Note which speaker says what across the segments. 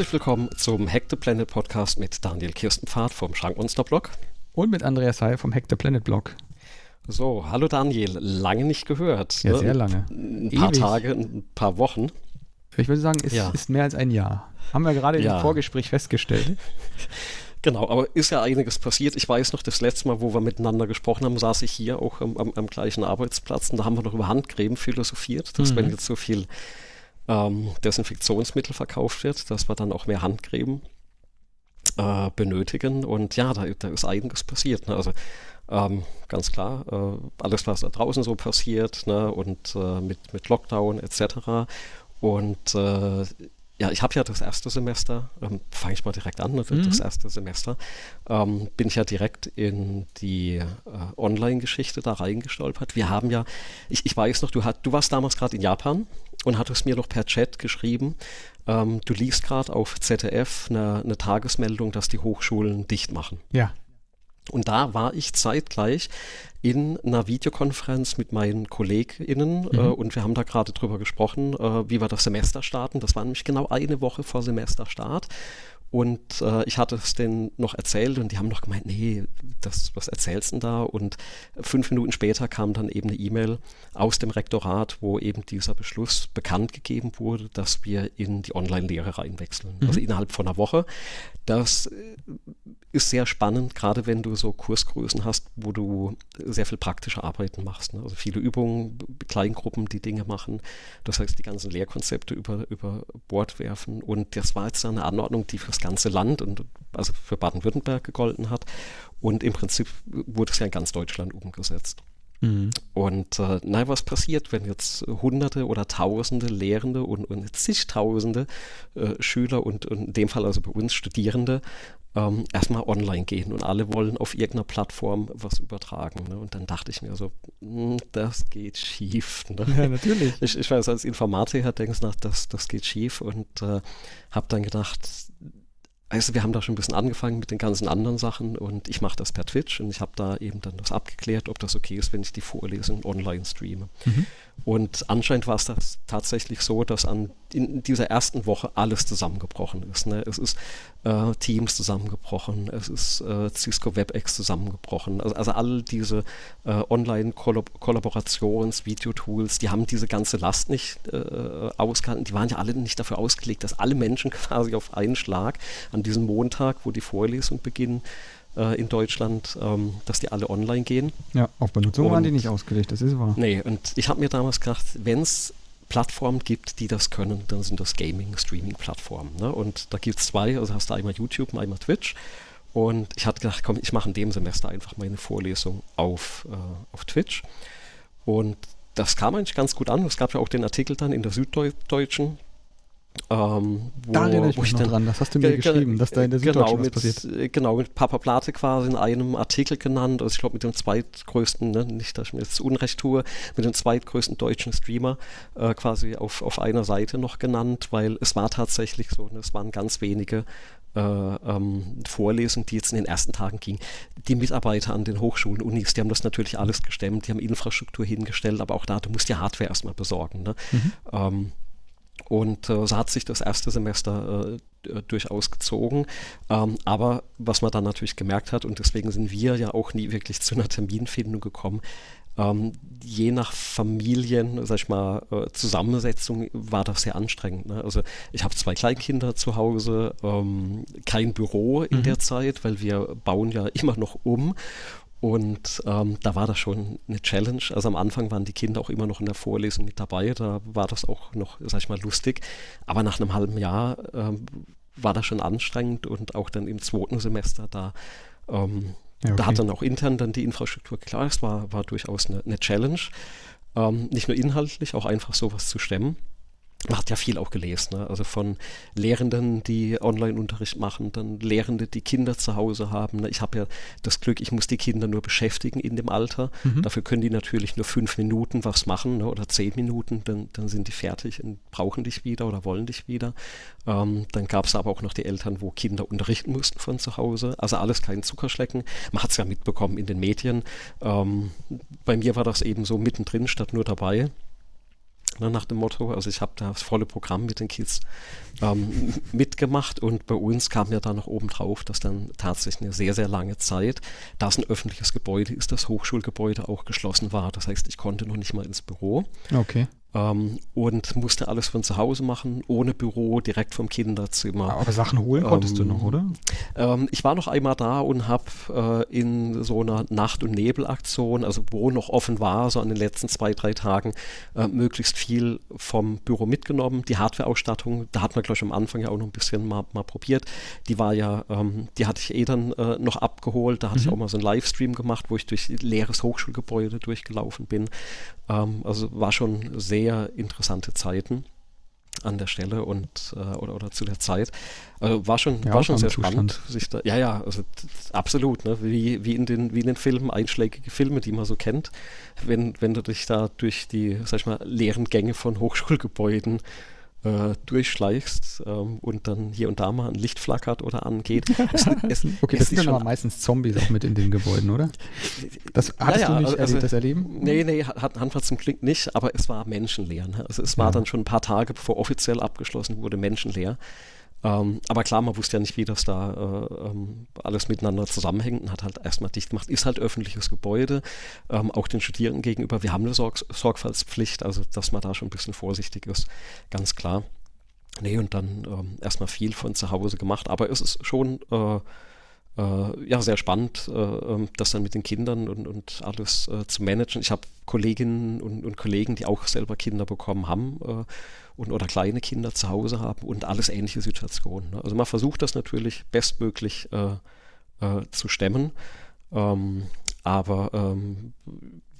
Speaker 1: Herzlich willkommen zum Hack the Planet Podcast mit Daniel Kirstenpfad vom Schrankmonster Blog.
Speaker 2: Und mit Andreas Heil vom Hack the Planet Blog.
Speaker 1: So, hallo Daniel, lange nicht gehört.
Speaker 2: Ja, ne? sehr lange.
Speaker 1: Ein paar Ewig. Tage, ein paar Wochen.
Speaker 2: Ich würde sagen, es ja. ist mehr als ein Jahr. Haben wir gerade ja. im Vorgespräch festgestellt.
Speaker 1: Genau, aber ist ja einiges passiert. Ich weiß noch, das letzte Mal, wo wir miteinander gesprochen haben, saß ich hier auch am, am, am gleichen Arbeitsplatz und da haben wir noch über Handcreme philosophiert, dass mhm. wenn jetzt so viel ähm, Desinfektionsmittel verkauft wird, dass wir dann auch mehr Handcreme äh, benötigen. Und ja, da, da ist einiges passiert. Ne? Also ähm, ganz klar, äh, alles, was da draußen so passiert ne? und äh, mit, mit Lockdown etc. Und äh, ja, ich habe ja das erste Semester, ähm, fange ich mal direkt an, ne, mhm. das erste Semester, ähm, bin ich ja direkt in die äh, Online-Geschichte da reingestolpert. Wir haben ja, ich, ich weiß noch, du, hat, du warst damals gerade in Japan und hattest mir noch per Chat geschrieben, ähm, du liest gerade auf ZDF eine, eine Tagesmeldung, dass die Hochschulen dicht machen.
Speaker 2: Ja.
Speaker 1: Und da war ich zeitgleich in einer Videokonferenz mit meinen KollegInnen mhm. äh, und wir haben da gerade drüber gesprochen, äh, wie wir das Semester starten. Das war nämlich genau eine Woche vor Semesterstart. Und äh, ich hatte es denen noch erzählt und die haben noch gemeint, nee, das, was erzählst du denn da? Und fünf Minuten später kam dann eben eine E-Mail aus dem Rektorat, wo eben dieser Beschluss bekannt gegeben wurde, dass wir in die Online-Lehre reinwechseln. Mhm. Also innerhalb von einer Woche. Das äh, ist sehr spannend, gerade wenn du so Kursgrößen hast, wo du sehr viel praktische Arbeiten machst. Ne? Also viele Übungen, Kleingruppen, die Dinge machen. Das heißt, die ganzen Lehrkonzepte über, über Bord werfen. Und das war jetzt eine Anordnung, die fürs ganze Land und also für Baden-Württemberg gegolten hat. Und im Prinzip wurde es ja in ganz Deutschland umgesetzt. Mhm. Und äh, nein, was passiert, wenn jetzt Hunderte oder Tausende Lehrende und, und zigtausende äh, Schüler und, und, in dem Fall also bei uns Studierende ähm, erstmal online gehen und alle wollen auf irgendeiner Plattform was übertragen. Ne? Und dann dachte ich mir so, hm, das geht schief. Ne?
Speaker 2: Ja, natürlich.
Speaker 1: Ich, ich weiß, als Informatiker denkst du, das, das geht schief und äh, habe dann gedacht, also wir haben da schon ein bisschen angefangen mit den ganzen anderen Sachen und ich mache das per Twitch und ich habe da eben dann das abgeklärt, ob das okay ist, wenn ich die Vorlesung online streame. Mhm. Und anscheinend war es das tatsächlich so, dass an, in dieser ersten Woche alles zusammengebrochen ist. Ne? Es ist äh, Teams zusammengebrochen, es ist äh, Cisco WebEx zusammengebrochen. Also, also all diese äh, Online-Kollaborations-Videotools, die haben diese ganze Last nicht äh, ausgehalten. Die waren ja alle nicht dafür ausgelegt, dass alle Menschen quasi auf einen Schlag an diesem Montag, wo die Vorlesung beginnen, äh, in Deutschland, ähm, dass die alle online gehen.
Speaker 2: Ja, auf Benutzung und, waren die nicht ausgelegt, das ist wahr.
Speaker 1: Nee, und ich habe mir damals gedacht, wenn es Plattformen gibt, die das können, dann sind das Gaming-Streaming-Plattformen. Ne? Und da gibt es zwei, also hast du einmal YouTube und einmal Twitch. Und ich hatte gedacht, komm, ich mache in dem Semester einfach meine Vorlesung auf, äh, auf Twitch. Und das kam eigentlich ganz gut an. Es gab ja auch den Artikel dann in der Süddeutschen,
Speaker 2: ähm, wo, da erinnere ich mich noch dran, das hast du mir geschrieben, dass da in der
Speaker 1: genau, mit, passiert. Genau, mit Papa Plate quasi in einem Artikel genannt, also ich glaube mit dem zweitgrößten, ne, nicht, dass ich mir jetzt Unrecht tue, mit dem zweitgrößten deutschen Streamer äh, quasi auf, auf einer Seite noch genannt, weil es war tatsächlich so, ne, es waren ganz wenige äh, ähm, Vorlesungen, die jetzt in den ersten Tagen gingen. Die Mitarbeiter an den Hochschulen, Unis, die haben das natürlich alles gestemmt, die haben Infrastruktur hingestellt, aber auch da, du musst ja Hardware erstmal besorgen. Ne? Mhm. Ähm, und äh, so hat sich das erste Semester äh, durchaus gezogen. Ähm, aber was man dann natürlich gemerkt hat, und deswegen sind wir ja auch nie wirklich zu einer Terminfindung gekommen, ähm, je nach Familien, sag ich mal, äh, Zusammensetzung war das sehr anstrengend. Ne? Also ich habe zwei Kleinkinder zu Hause, ähm, kein Büro in mhm. der Zeit, weil wir bauen ja immer noch um und ähm, da war das schon eine Challenge. Also am Anfang waren die Kinder auch immer noch in der Vorlesung mit dabei. Da war das auch noch, sag ich mal, lustig. Aber nach einem halben Jahr ähm, war das schon anstrengend und auch dann im zweiten Semester da, ähm, ja, okay. da hat dann auch intern dann die Infrastruktur klar, es war, war durchaus eine, eine Challenge. Ähm, nicht nur inhaltlich, auch einfach sowas zu stemmen man hat ja viel auch gelesen, ne? also von Lehrenden, die Online-Unterricht machen, dann Lehrende, die Kinder zu Hause haben. Ne? Ich habe ja das Glück, ich muss die Kinder nur beschäftigen in dem Alter. Mhm. Dafür können die natürlich nur fünf Minuten was machen ne? oder zehn Minuten, dann, dann sind die fertig und brauchen dich wieder oder wollen dich wieder. Ähm, dann gab es aber auch noch die Eltern, wo Kinder unterrichten mussten von zu Hause. Also alles kein Zuckerschlecken. Man hat es ja mitbekommen in den Medien. Ähm, bei mir war das eben so mittendrin statt nur dabei. Ne, nach dem Motto. Also ich habe da das volle Programm mit den Kids ähm, mitgemacht und bei uns kam ja dann noch oben drauf, dass dann tatsächlich eine sehr, sehr lange Zeit, da es ein öffentliches Gebäude ist, das Hochschulgebäude auch geschlossen war. Das heißt, ich konnte noch nicht mal ins Büro.
Speaker 2: Okay.
Speaker 1: Ähm, und musste alles von zu Hause machen, ohne Büro, direkt vom Kinderzimmer.
Speaker 2: Aber Sachen holen konntest ähm, du noch, oder?
Speaker 1: Ähm, ich war noch einmal da und habe äh, in so einer Nacht- und Nebelaktion, also wo noch offen war, so an den letzten zwei, drei Tagen, äh, möglichst viel vom Büro mitgenommen. Die Hardware-Ausstattung, da hat man, glaube ich, am Anfang ja auch noch ein bisschen mal, mal probiert. Die war ja, ähm, die hatte ich eh dann äh, noch abgeholt. Da hatte mhm. ich auch mal so einen Livestream gemacht, wo ich durch leeres Hochschulgebäude durchgelaufen bin. Ähm, also war schon sehr interessante Zeiten an der Stelle und äh, oder, oder zu der Zeit. Also war schon, ja, war schon sehr spannend. Sich da, ja, ja, also absolut, ne? wie, wie, in den, wie in den Filmen, einschlägige Filme, die man so kennt. Wenn, wenn du dich da durch die, sag ich mal, leeren Gänge von Hochschulgebäuden äh, durchschleichst ähm, und dann hier und da mal ein Licht flackert oder angeht.
Speaker 2: es, es, okay, das sind ja meistens Zombies auch mit in den Gebäuden, oder? Das hattest ja, ja, du nicht also, das Erleben?
Speaker 1: Nee, nee, hat, wir zum Glück nicht, aber es war menschenleer. Ne? Also es war ja. dann schon ein paar Tage, bevor offiziell abgeschlossen wurde, menschenleer. Ähm, aber klar, man wusste ja nicht, wie das da äh, ähm, alles miteinander zusammenhängt und hat halt erstmal dicht gemacht. Ist halt öffentliches Gebäude, ähm, auch den Studierenden gegenüber. Wir haben eine Sorg Sorgfaltspflicht, also dass man da schon ein bisschen vorsichtig ist, ganz klar. Nee, und dann ähm, erstmal viel von zu Hause gemacht, aber es ist schon äh, äh, ja, sehr spannend, äh, ähm, das dann mit den Kindern und, und alles äh, zu managen. Ich habe Kolleginnen und, und, Kollegen, die auch selber Kinder bekommen haben äh, und oder kleine Kinder zu Hause haben und alles ähnliche Situationen. Ne? Also man versucht das natürlich bestmöglich äh, äh, zu stemmen. Ähm, aber ähm,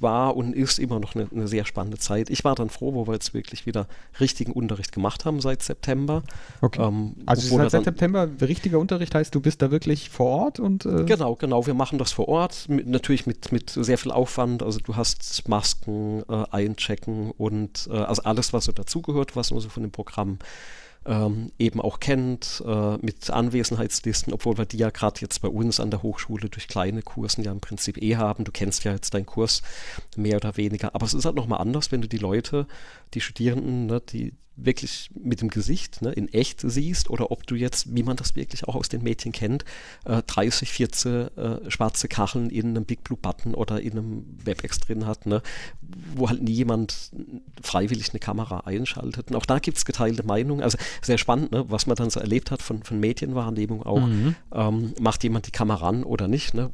Speaker 1: war und ist immer noch eine, eine, sehr spannende Zeit. Ich war dann froh, wo wir jetzt wirklich wieder richtigen Unterricht gemacht haben seit September.
Speaker 2: Okay. Ähm, also seit, seit September richtiger Unterricht heißt, du bist da wirklich vor Ort und
Speaker 1: äh genau, genau. Wir machen das vor Ort, mit, natürlich mit, mit sehr viel Aufwand. Also du hast Masken äh, einchecken und äh, also alles, was so dazugehört, was man so von dem Programm ähm, eben auch kennt, äh, mit Anwesenheitslisten, obwohl wir die ja gerade jetzt bei uns an der Hochschule durch kleine Kursen ja im Prinzip eh haben. Du kennst ja jetzt deinen Kurs mehr oder weniger. Aber es ist halt nochmal anders, wenn du die Leute, die Studierenden, ne, die wirklich mit dem Gesicht ne, in echt siehst oder ob du jetzt, wie man das wirklich auch aus den Medien kennt, äh, 30, 14 äh, schwarze Kacheln in einem Big Blue Button oder in einem WebEx drin hat, ne, wo halt nie jemand freiwillig eine Kamera einschaltet. Und auch da gibt es geteilte Meinungen. Also sehr spannend, ne, was man dann so erlebt hat von, von Medienwahrnehmung auch. Mhm. Ähm, macht jemand die Kamera an oder nicht? Ne?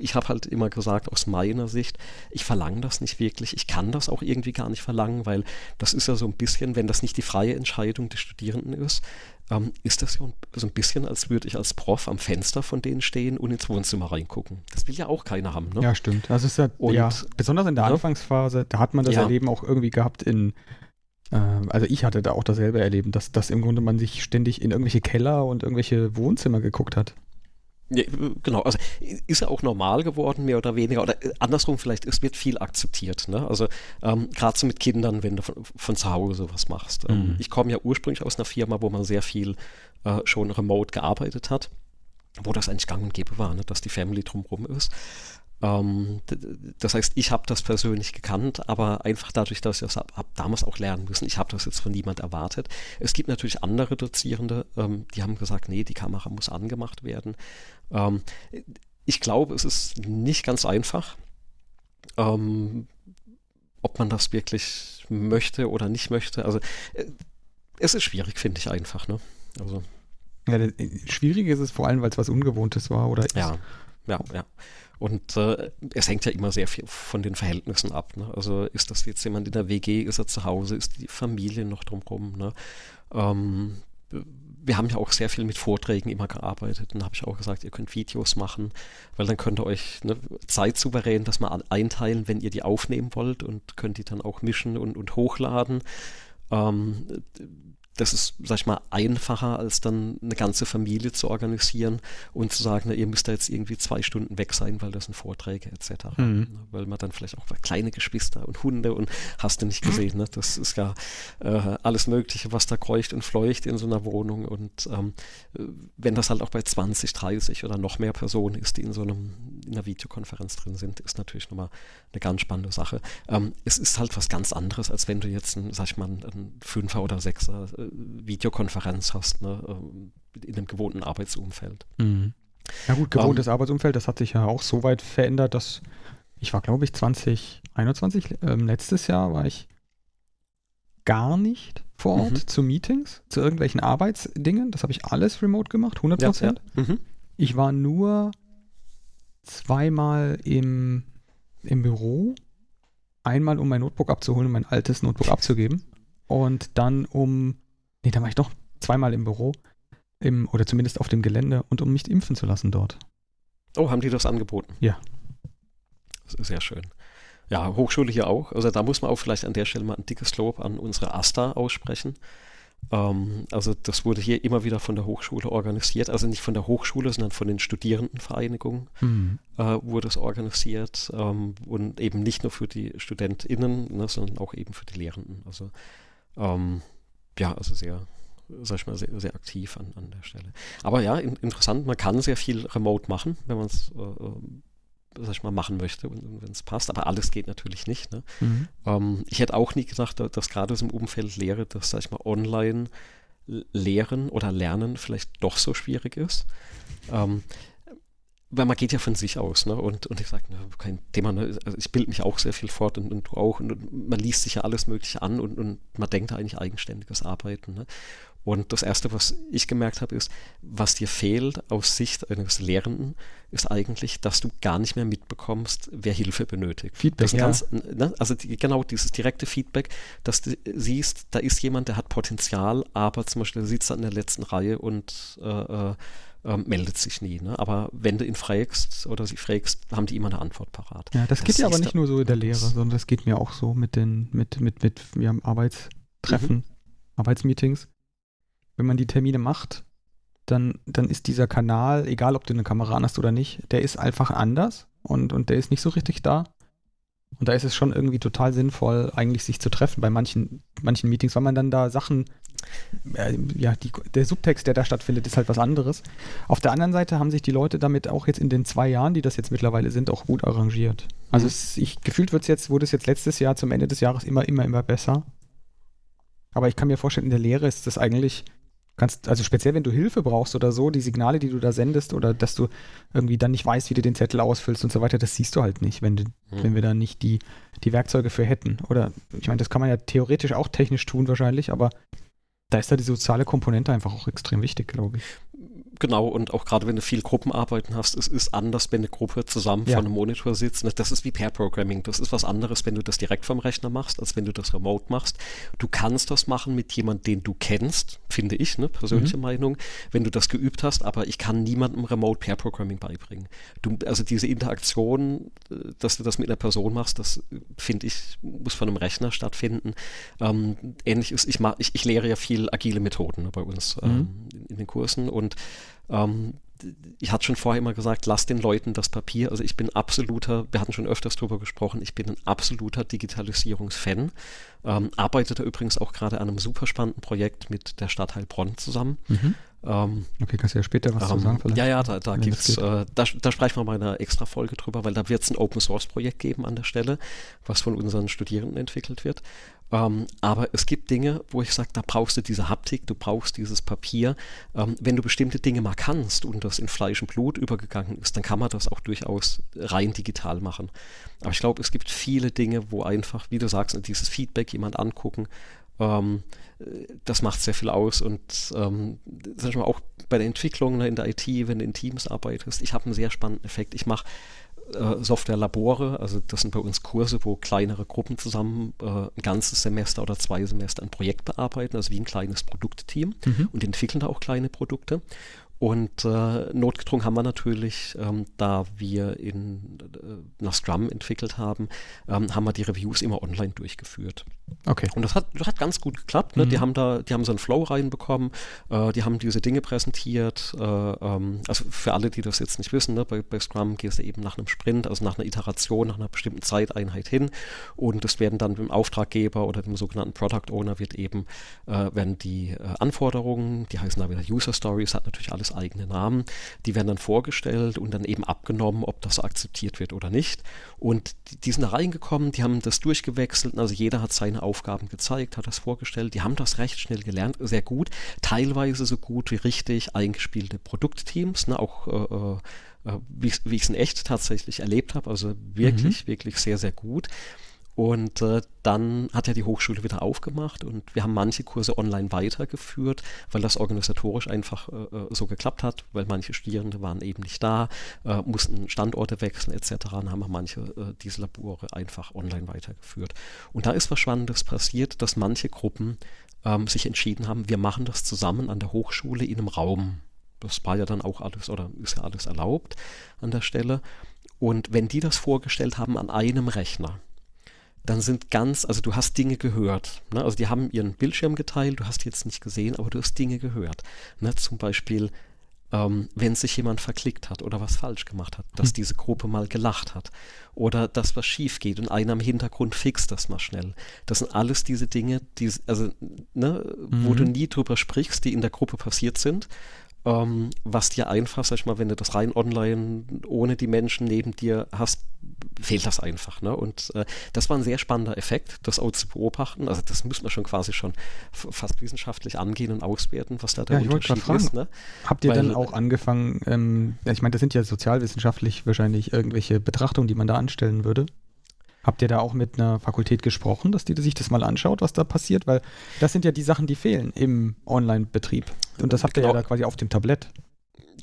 Speaker 1: Ich habe halt immer gesagt, aus meiner Sicht, ich verlange das nicht wirklich. Ich kann das auch irgendwie gar nicht verlangen, weil das ist ja so ein bisschen, wenn das nicht die freie Entscheidung des Studierenden ist, ähm, ist das ja so ein bisschen, als würde ich als Prof am Fenster von denen stehen und ins Wohnzimmer reingucken. Das will ja auch keiner haben. Ne?
Speaker 2: Ja, stimmt. Das ist ja, und, ja besonders in der ja, Anfangsphase, da hat man das ja. Erleben auch irgendwie gehabt in, äh, also ich hatte da auch dasselbe Erleben, dass, dass im Grunde man sich ständig in irgendwelche Keller und irgendwelche Wohnzimmer geguckt hat.
Speaker 1: Ja, genau, also ist ja auch normal geworden, mehr oder weniger, oder äh, andersrum vielleicht, es wird viel akzeptiert. Ne? Also ähm, gerade so mit Kindern, wenn du von, von zu Hause was machst. Ähm, mhm. ich komme ja ursprünglich aus einer Firma, wo man sehr viel äh, schon remote gearbeitet hat, wo das eigentlich gang und gäbe war, ne? dass die Family drumherum ist. Ähm, das heißt, ich habe das persönlich gekannt, aber einfach dadurch, dass ich das habe hab damals auch lernen müssen. Ich habe das jetzt von niemand erwartet. Es gibt natürlich andere Dozierende, ähm, die haben gesagt, nee, die Kamera muss angemacht werden. Ähm, ich glaube, es ist nicht ganz einfach, ähm, ob man das wirklich möchte oder nicht möchte. Also äh, es ist schwierig, finde ich einfach. Ne? Also,
Speaker 2: ja, schwierig ist es vor allem, weil es was Ungewohntes war, oder?
Speaker 1: Ja, ja, ja. Und äh, es hängt ja immer sehr viel von den Verhältnissen ab. Ne? Also ist das jetzt jemand in der WG, ist er zu Hause, ist die Familie noch drumherum. Ne? Ähm, wir haben ja auch sehr viel mit Vorträgen immer gearbeitet. Dann habe ich auch gesagt, ihr könnt Videos machen, weil dann könnt ihr euch ne, Zeit souverän das mal einteilen, wenn ihr die aufnehmen wollt und könnt die dann auch mischen und, und hochladen. Ähm, das ist, sag ich mal, einfacher, als dann eine ganze Familie zu organisieren und zu sagen, na, ihr müsst da jetzt irgendwie zwei Stunden weg sein, weil das sind Vorträge etc. Mhm. Weil man dann vielleicht auch kleine Geschwister und Hunde und hast du nicht gesehen, ne? das ist ja äh, alles Mögliche, was da kreucht und fleucht in so einer Wohnung und ähm, wenn das halt auch bei 20, 30 oder noch mehr Personen ist, die in so einem in der Videokonferenz drin sind, ist natürlich nochmal eine ganz spannende Sache. Ähm, es ist halt was ganz anderes, als wenn du jetzt, ein, sag ich mal, ein Fünfer- oder Sechser äh, Videokonferenz hast, ne, äh, in einem gewohnten Arbeitsumfeld.
Speaker 2: Mhm. Ja gut, gewohntes um, ähm, Arbeitsumfeld, das hat sich ja auch so weit verändert, dass ich war, glaube ich, 2021, äh, letztes Jahr war ich gar nicht vor Ort mhm. zu Meetings, zu irgendwelchen Arbeitsdingen. Das habe ich alles remote gemacht, 100 Prozent. Ja, ja. mhm. Ich war nur zweimal im, im Büro. Einmal, um mein Notebook abzuholen, um mein altes Notebook abzugeben. Und dann um, nee, da war ich doch zweimal im Büro. Im, oder zumindest auf dem Gelände und um mich impfen zu lassen dort.
Speaker 1: Oh, haben die das angeboten?
Speaker 2: Ja.
Speaker 1: Sehr schön. Ja, Hochschule hier auch. Also da muss man auch vielleicht an der Stelle mal ein dickes Lob an unsere AStA aussprechen. Ähm, also das wurde hier immer wieder von der Hochschule organisiert. Also nicht von der Hochschule, sondern von den Studierendenvereinigungen mhm. äh, wurde es organisiert. Ähm, und eben nicht nur für die StudentInnen, ne, sondern auch eben für die Lehrenden. Also ähm, ja, also sehr, sag ich mal, sehr, sehr aktiv an, an der Stelle. Aber ja, in, interessant, man kann sehr viel remote machen, wenn man es äh, äh sag ich mal, machen möchte und, wenn es passt. Aber alles geht natürlich nicht. Ne? Mhm. Ähm, ich hätte auch nie gedacht, dass gerade so im Umfeld Lehre, dass, sag ich mal, online lehren oder lernen vielleicht doch so schwierig ist. Ähm, weil man geht ja von sich aus, ne? Und, und ich sage, ne, kein Thema, ne? also ich bilde mich auch sehr viel fort und, und du auch. Und, und, man liest sich ja alles Mögliche an und, und man denkt eigentlich eigenständiges Arbeiten. Ne? Und das Erste, was ich gemerkt habe, ist, was dir fehlt aus Sicht eines Lehrenden, ist eigentlich, dass du gar nicht mehr mitbekommst, wer Hilfe benötigt.
Speaker 2: Feedback, ja.
Speaker 1: Ganz, ne, also die, genau dieses direkte Feedback, dass du siehst, da ist jemand, der hat Potenzial, aber zum Beispiel sitzt in der letzten Reihe und äh, äh, äh, meldet sich nie. Ne? Aber wenn du ihn fragst oder sie fragst, haben die immer eine Antwort parat.
Speaker 2: Ja, das, das geht ja aber nicht nur so in der Lehre, sondern das geht mir auch so mit den, mit, mit, mit, wir haben Arbeitstreffen, mhm. Arbeitsmeetings wenn man die Termine macht, dann, dann ist dieser Kanal, egal ob du eine Kamera hast oder nicht, der ist einfach anders und, und der ist nicht so richtig da. Und da ist es schon irgendwie total sinnvoll, eigentlich sich zu treffen bei manchen, manchen Meetings, weil man dann da Sachen, ja, die, der Subtext, der da stattfindet, ist halt was anderes. Auf der anderen Seite haben sich die Leute damit auch jetzt in den zwei Jahren, die das jetzt mittlerweile sind, auch gut arrangiert. Also es, ich, gefühlt wird's jetzt, wurde es jetzt letztes Jahr zum Ende des Jahres immer, immer, immer besser. Aber ich kann mir vorstellen, in der Lehre ist das eigentlich kannst, also speziell wenn du Hilfe brauchst oder so, die Signale, die du da sendest oder dass du irgendwie dann nicht weißt, wie du den Zettel ausfüllst und so weiter, das siehst du halt nicht, wenn, du, mhm. wenn wir da nicht die, die Werkzeuge für hätten. Oder ich meine, das kann man ja theoretisch auch technisch tun wahrscheinlich, aber da ist da die soziale Komponente einfach auch extrem wichtig, glaube ich.
Speaker 1: Genau, und auch gerade wenn du viel Gruppenarbeiten hast, es ist anders, wenn eine Gruppe zusammen ja. vor einem Monitor sitzt. Das ist wie Pair Programming. Das ist was anderes, wenn du das direkt vom Rechner machst, als wenn du das remote machst. Du kannst das machen mit jemandem, den du kennst, finde ich, ne, persönliche mhm. Meinung, wenn du das geübt hast, aber ich kann niemandem remote Pair Programming beibringen. Du, also diese Interaktion, äh, dass du das mit einer Person machst, das finde ich, muss von einem Rechner stattfinden. Ähm, ähnlich ist, ich, ich, ich lehre ja viel agile Methoden ne, bei uns mhm. ähm, in, in den Kursen und ähm, ich hatte schon vorher immer gesagt, lass den Leuten das Papier. Also ich bin absoluter, wir hatten schon öfters darüber gesprochen, ich bin ein absoluter Digitalisierungsfan. Ähm, arbeite da übrigens auch gerade an einem super spannenden Projekt mit der Stadt Heilbronn zusammen.
Speaker 2: Mhm. Ähm, okay, kannst du ja später was ähm, zu sagen
Speaker 1: vielleicht? Ja, ja, da, da gibt's, äh, da, da sprechen wir mal in einer extra Folge drüber, weil da wird es ein Open Source Projekt geben an der Stelle, was von unseren Studierenden entwickelt wird. Ähm, aber es gibt Dinge, wo ich sage, da brauchst du diese Haptik, du brauchst dieses Papier. Ähm, wenn du bestimmte Dinge mal kannst und das in Fleisch und Blut übergegangen ist, dann kann man das auch durchaus rein digital machen. Aber ich glaube, es gibt viele Dinge, wo einfach, wie du sagst, dieses Feedback jemand angucken, ähm, das macht sehr viel aus und ähm, sag ich mal, auch bei der Entwicklung ne, in der IT, wenn du in Teams arbeitest, ich habe einen sehr spannenden Effekt. Ich mache äh, Software-Labore, also das sind bei uns Kurse, wo kleinere Gruppen zusammen äh, ein ganzes Semester oder zwei Semester ein Projekt bearbeiten, also wie ein kleines Produktteam mhm. und entwickeln da auch kleine Produkte. Und äh, notgedrungen haben wir natürlich, ähm, da wir in, äh, nach Scrum entwickelt haben, ähm, haben wir die Reviews immer online durchgeführt.
Speaker 2: Okay.
Speaker 1: Und das hat, das hat ganz gut geklappt. Ne? Mhm. Die haben da, die haben so einen Flow reinbekommen, äh, die haben diese Dinge präsentiert. Äh, ähm, also für alle, die das jetzt nicht wissen, ne? bei, bei Scrum gehst du eben nach einem Sprint, also nach einer Iteration, nach einer bestimmten Zeiteinheit hin. Und das werden dann dem Auftraggeber oder dem sogenannten Product Owner wird eben, äh, werden die äh, Anforderungen, die heißen da wieder User Stories, hat natürlich alles eigene Namen. Die werden dann vorgestellt und dann eben abgenommen, ob das akzeptiert wird oder nicht. Und die, die sind da reingekommen, die haben das durchgewechselt, also jeder hat seine Aufgaben gezeigt, hat das vorgestellt, die haben das recht schnell gelernt, sehr gut, teilweise so gut wie richtig eingespielte Produktteams, ne, auch äh, äh wie, wie ich es in echt tatsächlich erlebt habe, also wirklich, mhm. wirklich sehr, sehr gut. Und äh, dann hat er die Hochschule wieder aufgemacht und wir haben manche Kurse online weitergeführt, weil das organisatorisch einfach äh, äh, so geklappt hat, weil manche Studierende waren eben nicht da, äh, mussten Standorte wechseln etc. Dann haben wir manche äh, diese Labore einfach online weitergeführt. Und da ist was Spannendes passiert, dass manche Gruppen ähm, sich entschieden haben, wir machen das zusammen an der Hochschule in einem Raum. Das war ja dann auch alles oder ist ja alles erlaubt an der Stelle. Und wenn die das vorgestellt haben an einem Rechner, dann sind ganz, also du hast Dinge gehört. Ne? Also die haben ihren Bildschirm geteilt, du hast die jetzt nicht gesehen, aber du hast Dinge gehört. Ne? Zum Beispiel, ähm, wenn sich jemand verklickt hat oder was falsch gemacht hat, dass hm. diese Gruppe mal gelacht hat oder dass was schief geht und einer im Hintergrund fixt das mal schnell. Das sind alles diese Dinge, die, also, ne, mhm. wo du mhm. nie drüber sprichst, die in der Gruppe passiert sind ähm, was dir einfach, sag ich mal, wenn du das rein online ohne die Menschen neben dir hast, fehlt das einfach. Ne? Und äh, das war ein sehr spannender Effekt, das auch zu beobachten. Also das muss man schon quasi schon fast wissenschaftlich angehen und auswerten, was da der ja, Unterschied fragen, ist. Ne?
Speaker 2: Habt ihr Weil, dann auch angefangen, ähm, ich meine, das sind ja sozialwissenschaftlich wahrscheinlich irgendwelche Betrachtungen, die man da anstellen würde? Habt ihr da auch mit einer Fakultät gesprochen, dass die sich das mal anschaut, was da passiert? Weil das sind ja die Sachen, die fehlen im Online-Betrieb. Und das habt genau. ihr ja genau. da quasi auf dem Tablett.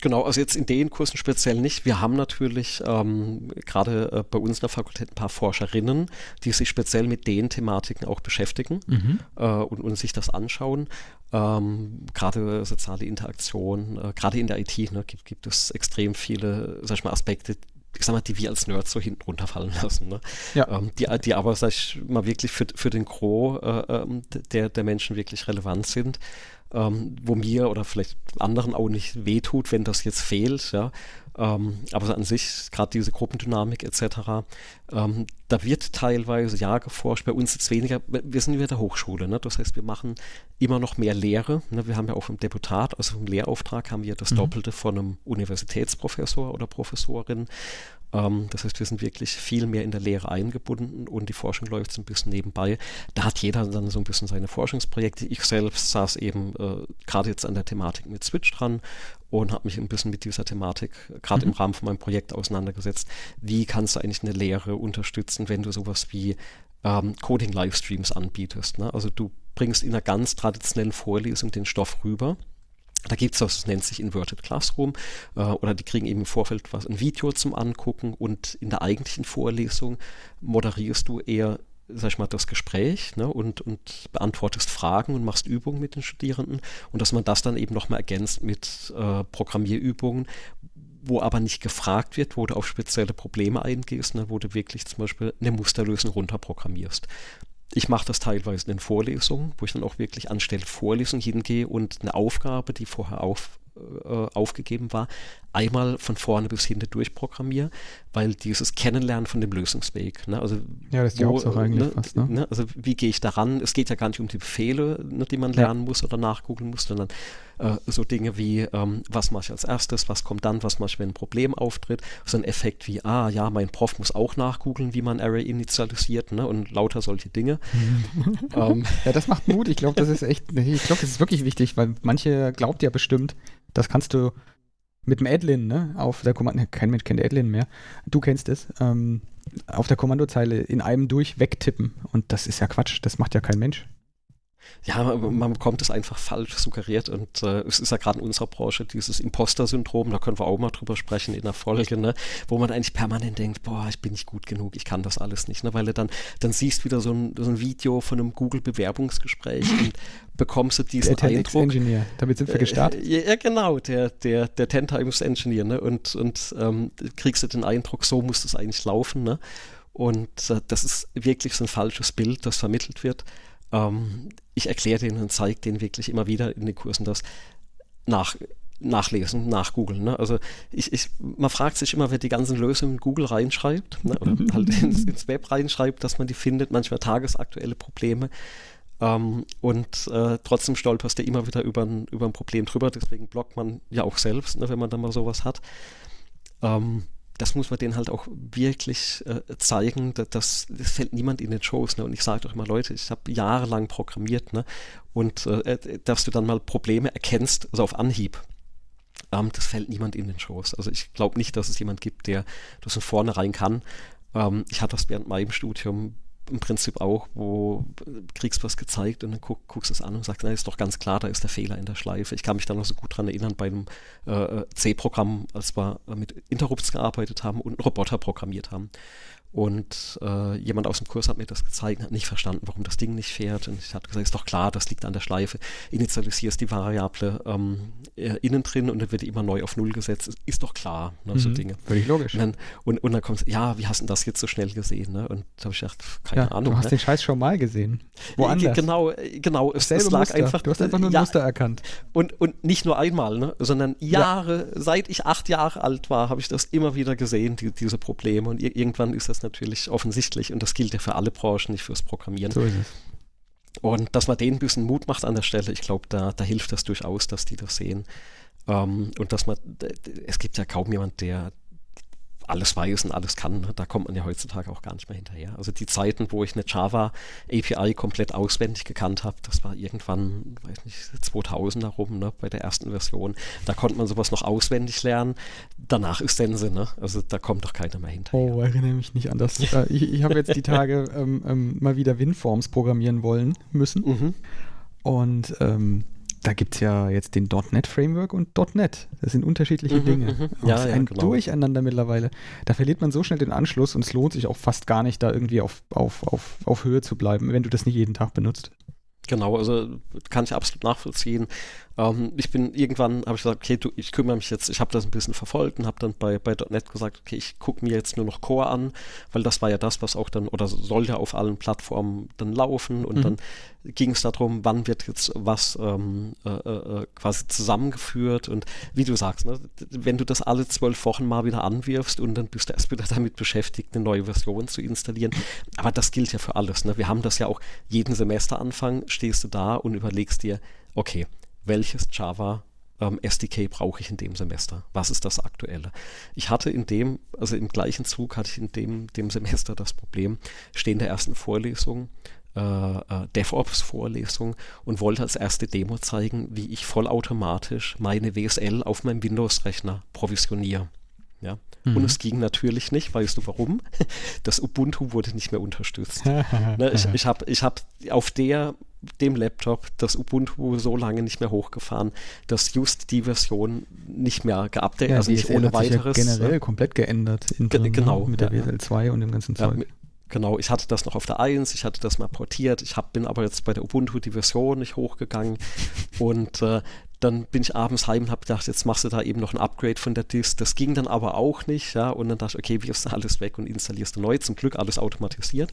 Speaker 1: Genau, also jetzt in den Kursen speziell nicht. Wir haben natürlich ähm, gerade äh, bei uns in der Fakultät ein paar Forscherinnen, die sich speziell mit den Thematiken auch beschäftigen mhm. äh, und, und, sich das anschauen. Ähm, gerade soziale Interaktion, äh, gerade in der IT ne, gibt, gibt es extrem viele, sag ich mal, Aspekte, ich sag mal, die wir als Nerds so hinten runterfallen lassen. Ne? Ja. Ähm, die, die aber, sag ich mal, wirklich für, für den Gros äh, ähm, der, der Menschen wirklich relevant sind. Ähm, wo mir oder vielleicht anderen auch nicht wehtut, wenn das jetzt fehlt, ja. Ähm, aber an sich, gerade diese Gruppendynamik etc., ähm, da wird teilweise ja geforscht, bei uns jetzt weniger, wir sind wieder der Hochschule, ne? das heißt, wir machen immer noch mehr Lehre. Ne? Wir haben ja auch im Deputat, also im Lehrauftrag, haben wir das mhm. Doppelte von einem Universitätsprofessor oder Professorin. Ähm, das heißt, wir sind wirklich viel mehr in der Lehre eingebunden und die Forschung läuft so ein bisschen nebenbei. Da hat jeder dann so ein bisschen seine Forschungsprojekte. Ich selbst saß eben äh, gerade jetzt an der Thematik mit Switch dran und habe mich ein bisschen mit dieser Thematik gerade mhm. im Rahmen von meinem Projekt auseinandergesetzt. Wie kannst du eigentlich eine Lehre unterstützen, wenn du sowas wie ähm, Coding-Livestreams anbietest? Ne? Also du bringst in einer ganz traditionellen Vorlesung den Stoff rüber. Da gibt es was, das nennt sich Inverted Classroom, äh, oder die kriegen eben im Vorfeld was, ein Video zum Angucken und in der eigentlichen Vorlesung moderierst du eher sag ich mal, das Gespräch ne, und, und beantwortest Fragen und machst Übungen mit den Studierenden und dass man das dann eben nochmal ergänzt mit äh, Programmierübungen, wo aber nicht gefragt wird, wo du auf spezielle Probleme eingehst, ne, wo du wirklich zum Beispiel eine Musterlösung runterprogrammierst. Ich mache das teilweise in den Vorlesungen, wo ich dann auch wirklich anstelle Vorlesung hingehe und eine Aufgabe, die vorher auf, aufgegeben war, einmal von vorne bis hinten durchprogrammiere, weil dieses Kennenlernen von dem Lösungsweg, ne, also
Speaker 2: ja, das ist wo, Hauptsache eigentlich
Speaker 1: ne, fast, ne? ne? also wie gehe ich daran? Es geht ja gar nicht um die Befehle, ne, die man lernen ja. muss oder nachgoogeln muss, sondern äh, so Dinge wie, ähm, was mache ich als erstes, was kommt dann, was mache ich, wenn ein Problem auftritt, so ein Effekt wie, ah ja, mein Prof muss auch nachgoogeln, wie man Array initialisiert ne, und lauter solche Dinge.
Speaker 2: ähm. Ja, das macht Mut, ich glaube, das ist echt, ich glaube, das ist wirklich wichtig, weil manche glaubt ja bestimmt, das kannst du mit dem Adlin, ne, auf der Kommando, kein Mensch kennt Adlin mehr, du kennst es, ähm, auf der Kommandozeile in einem durch wegtippen. Und das ist ja Quatsch, das macht ja kein Mensch
Speaker 1: ja, man, man bekommt es einfach falsch suggeriert und äh, es ist ja gerade in unserer Branche dieses Imposter-Syndrom, da können wir auch mal drüber sprechen in der Folge, ne, wo man eigentlich permanent denkt, boah, ich bin nicht gut genug, ich kann das alles nicht, ne, weil du dann, dann siehst wieder so ein, so ein Video von einem Google-Bewerbungsgespräch und bekommst du diesen der Eindruck.
Speaker 2: Engineer, damit sind wir gestartet.
Speaker 1: Äh, ja, genau, der, der, der Ten Times Engineer, ne, und, und ähm, kriegst du den Eindruck, so muss das eigentlich laufen, ne, und äh, das ist wirklich so ein falsches Bild, das vermittelt wird. Ähm, ich erkläre denen und zeige denen wirklich immer wieder in den Kursen das nach, nachlesen, nachgoogeln. Ne? Also ich, ich, man fragt sich immer, wer die ganzen Lösungen in Google reinschreibt ne? oder halt ins, ins, Web reinschreibt, dass man die findet, manchmal tagesaktuelle Probleme. Ähm, und äh, trotzdem stolperst du immer wieder über ein, über ein Problem drüber. Deswegen blockt man ja auch selbst, ne, wenn man da mal sowas hat. Ähm, das muss man denen halt auch wirklich äh, zeigen. Das, das fällt niemand in den Shows. Ne? Und ich sage doch immer, Leute, ich habe jahrelang programmiert. Ne? Und äh, äh, dass du dann mal Probleme erkennst, also auf Anhieb, ähm, das fällt niemand in den Shows. Also ich glaube nicht, dass es jemand gibt, der das von vornherein kann. Ähm, ich hatte das während meinem Studium im Prinzip auch, wo kriegst was gezeigt und dann guck, guckst du es an und sagst, na, ist doch ganz klar, da ist der Fehler in der Schleife. Ich kann mich da noch so gut dran erinnern bei einem äh, C-Programm, als wir mit Interrupts gearbeitet haben und einen Roboter programmiert haben. Und äh, jemand aus dem Kurs hat mir das gezeigt, hat nicht verstanden, warum das Ding nicht fährt. Und ich hatte gesagt, ist doch klar, das liegt an der Schleife. Initialisierst die Variable ähm, äh, innen drin und dann wird die immer neu auf Null gesetzt. Ist, ist doch klar, ne, mhm, so Dinge.
Speaker 2: Völlig logisch.
Speaker 1: Und dann, und, und dann kommt ja, wie hast du das jetzt so schnell gesehen? Ne? Und da habe ich gedacht, keine ja, Ahnung.
Speaker 2: Du hast
Speaker 1: ne?
Speaker 2: den Scheiß schon mal gesehen.
Speaker 1: Woanders. Genau, äh, genau.
Speaker 2: Es, es lag Muster. einfach. Du hast einfach nur ein ja, Muster erkannt.
Speaker 1: Und, und nicht nur einmal, ne? sondern Jahre, ja. seit ich acht Jahre alt war, habe ich das immer wieder gesehen, die, diese Probleme. Und irgendwann ist das natürlich offensichtlich und das gilt ja für alle Branchen, nicht fürs Programmieren. So ist es. Und dass man denen ein bisschen Mut macht an der Stelle, ich glaube, da, da hilft das durchaus, dass die das sehen. Ähm, und dass man, es gibt ja kaum jemand, der, alles weiß und alles kann. Ne? Da kommt man ja heutzutage auch gar nicht mehr hinterher. Also die Zeiten, wo ich eine Java API komplett auswendig gekannt habe, das war irgendwann, weiß nicht, 2000 herum, ne, bei der ersten Version. Da konnte man sowas noch auswendig lernen. Danach ist Sense, ne? Also da kommt doch keiner mehr hinterher.
Speaker 2: Oh, erinnere mich nicht an das. Äh, ich ich habe jetzt die Tage ähm, ähm, mal wieder WinForms programmieren wollen müssen. Mhm. Und ähm, da gibt es ja jetzt den .NET Framework und .NET. Das sind unterschiedliche mhm, Dinge. Mhm. Ja, ja, ein genau. Durcheinander mittlerweile. Da verliert man so schnell den Anschluss und es lohnt sich auch fast gar nicht, da irgendwie auf, auf, auf, auf Höhe zu bleiben, wenn du das nicht jeden Tag benutzt.
Speaker 1: Genau, also kann ich absolut nachvollziehen. Ähm, ich bin irgendwann, habe ich gesagt, okay, du, ich kümmere mich jetzt, ich habe das ein bisschen verfolgt und habe dann bei, bei .NET gesagt, okay, ich gucke mir jetzt nur noch Core an, weil das war ja das, was auch dann, oder soll ja auf allen Plattformen dann laufen und mhm. dann ging es darum, wann wird jetzt was ähm, äh, äh, quasi zusammengeführt und wie du sagst, ne, wenn du das alle zwölf Wochen mal wieder anwirfst und dann bist du erst wieder damit beschäftigt, eine neue Version zu installieren, aber das gilt ja für alles. Ne? Wir haben das ja auch jeden Semesteranfang, stehst du da und überlegst dir, okay, welches Java ähm, SDK brauche ich in dem Semester? Was ist das aktuelle? Ich hatte in dem, also im gleichen Zug hatte ich in dem, dem Semester das Problem, stehen der ersten Vorlesung, äh, äh, DevOps-Vorlesung und wollte als erste Demo zeigen, wie ich vollautomatisch meine WSL auf meinem Windows-Rechner provisioniere. Ja? Mhm. Und es ging natürlich nicht, weißt du warum? Das Ubuntu wurde nicht mehr unterstützt. ne, ich ich habe ich hab auf der dem Laptop das Ubuntu so lange nicht mehr hochgefahren, dass just die Version nicht mehr geupdatet, ja,
Speaker 2: also nicht ohne weiteres. Ja generell ne? komplett geändert.
Speaker 1: Intern, genau.
Speaker 2: Mit der ja, WSL 2 und dem ganzen Zeug. Ja,
Speaker 1: genau, ich hatte das noch auf der 1, ich hatte das mal portiert, ich hab, bin aber jetzt bei der Ubuntu die Version nicht hochgegangen und äh, dann bin ich abends heim und habe gedacht, jetzt machst du da eben noch ein Upgrade von der Disk. Das ging dann aber auch nicht, ja. Und dann dachte ich, okay, wirfst du alles weg und installierst du neu. Zum Glück alles automatisiert.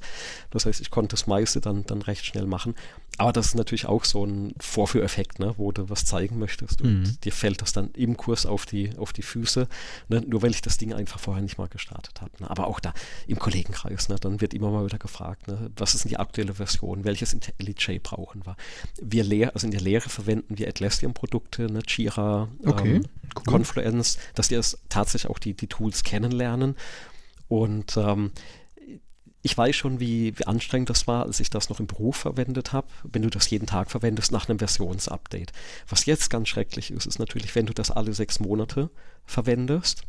Speaker 1: Das heißt, ich konnte das meiste dann, dann recht schnell machen. Aber das ist natürlich auch so ein Vorführeffekt, ne, wo du was zeigen möchtest und mhm. dir fällt das dann im Kurs auf die, auf die Füße, ne, nur weil ich das Ding einfach vorher nicht mal gestartet habe. Ne. Aber auch da im Kollegenkreis, ne, dann wird immer mal wieder gefragt, ne, was ist denn die aktuelle Version, welches IntelliJ brauchen wir. Wir lehr, also in der Lehre verwenden wir Atlassian-Produkte, ne, Jira, okay, ähm, cool. Confluence, dass die das tatsächlich auch die, die Tools kennenlernen. Und ähm, ich weiß schon, wie, wie anstrengend das war, als ich das noch im Beruf verwendet habe, wenn du das jeden Tag verwendest nach einem Versionsupdate. Was jetzt ganz schrecklich ist, ist natürlich, wenn du das alle sechs Monate verwendest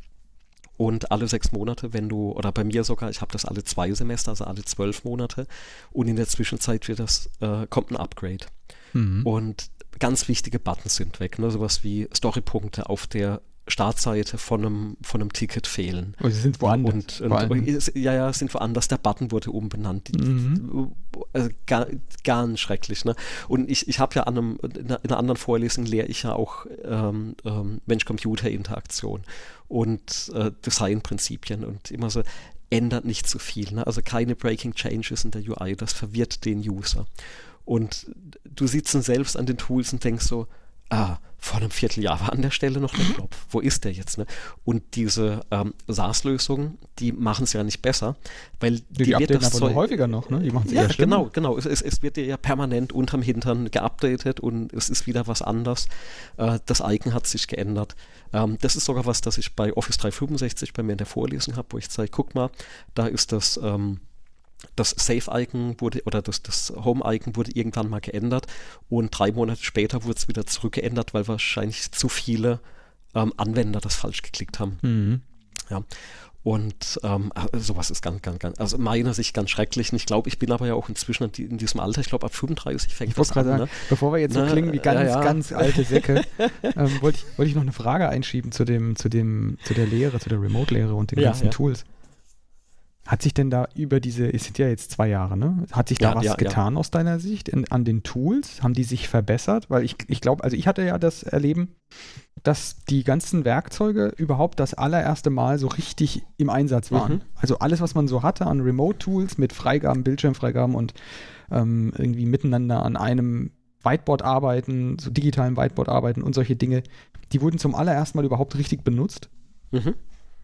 Speaker 1: und alle sechs Monate, wenn du, oder bei mir sogar, ich habe das alle zwei Semester, also alle zwölf Monate und in der Zwischenzeit wird das, äh, kommt ein Upgrade. Mhm. Und ganz wichtige Buttons sind weg, ne? sowas wie Storypunkte auf der Startseite von einem, von einem Ticket fehlen.
Speaker 2: Oh, sie sind woanders.
Speaker 1: Und, und, ja, ja, sind woanders. Der Button wurde umbenannt. Mhm. Also, gar, ganz schrecklich. Ne? Und ich, ich habe ja an einem, in einer anderen Vorlesung lehre ich ja auch ähm, ähm, Mensch-Computer-Interaktion und äh, Design-Prinzipien und immer so, ändert nicht zu viel. Ne? Also keine Breaking Changes in der UI, das verwirrt den User. Und du sitzt dann selbst an den Tools und denkst so, ah, vor einem Vierteljahr war an der Stelle noch der mhm. Knopf. Wo ist der jetzt? Ne? Und diese ähm, SaaS-Lösungen, die machen es ja nicht besser, weil
Speaker 2: die, die wird das aber häufiger noch, ne?
Speaker 1: Die machen es ja, genau, genau. Es, es, es, wird ja permanent unterm Hintern geupdatet und es ist wieder was anders. Äh, das Icon hat sich geändert. Ähm, das ist sogar was, das ich bei Office 365 bei mir in der Vorlesung habe, wo ich zeige, guck mal, da ist das ähm, das Save-Icon wurde oder das, das Home-Icon wurde irgendwann mal geändert und drei Monate später wurde es wieder zurückgeändert, weil wahrscheinlich zu viele ähm, Anwender das falsch geklickt haben. Mhm. Ja. Und ähm, äh, sowas ist ganz, ganz, ganz, also meiner Sicht ganz schrecklich. Und ich glaube, ich bin aber ja auch inzwischen in diesem Alter, ich glaube ab 35 fängt ich das an. Sagen, ne?
Speaker 2: Bevor wir jetzt so ne? klingen wie ganz, ja, ja. ganz alte Säcke, ähm, wollte ich, wollt ich noch eine Frage einschieben zu dem, zu dem, zu der Lehre, zu der Remote-Lehre und den ja, ganzen Tools. Hat sich denn da über diese, es sind ja jetzt zwei Jahre, ne? Hat sich da ja, was ja, getan ja. aus deiner Sicht in, an den Tools? Haben die sich verbessert? Weil ich, ich glaube, also ich hatte ja das Erleben, dass die ganzen Werkzeuge überhaupt das allererste Mal so richtig im Einsatz waren. Mhm. Also alles, was man so hatte an Remote-Tools mit Freigaben, Bildschirmfreigaben und ähm, irgendwie miteinander an einem Whiteboard arbeiten, so digitalen Whiteboard arbeiten und solche Dinge, die wurden zum allerersten Mal überhaupt richtig benutzt. Mhm.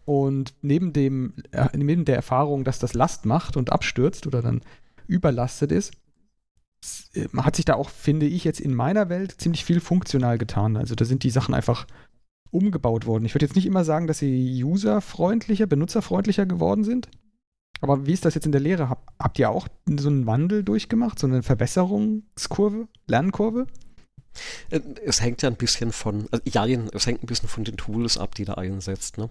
Speaker 2: Und neben, dem, äh, neben der Erfahrung, dass das Last macht und abstürzt oder dann überlastet ist, äh, hat sich da auch, finde ich, jetzt in meiner Welt ziemlich viel funktional getan. Also da sind die Sachen einfach umgebaut worden. Ich würde jetzt nicht immer sagen, dass sie userfreundlicher, benutzerfreundlicher geworden sind. Aber wie ist das jetzt in der Lehre? Hab, habt ihr auch so einen Wandel durchgemacht, so eine Verbesserungskurve, Lernkurve?
Speaker 1: Äh, es hängt ja ein bisschen von, also ja, es hängt ein bisschen von den Tools ab, die da einsetzt. Ne?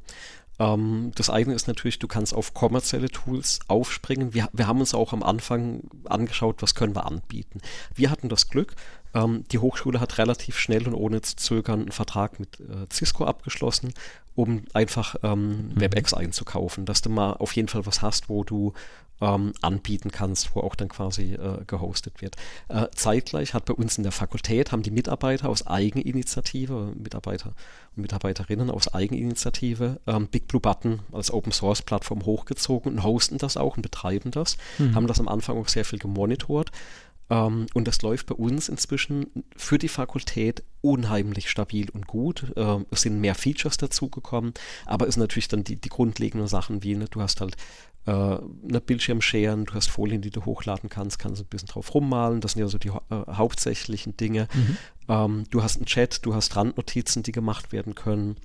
Speaker 1: Ähm, das eine ist natürlich, du kannst auf kommerzielle Tools aufspringen. Wir, wir haben uns auch am Anfang angeschaut, was können wir anbieten. Wir hatten das Glück, ähm, die Hochschule hat relativ schnell und ohne zu zögern einen Vertrag mit äh, Cisco abgeschlossen, um einfach ähm, mhm. WebEx einzukaufen, dass du mal auf jeden Fall was hast, wo du ähm, anbieten kannst, wo auch dann quasi äh, gehostet wird. Äh, zeitgleich hat bei uns in der Fakultät, haben die Mitarbeiter aus Eigeninitiative, Mitarbeiter und Mitarbeiterinnen aus Eigeninitiative ähm, Big Blue Button als Open Source Plattform hochgezogen und hosten das auch und betreiben das, mhm. haben das am Anfang auch sehr viel gemonitort. Ähm, und das läuft bei uns inzwischen für die Fakultät unheimlich stabil und gut. Uh, es sind mehr Features dazugekommen, aber es sind natürlich dann die, die grundlegenden Sachen wie, ne, du hast halt äh, eine Bildschirm scheren, du hast Folien, die du hochladen kannst, kannst ein bisschen drauf rummalen. Das sind ja so die äh, hauptsächlichen Dinge. Mhm. Ähm, du hast einen Chat, du hast Randnotizen, die gemacht werden können.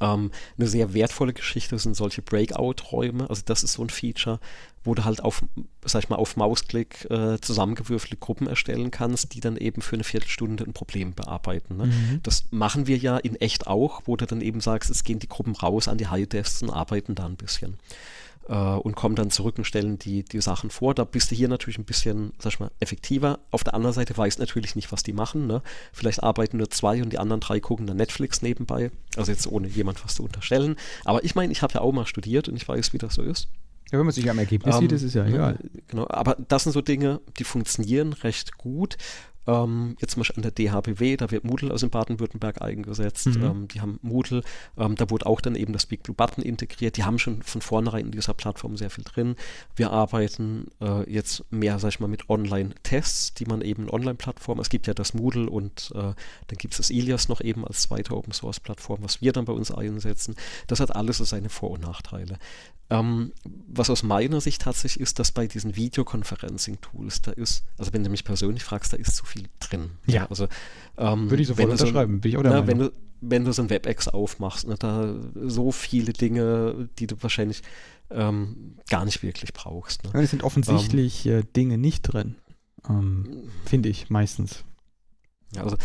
Speaker 1: Ähm, eine sehr wertvolle Geschichte sind solche Breakout-Räume. Also das ist so ein Feature, wo du halt auf, sag ich mal, auf Mausklick äh, zusammengewürfelte Gruppen erstellen kannst, die dann eben für eine Viertelstunde ein Problem bearbeiten. Ne? Mhm. Das machen wir ja in echt auch, wo du dann eben sagst, es gehen die Gruppen raus an die High-Desks und arbeiten da ein bisschen äh, und kommen dann zurück und stellen die, die Sachen vor. Da bist du hier natürlich ein bisschen, sag ich mal, effektiver. Auf der anderen Seite weißt natürlich nicht, was die machen. Ne? Vielleicht arbeiten nur zwei und die anderen drei gucken dann Netflix nebenbei. Also jetzt ohne jemand was zu unterstellen. Aber ich meine, ich habe ja auch mal studiert und ich weiß, wie das so ist.
Speaker 2: Ja, wenn man sich am Ergebnis ähm, sieht, ist es ja egal.
Speaker 1: Genau, aber das sind so Dinge, die funktionieren recht gut. Ähm, jetzt zum Beispiel an der DHBW, da wird Moodle aus dem Baden-Württemberg eingesetzt. Mhm. Ähm, die haben Moodle, ähm, da wurde auch dann eben das Big Blue Button integriert. Die haben schon von vornherein in dieser Plattform sehr viel drin. Wir arbeiten äh, jetzt mehr, sag ich mal, mit Online-Tests, die man eben in Online-Plattformen, es gibt ja das Moodle und äh, dann gibt es das Ilias noch eben als zweite Open-Source-Plattform, was wir dann bei uns einsetzen. Das hat alles so seine Vor- und Nachteile. Ähm, was aus meiner Sicht tatsächlich ist, dass bei diesen Videoconferencing-Tools, da ist, also wenn du mich persönlich fragst, da ist zu viel drin.
Speaker 2: Ja.
Speaker 1: Also,
Speaker 2: ähm, Würde ich sofort unterschreiben,
Speaker 1: so, bin ich auch der na, wenn du, wenn du so ein WebEx aufmachst, ne, da so viele Dinge, die du wahrscheinlich ähm, gar nicht wirklich brauchst. Ne?
Speaker 2: Ja, es sind offensichtlich ähm, äh, Dinge nicht drin, ähm, finde ich meistens.
Speaker 1: Ja, also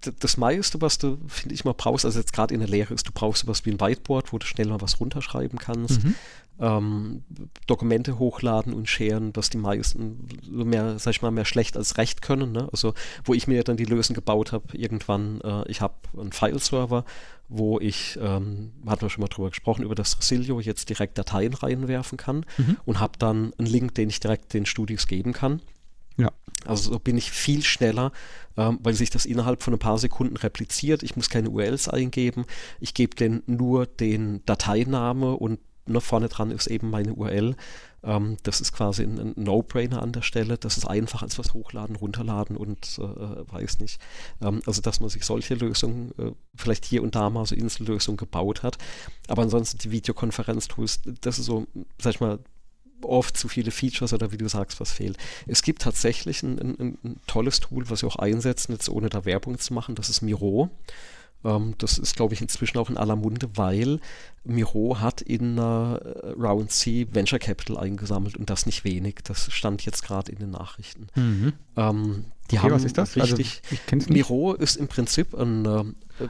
Speaker 1: das meiste, was du, finde ich mal, brauchst, also jetzt gerade in der Lehre ist, du brauchst sowas wie ein Whiteboard, wo du schnell mal was runterschreiben kannst. Mhm. Ähm, Dokumente hochladen und scheren, was die meisten mehr, sag ich mal, mehr schlecht als recht können. Ne? Also, wo ich mir dann die Lösung gebaut habe, irgendwann, äh, ich habe einen File-Server, wo ich, ähm, hatten wir schon mal drüber gesprochen, über das Resilio jetzt direkt Dateien reinwerfen kann mhm. und habe dann einen Link, den ich direkt den Studis geben kann. Ja. Also so bin ich viel schneller, ähm, weil sich das innerhalb von ein paar Sekunden repliziert. Ich muss keine URLs eingeben. Ich gebe denen nur den Dateiname und ne, vorne dran ist eben meine URL. Ähm, das ist quasi ein, ein No-Brainer an der Stelle. Das ist einfach als was hochladen, runterladen und äh, weiß nicht. Ähm, also, dass man sich solche Lösungen, äh, vielleicht hier und da mal so Insellösungen gebaut hat. Aber ansonsten die Videokonferenz-Tools, das ist so, sag ich mal, oft zu viele Features oder wie du sagst, was fehlt. Es gibt tatsächlich ein, ein, ein tolles Tool, was wir auch einsetzen, jetzt ohne da Werbung zu machen, das ist Miro. Ähm, das ist, glaube ich, inzwischen auch in aller Munde, weil Miro hat in äh, Round C Venture Capital eingesammelt und das nicht wenig. Das stand jetzt gerade in den Nachrichten. Mhm. Ähm, die okay, haben was ist das? Also, richtig. Also, Miro ist im Prinzip ein äh,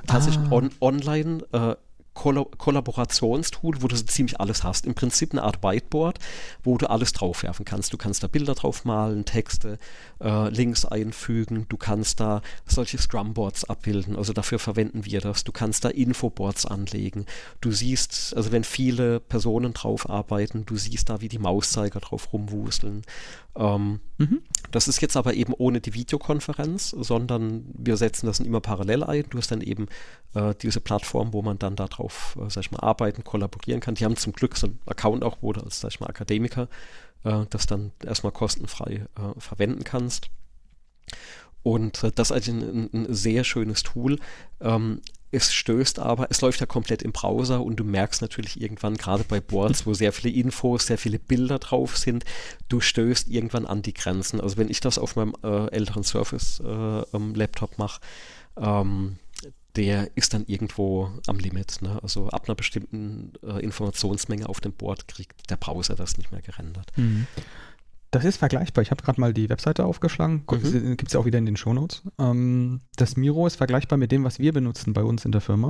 Speaker 1: tatsächlich ah. on, online äh, Koll Kollaborationstool, wo du so ziemlich alles hast. Im Prinzip eine Art Whiteboard, wo du alles draufwerfen kannst. Du kannst da Bilder drauf malen, Texte, äh, Links einfügen, du kannst da solche Scrumboards abbilden, also dafür verwenden wir das. Du kannst da Infoboards anlegen. Du siehst, also wenn viele Personen drauf arbeiten, du siehst da, wie die Mauszeiger drauf rumwuseln. Ähm, mhm. Das ist jetzt aber eben ohne die Videokonferenz, sondern wir setzen das immer parallel ein. Du hast dann eben äh, diese Plattform, wo man dann darauf, äh, sag ich mal, arbeiten, kollaborieren kann. Die haben zum Glück so einen Account auch, wo du als, sag ich mal, Akademiker äh, das dann erstmal kostenfrei äh, verwenden kannst. Und äh, das ist also ein, ein, sehr schönes Tool. Ähm, es stößt aber, es läuft ja komplett im Browser und du merkst natürlich irgendwann, gerade bei Boards, wo sehr viele Infos, sehr viele Bilder drauf sind, du stößt irgendwann an die Grenzen. Also wenn ich das auf meinem äh, älteren Surface-Laptop äh, mache, ähm, der ist dann irgendwo am Limit. Ne? Also ab einer bestimmten äh, Informationsmenge auf dem Board kriegt der Browser das nicht mehr gerendert. Mhm.
Speaker 2: Das ist vergleichbar. Ich habe gerade mal die Webseite aufgeschlagen. Mhm. Gibt es ja auch wieder in den Shownotes. Ähm, das Miro ist vergleichbar mit dem, was wir benutzen bei uns in der Firma.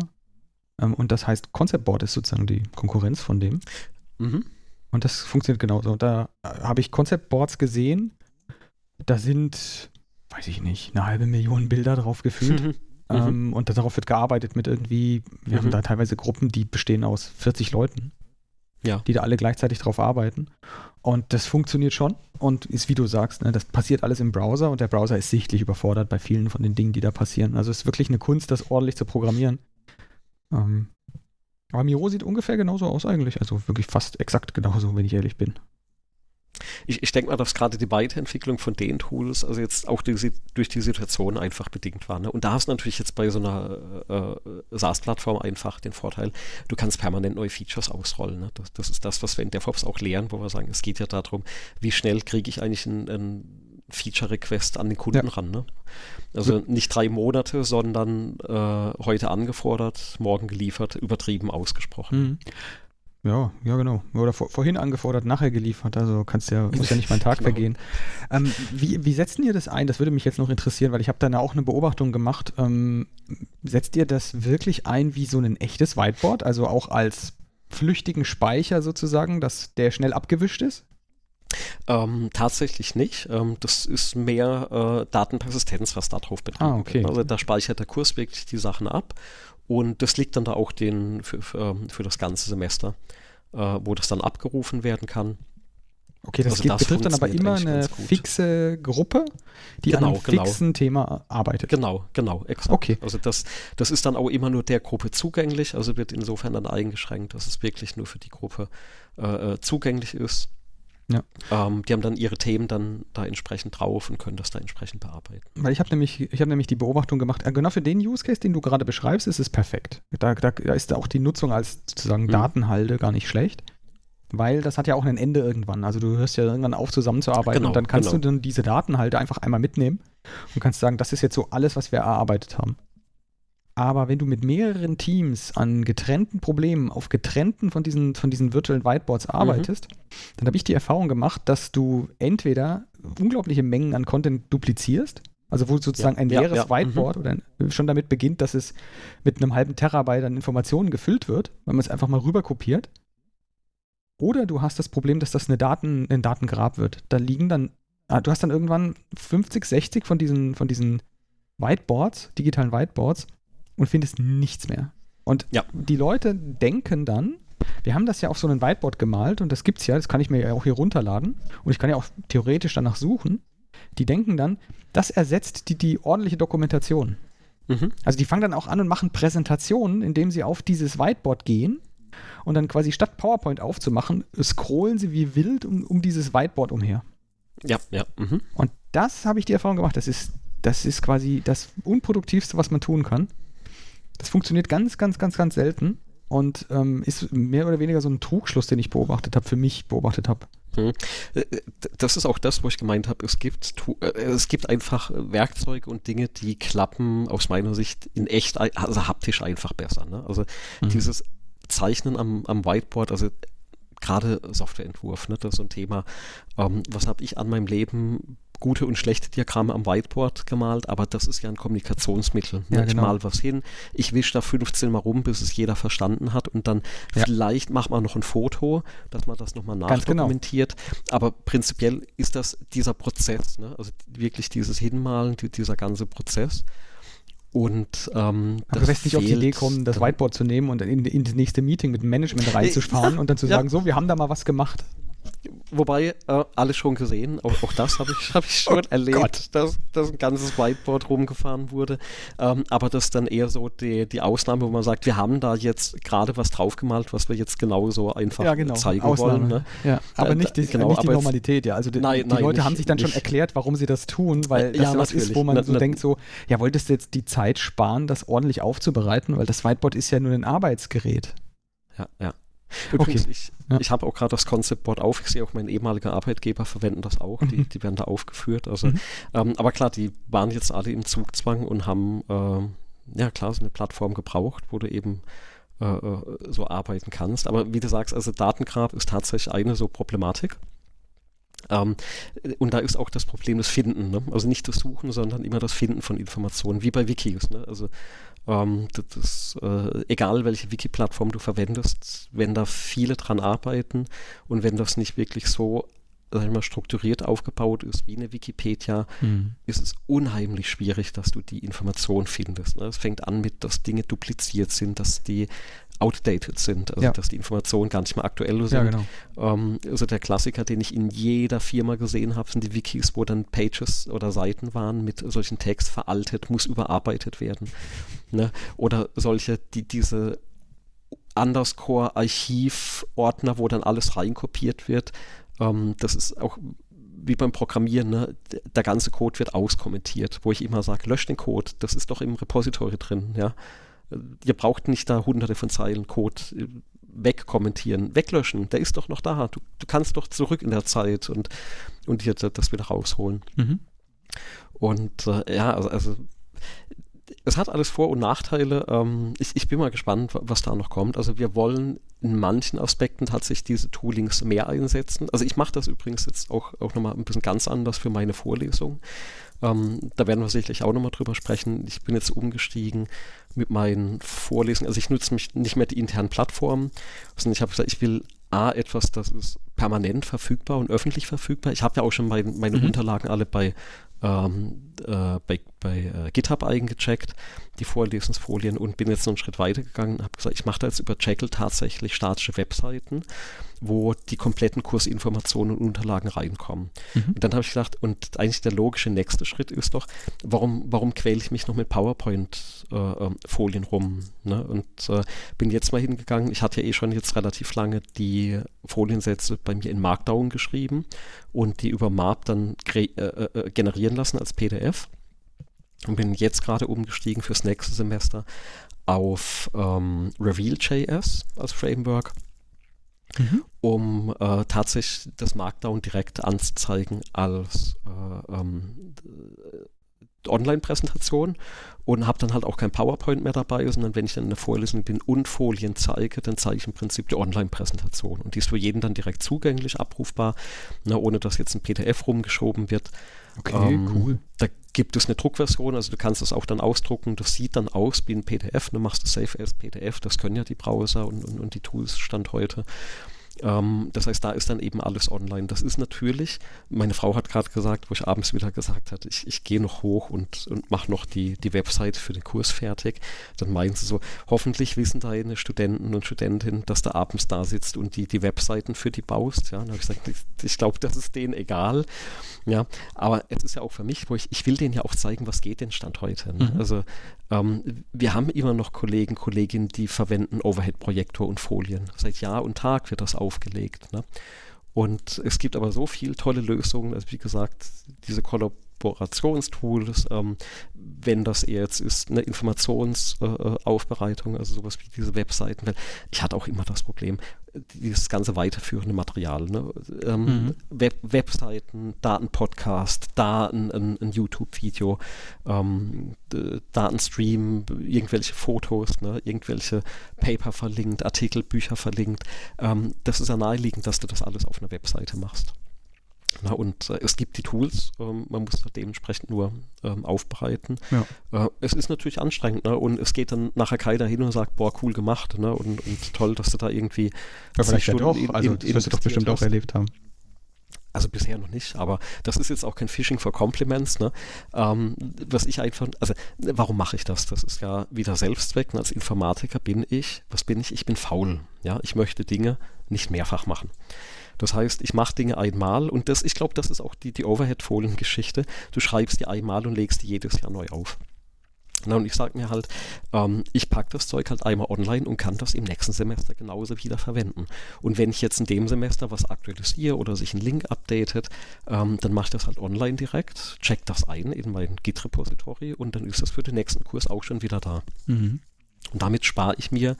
Speaker 2: Ähm, und das heißt, Concept Board ist sozusagen die Konkurrenz von dem. Mhm. Und das funktioniert genauso. Da äh, habe ich Concept Boards gesehen. Da sind, weiß ich nicht, eine halbe Million Bilder drauf gefühlt. Mhm. Ähm, und darauf wird gearbeitet mit irgendwie, wir mhm. haben da teilweise Gruppen, die bestehen aus 40 Leuten, ja. die da alle gleichzeitig drauf arbeiten. Und das funktioniert schon und ist, wie du sagst, ne, das passiert alles im Browser und der Browser ist sichtlich überfordert bei vielen von den Dingen, die da passieren. Also es ist wirklich eine Kunst, das ordentlich zu programmieren. Ähm, aber Miro sieht ungefähr genauso aus eigentlich, also wirklich fast exakt genauso, wenn ich ehrlich bin
Speaker 1: ich, ich denke mal, dass gerade die Weiterentwicklung von den Tools, also jetzt auch die, durch die Situation einfach bedingt war. Ne? Und da hast du natürlich jetzt bei so einer äh, SaaS-Plattform einfach den Vorteil, du kannst permanent neue Features ausrollen. Ne? Das, das, ist das, was wir in DevOps auch lernen, wo wir sagen, es geht ja darum, wie schnell kriege ich eigentlich einen, einen Feature-Request an den Kunden ja. ran. Ne? Also nicht drei Monate, sondern äh, heute angefordert, morgen geliefert, übertrieben ausgesprochen. Mhm.
Speaker 2: Ja, ja, genau. Oder vor, vorhin angefordert, nachher geliefert. Also kannst ja, muss ja nicht mein Tag genau. vergehen. Ähm, wie, wie setzt ihr das ein? Das würde mich jetzt noch interessieren, weil ich habe da auch eine Beobachtung gemacht. Ähm, setzt ihr das wirklich ein wie so ein echtes Whiteboard? Also auch als flüchtigen Speicher sozusagen, dass der schnell abgewischt ist?
Speaker 1: Ähm, tatsächlich nicht. Ähm, das ist mehr äh, Datenpersistenz, was da drauf betrieben ah, okay. Also da speichert der Kurs wirklich die Sachen ab und das liegt dann da auch den, für, für, ähm, für das ganze Semester, äh, wo das dann abgerufen werden kann.
Speaker 2: Okay, das, also geht, das betrifft dann aber immer eine fixe Gruppe, die genau, an einem genau. fixen Thema arbeitet.
Speaker 1: Genau, genau, exakt. Okay. Also das, das ist dann auch immer nur der Gruppe zugänglich, also wird insofern dann eingeschränkt, dass es wirklich nur für die Gruppe äh, äh zugänglich ist. Ja. Ähm, die haben dann ihre Themen dann da entsprechend drauf und können das da entsprechend bearbeiten.
Speaker 2: Weil ich habe nämlich, ich habe nämlich die Beobachtung gemacht, äh, genau für den Use Case, den du gerade beschreibst, ist es perfekt. Da, da, da ist auch die Nutzung als sozusagen mhm. Datenhalde gar nicht schlecht. Weil das hat ja auch ein Ende irgendwann. Also du hörst ja irgendwann auf, zusammenzuarbeiten genau, und dann kannst genau. du dann diese Datenhalde einfach einmal mitnehmen und kannst sagen, das ist jetzt so alles, was wir erarbeitet haben. Aber wenn du mit mehreren Teams an getrennten Problemen auf getrennten von diesen, von diesen virtuellen Whiteboards mhm. arbeitest, mhm. dann habe ich die Erfahrung gemacht, dass du entweder unglaubliche Mengen an Content duplizierst, also wo sozusagen ja, ein leeres ja, ja. Whiteboard mhm. oder ein, schon damit beginnt, dass es mit einem halben Terabyte an Informationen gefüllt wird, wenn man es einfach mal rüber kopiert. Oder du hast das Problem, dass das eine Daten, ein Datengrab wird. Da liegen dann, ah, du hast dann irgendwann 50, 60 von diesen, von diesen Whiteboards, digitalen Whiteboards, und findest nichts mehr. Und ja. die Leute denken dann, wir haben das ja auf so einem Whiteboard gemalt und das gibt es ja, das kann ich mir ja auch hier runterladen und ich kann ja auch theoretisch danach suchen. Die denken dann, das ersetzt die, die ordentliche Dokumentation. Mhm. Also die fangen dann auch an und machen Präsentationen, indem sie auf dieses Whiteboard gehen und dann quasi statt PowerPoint aufzumachen, scrollen sie wie wild um, um dieses Whiteboard umher.
Speaker 1: Ja, ja. Mhm.
Speaker 2: Und das habe ich die Erfahrung gemacht, das ist, das ist quasi das Unproduktivste, was man tun kann. Das funktioniert ganz, ganz, ganz, ganz selten und ähm, ist mehr oder weniger so ein Trugschluss, den ich beobachtet habe, für mich beobachtet habe. Hm.
Speaker 1: Das ist auch das, wo ich gemeint habe, es gibt, äh, es gibt einfach Werkzeuge und Dinge, die klappen aus meiner Sicht in echt, also haptisch einfach besser. Ne? Also mhm. dieses Zeichnen am, am Whiteboard, also gerade Softwareentwurf, ne, das ist so ein Thema. Ähm, was habe ich an meinem Leben gute und schlechte Diagramme am Whiteboard gemalt, aber das ist ja ein Kommunikationsmittel. Ne? Ja, genau. Ich mal was hin, ich wische da 15 Mal rum, bis es jeder verstanden hat und dann ja. vielleicht macht man noch ein Foto, dass man das nochmal genau. nachdokumentiert. Genau. Aber prinzipiell ist das dieser Prozess, ne? also wirklich dieses Hinmalen, dieser ganze Prozess. Und ähm,
Speaker 2: Aber du wirst nicht auf die Idee kommen, das Whiteboard zu nehmen und in, in das nächste Meeting mit dem Management reinzufahren und dann zu sagen, so, wir haben da mal was gemacht.
Speaker 1: Wobei, äh, alles schon gesehen, auch, auch das habe ich, hab ich schon oh erlebt, dass, dass ein ganzes Whiteboard rumgefahren wurde. Ähm, aber das ist dann eher so die, die Ausnahme, wo man sagt, wir haben da jetzt gerade was draufgemalt, was wir jetzt genauso einfach ja, genau. zeigen Ausnahme. wollen. Ne?
Speaker 2: Ja, aber äh, nicht die, genau, nicht die Normalität, ja. Also die, nein, die nein, Leute nicht, haben sich dann nicht. schon erklärt, warum sie das tun, weil das ja, was ist, wo man na, so na, denkt, so, ja, wolltest du jetzt die Zeit sparen, das ordentlich aufzubereiten, weil das Whiteboard ist ja nur ein Arbeitsgerät.
Speaker 1: Ja, ja. Übrigens, okay. ich, ja. ich habe auch gerade das Concept Board auf. Ich sehe auch meine ehemalige Arbeitgeber verwenden das auch. Mhm. Die, die werden da aufgeführt. Also, mhm. ähm, aber klar, die waren jetzt alle im Zugzwang und haben, äh, ja klar, so eine Plattform gebraucht, wo du eben äh, äh, so arbeiten kannst. Aber wie du sagst, also Datengrab ist tatsächlich eine so Problematik. Ähm, und da ist auch das Problem das Finden. Ne? Also nicht das Suchen, sondern immer das Finden von Informationen, wie bei Wikis. Ne? Also ähm, das, äh, egal welche Wiki-Plattform du verwendest, wenn da viele dran arbeiten und wenn das nicht wirklich so sag ich mal, strukturiert aufgebaut ist wie eine Wikipedia, mhm. ist es unheimlich schwierig, dass du die Information findest. Ne? Es fängt an mit, dass Dinge dupliziert sind, dass die outdated sind, also ja. dass die Informationen gar nicht mehr aktuell sind. Ja, genau. ähm, also der Klassiker, den ich in jeder Firma gesehen habe, sind die Wikis, wo dann Pages oder Seiten waren mit solchen Text veraltet, muss überarbeitet werden. Ne? Oder solche, die diese Underscore-Archiv-Ordner, wo dann alles reinkopiert wird. Ähm, das ist auch wie beim Programmieren, ne? der ganze Code wird auskommentiert, wo ich immer sage, lösch den Code, das ist doch im Repository drin, ja ihr braucht nicht da hunderte von Zeilen Code äh, wegkommentieren, weglöschen, der ist doch noch da. Du, du kannst doch zurück in der Zeit und, und dir das wieder rausholen. Mhm. Und äh, ja, also, also es hat alles Vor- und Nachteile. Ähm, ich, ich, bin mal gespannt, was da noch kommt. Also wir wollen in manchen Aspekten tatsächlich diese Toolings mehr einsetzen. Also ich mache das übrigens jetzt auch, auch nochmal ein bisschen ganz anders für meine Vorlesung. Ähm, da werden wir sicherlich auch nochmal drüber sprechen. Ich bin jetzt umgestiegen mit meinen Vorlesungen. Also ich nutze mich nicht mehr die internen Plattformen, sondern ich habe gesagt, ich will A, etwas, das ist permanent verfügbar und öffentlich verfügbar. Ich habe ja auch schon mein, meine mhm. Unterlagen alle bei ähm, äh, bei, bei äh, GitHub eingecheckt, die Vorlesungsfolien und bin jetzt noch einen Schritt weiter gegangen und habe gesagt, ich mache da jetzt über Jekyll tatsächlich statische Webseiten, wo die kompletten Kursinformationen und Unterlagen reinkommen. Mhm. Und dann habe ich gedacht, und eigentlich der logische nächste Schritt ist doch, warum, warum quäle ich mich noch mit PowerPoint-Folien äh, ähm, rum? Ne? Und äh, bin jetzt mal hingegangen, ich hatte ja eh schon jetzt relativ lange die Foliensätze bei mir in Markdown geschrieben und die über MARP dann äh, äh, generieren lassen als PDF und bin jetzt gerade umgestiegen fürs nächste Semester auf ähm, Reveal.js als Framework, mhm. um äh, tatsächlich das Markdown direkt anzuzeigen als äh, ähm, Online-Präsentation und habe dann halt auch kein PowerPoint mehr dabei, sondern wenn ich dann in der Vorlesung bin und Folien zeige, dann zeige ich im Prinzip die Online-Präsentation und die ist für jeden dann direkt zugänglich abrufbar, ne, ohne dass jetzt ein PDF rumgeschoben wird.
Speaker 2: Okay, ähm, cool.
Speaker 1: Da gibt es eine Druckversion, also du kannst das auch dann ausdrucken. Das sieht dann aus wie ein PDF. Du machst es safe als PDF. Das können ja die Browser und, und, und die Tools Stand heute. Ähm, das heißt, da ist dann eben alles online. Das ist natürlich, meine Frau hat gerade gesagt, wo ich abends wieder gesagt hat, ich, ich gehe noch hoch und, und mache noch die, die Website für den Kurs fertig. Dann meinen sie so, hoffentlich wissen deine Studenten und Studentinnen, dass du abends da sitzt und die, die Webseiten für die baust. Ja, dann habe ich gesagt, ich, ich glaube, das ist denen egal. Ja, aber es ist ja auch für mich, wo ich, ich will denen ja auch zeigen, was geht denn Stand heute. Ne? Mhm. Also ähm, wir haben immer noch Kollegen, Kolleginnen, die verwenden Overhead-Projektor und Folien. Seit Jahr und Tag wird das aufgelegt. Ne? Und es gibt aber so viele tolle Lösungen, also wie gesagt, diese Kollaborationstools, ähm, wenn das eher jetzt ist, eine Informationsaufbereitung, äh, also sowas wie diese Webseiten. Ich hatte auch immer das Problem, dieses ganze weiterführende Material. Ne? Ähm, mhm. Web Webseiten, Datenpodcast, Daten, ein, ein YouTube-Video, ähm, Datenstream, irgendwelche Fotos, ne? irgendwelche Paper verlinkt, Artikel, Bücher verlinkt. Ähm, das ist ja naheliegend, dass du das alles auf einer Webseite machst. Na, und äh, es gibt die Tools, ähm, man muss das dementsprechend nur ähm, aufbereiten. Ja. Äh, es ist natürlich anstrengend ne? und es geht dann nachher keiner hin und sagt, boah, cool gemacht ne? und, und toll, dass du da irgendwie.
Speaker 2: Ja, vielleicht ja doch, in, also in, das wirst du doch bestimmt hast. auch erlebt haben.
Speaker 1: Also bisher noch nicht, aber das ist jetzt auch kein Phishing for Compliments. Ne? Ähm, was ich einfach, also warum mache ich das? Das ist ja wieder Selbstzweck. Ne? Als Informatiker bin ich, was bin ich? Ich bin faul. Ja, ich möchte Dinge nicht mehrfach machen. Das heißt, ich mache Dinge einmal und das, ich glaube, das ist auch die, die Overhead-Folien-Geschichte. Du schreibst die einmal und legst die jedes Jahr neu auf. Na, und ich sage mir halt, ähm, ich packe das Zeug halt einmal online und kann das im nächsten Semester genauso wieder verwenden. Und wenn ich jetzt in dem Semester was aktualisiere oder sich ein Link updatet, ähm, dann mache ich das halt online direkt, check das ein in mein Git-Repository und dann ist das für den nächsten Kurs auch schon wieder da. Mhm. Und damit spare ich mir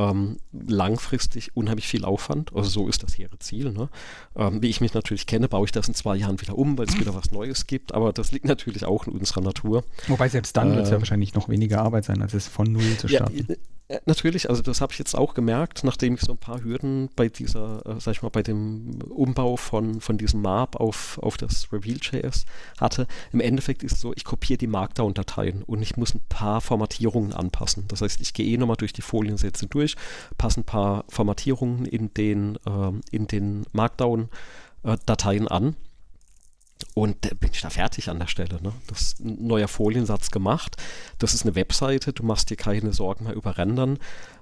Speaker 1: ähm, langfristig unheimlich viel Aufwand. Also so ist das hehre Ziel. Ne? Ähm, wie ich mich natürlich kenne, baue ich das in zwei Jahren wieder um, weil es wieder was Neues gibt. Aber das liegt natürlich auch in unserer Natur.
Speaker 2: Wobei selbst dann äh, wird es ja wahrscheinlich noch weniger Arbeit sein, als es von Null zu starten. Ja,
Speaker 1: äh, natürlich, also das habe ich jetzt auch gemerkt, nachdem ich so ein paar Hürden bei dieser, äh, sag ich mal, bei dem Umbau von, von diesem MAP auf, auf das Reveal.js hatte. Im Endeffekt ist es so, ich kopiere die Markdown-Dateien und ich muss ein paar Formatierungen anpassen. Das heißt, ich gehe eh nochmal durch die Foliensätze durch, passe ein paar Formatierungen in den, äh, in den Markdown-Dateien an und äh, bin ich da fertig an der Stelle. Ne? Das ist ein neuer Foliensatz gemacht. Das ist eine Webseite. Du machst dir keine Sorgen mehr über Rendern.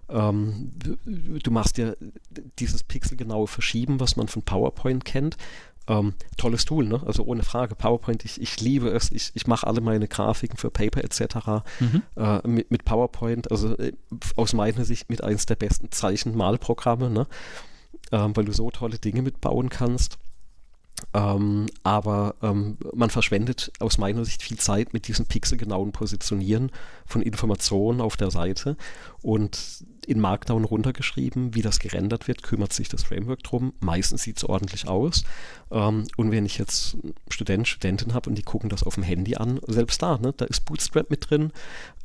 Speaker 1: Ähm, du machst dir dieses pixelgenaue Verschieben, was man von PowerPoint kennt. Ähm, tolles Tool, ne? also ohne Frage. PowerPoint, ich, ich liebe es. Ich, ich mache alle meine Grafiken für Paper etc. Mhm. Äh, mit, mit, PowerPoint, also äh, aus meiner Sicht mit eines der besten Zeichenmalprogramme, ne? Ähm, weil du so tolle Dinge mitbauen kannst. Ähm, aber ähm, man verschwendet aus meiner Sicht viel Zeit mit diesem pixelgenauen Positionieren von Informationen auf der Seite und in Markdown runtergeschrieben, wie das gerendert wird, kümmert sich das Framework drum. Meistens sieht es ordentlich aus. Ähm, und wenn ich jetzt Student, Studentin habe und die gucken das auf dem Handy an, selbst da, ne, da ist Bootstrap mit drin.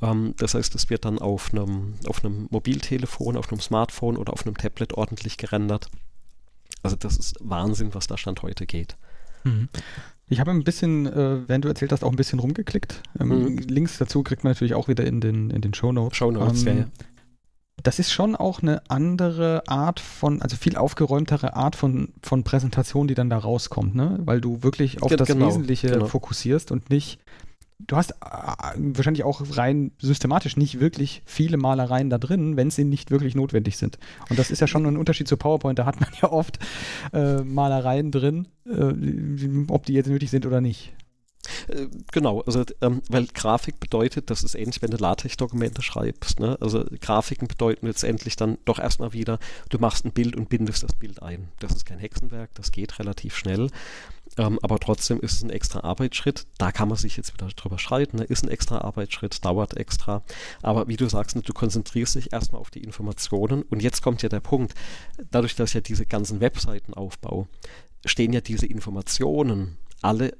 Speaker 1: Ähm, das heißt, es wird dann auf einem, auf einem Mobiltelefon, auf einem Smartphone oder auf einem Tablet ordentlich gerendert. Also das ist Wahnsinn, was da Stand heute geht.
Speaker 2: Mhm. Ich habe ein bisschen, äh, wenn du erzählt hast, auch ein bisschen rumgeklickt. Ähm, mhm. Links dazu kriegt man natürlich auch wieder in den, in den Show Notes.
Speaker 1: Show Notes, ähm, ja, ja.
Speaker 2: Das ist schon auch eine andere Art von, also viel aufgeräumtere Art von, von Präsentation, die dann da rauskommt, ne? Weil du wirklich auf das genau, Wesentliche genau. fokussierst und nicht du hast äh, wahrscheinlich auch rein systematisch nicht wirklich viele Malereien da drin, wenn sie nicht wirklich notwendig sind. Und das ist ja schon ein Unterschied zu PowerPoint. Da hat man ja oft äh, Malereien drin, äh, ob die jetzt nötig sind oder nicht.
Speaker 1: Äh, genau, also ähm, weil Grafik bedeutet, das ist ähnlich, wenn du LaTeX-Dokumente schreibst. Ne? Also Grafiken bedeuten letztendlich dann doch erstmal wieder, du machst ein Bild und bindest das Bild ein. Das ist kein Hexenwerk, das geht relativ schnell. Ähm, aber trotzdem ist es ein extra Arbeitsschritt. Da kann man sich jetzt wieder drüber streiten. Ne? Ist ein extra Arbeitsschritt, dauert extra. Aber wie du sagst, ne, du konzentrierst dich erstmal auf die Informationen. Und jetzt kommt ja der Punkt, dadurch, dass ich ja diese ganzen Webseiten aufbaue, stehen ja diese Informationen alle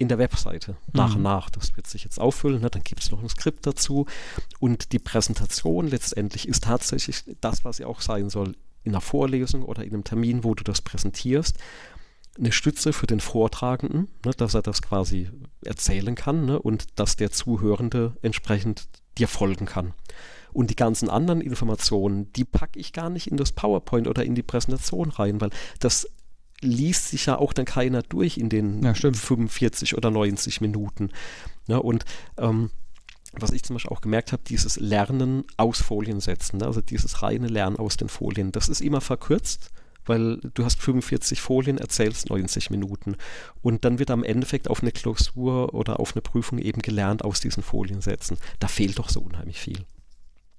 Speaker 1: in der Webseite nach mhm. und nach. Das wird sich jetzt auffüllen, ne? dann gibt es noch ein Skript dazu. Und die Präsentation letztendlich ist tatsächlich das, was sie auch sein soll. In einer Vorlesung oder in einem Termin, wo du das präsentierst, eine Stütze für den Vortragenden, ne, dass er das quasi erzählen kann ne, und dass der Zuhörende entsprechend dir folgen kann. Und die ganzen anderen Informationen, die packe ich gar nicht in das PowerPoint oder in die Präsentation rein, weil das liest sich ja auch dann keiner durch in den ja, 45 oder 90 Minuten. Ne? und ähm, was ich zum Beispiel auch gemerkt habe, dieses Lernen aus Folien setzen, ne? also dieses reine Lernen aus den Folien, das ist immer verkürzt, weil du hast 45 Folien, erzählst 90 Minuten und dann wird am Endeffekt auf eine Klausur oder auf eine Prüfung eben gelernt aus diesen Folien setzen. Da fehlt doch so unheimlich viel.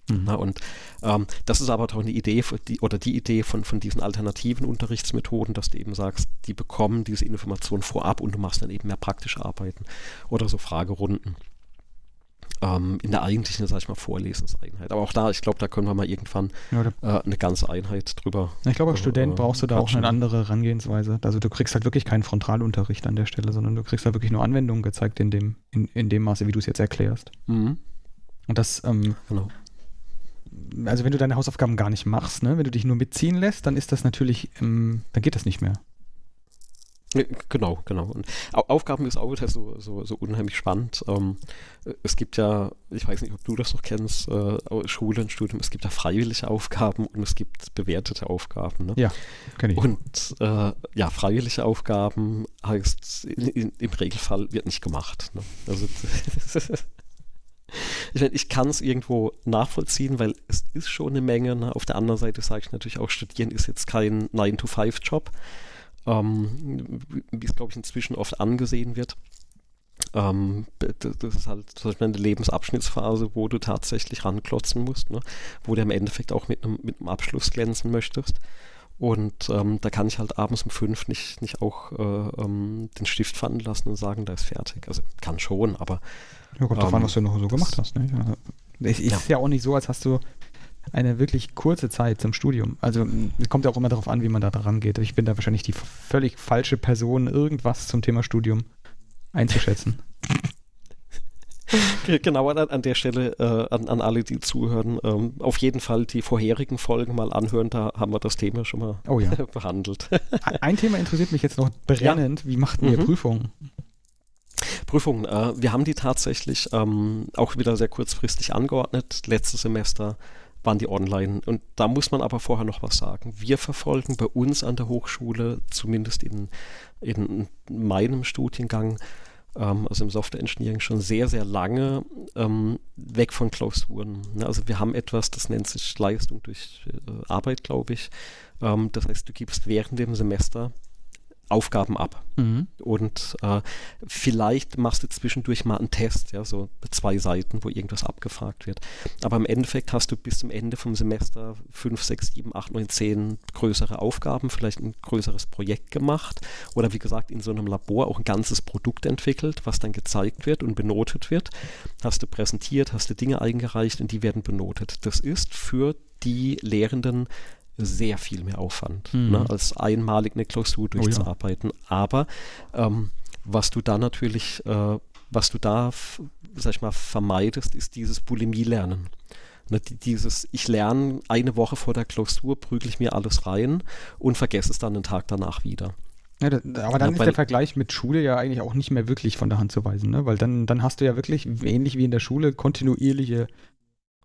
Speaker 1: Mhm. Na, und ähm, das ist aber auch eine Idee die, oder die Idee von, von diesen alternativen Unterrichtsmethoden, dass du eben sagst, die bekommen diese Information vorab und du machst dann eben mehr praktische Arbeiten oder so Fragerunden. Ähm, in der eigentlichen, sag ich mal, Vorlesenseinheit. Aber auch da, ich glaube, da können wir mal irgendwann ja, äh, eine ganze Einheit drüber.
Speaker 2: Ich glaube, als äh, Student brauchst du da quatschen. auch eine andere Herangehensweise. Also du kriegst halt wirklich keinen Frontalunterricht an der Stelle, sondern du kriegst halt wirklich nur Anwendungen gezeigt in dem, in, in dem Maße, wie du es jetzt erklärst. Mhm. Und das, ähm, genau also wenn du deine Hausaufgaben gar nicht machst, ne, wenn du dich nur mitziehen lässt, dann ist das natürlich, ähm, dann geht das nicht mehr.
Speaker 1: Genau, genau. Und Aufgaben ist auch so, so, so unheimlich spannend. Ähm, es gibt ja, ich weiß nicht, ob du das noch kennst, äh, Schule und Studium, es gibt ja freiwillige Aufgaben und es gibt bewertete Aufgaben. Ne?
Speaker 2: Ja, kenne ich.
Speaker 1: Und äh, ja, freiwillige Aufgaben heißt, in, in, im Regelfall wird nicht gemacht. Ne? Also ich, mein, ich kann es irgendwo nachvollziehen, weil es ist schon eine Menge. Ne? Auf der anderen Seite sage ich natürlich auch, Studieren ist jetzt kein 9-to-5-Job, ähm, wie es, glaube ich, inzwischen oft angesehen wird. Ähm, das ist halt zum Beispiel eine Lebensabschnittsphase, wo du tatsächlich ranklotzen musst, ne? wo du im Endeffekt auch mit einem, mit einem Abschluss glänzen möchtest. Und ähm, da kann ich halt abends um fünf nicht, nicht auch äh, ähm, den Stift fallen lassen und sagen, da ist fertig. Also kann schon, aber
Speaker 2: ja, kommt drauf an, was du noch so gemacht hast. Ne? Es ist ja. ja auch nicht so, als hast du eine wirklich kurze Zeit zum Studium. Also es kommt ja auch immer darauf an, wie man da dran geht. Ich bin da wahrscheinlich die völlig falsche Person, irgendwas zum Thema Studium einzuschätzen.
Speaker 1: genau an, an, der Stelle äh, an, an, alle, die zuhören, ähm, auf jeden Fall die vorherigen Folgen mal anhören, da haben wir das Thema schon mal oh ja. behandelt.
Speaker 2: Ein Thema interessiert mich jetzt noch brennend. Ja. Wie macht ihr mhm. Prüfungen?
Speaker 1: Prüfungen. Äh, wir haben die tatsächlich ähm, auch wieder sehr kurzfristig angeordnet. Letztes Semester waren die online. Und da muss man aber vorher noch was sagen. Wir verfolgen bei uns an der Hochschule, zumindest in, in meinem Studiengang, ähm, also im Software Engineering, schon sehr, sehr lange ähm, weg von Klausuren. Also wir haben etwas, das nennt sich Leistung durch äh, Arbeit, glaube ich. Ähm, das heißt, du gibst während dem Semester Aufgaben ab. Mhm. Und äh, vielleicht machst du zwischendurch mal einen Test, ja, so zwei Seiten, wo irgendwas abgefragt wird. Aber im Endeffekt hast du bis zum Ende vom Semester fünf, sechs, sieben, acht, neun, zehn größere Aufgaben, vielleicht ein größeres Projekt gemacht oder wie gesagt in so einem Labor auch ein ganzes Produkt entwickelt, was dann gezeigt wird und benotet wird. Hast du präsentiert, hast du Dinge eingereicht und die werden benotet. Das ist für die Lehrenden sehr viel mehr Aufwand, mhm. ne, als einmalig eine Klausur durchzuarbeiten. Oh ja. Aber ähm, was du da natürlich, äh, was du da, sag ich mal, vermeidest, ist dieses Bulimie-Lernen. Ne, dieses, ich lerne eine Woche vor der Klausur, prügel ich mir alles rein und vergesse es dann einen Tag danach wieder.
Speaker 2: Ja, da, aber dann ja, ist der Vergleich mit Schule ja eigentlich auch nicht mehr wirklich von der Hand zu weisen, ne? weil dann, dann hast du ja wirklich, ähnlich wie in der Schule, kontinuierliche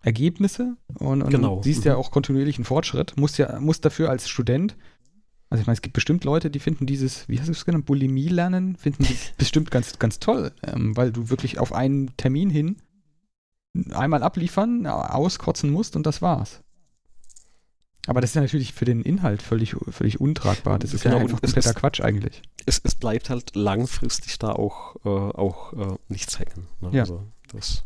Speaker 2: Ergebnisse und, und genau. siehst ja mhm. auch kontinuierlichen Fortschritt. Musst ja, musst dafür als Student, also ich meine, es gibt bestimmt Leute, die finden dieses, wie hast du es genannt, Bulimie lernen, finden die bestimmt ganz, ganz toll, ähm, weil du wirklich auf einen Termin hin einmal abliefern, auskotzen musst und das war's. Aber das ist ja natürlich für den Inhalt völlig, völlig untragbar. Das ist genau, ja einfach kompletter Quatsch eigentlich.
Speaker 1: Es, es, bleibt halt langfristig da auch, äh, auch äh, nichts hängen. Ne?
Speaker 2: Ja. Also das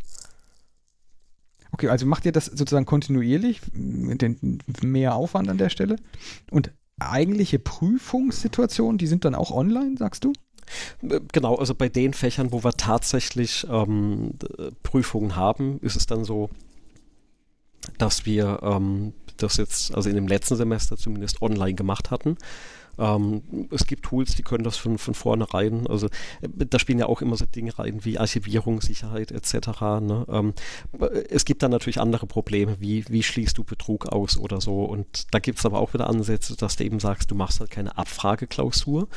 Speaker 2: Okay, also macht ihr das sozusagen kontinuierlich, den mehr Aufwand an der Stelle? Und eigentliche Prüfungssituationen, die sind dann auch online, sagst du?
Speaker 1: Genau, also bei den Fächern, wo wir tatsächlich ähm, Prüfungen haben, ist es dann so, dass wir ähm, das jetzt, also in dem letzten Semester zumindest online gemacht hatten. Ähm, es gibt Tools, die können das von, von vornherein, also äh, da spielen ja auch immer so Dinge rein wie Archivierung, Sicherheit etc. Ne? Ähm, es gibt dann natürlich andere Probleme, wie, wie schließt du Betrug aus oder so. Und da gibt es aber auch wieder Ansätze, dass du eben sagst, du machst halt keine Abfrageklausur,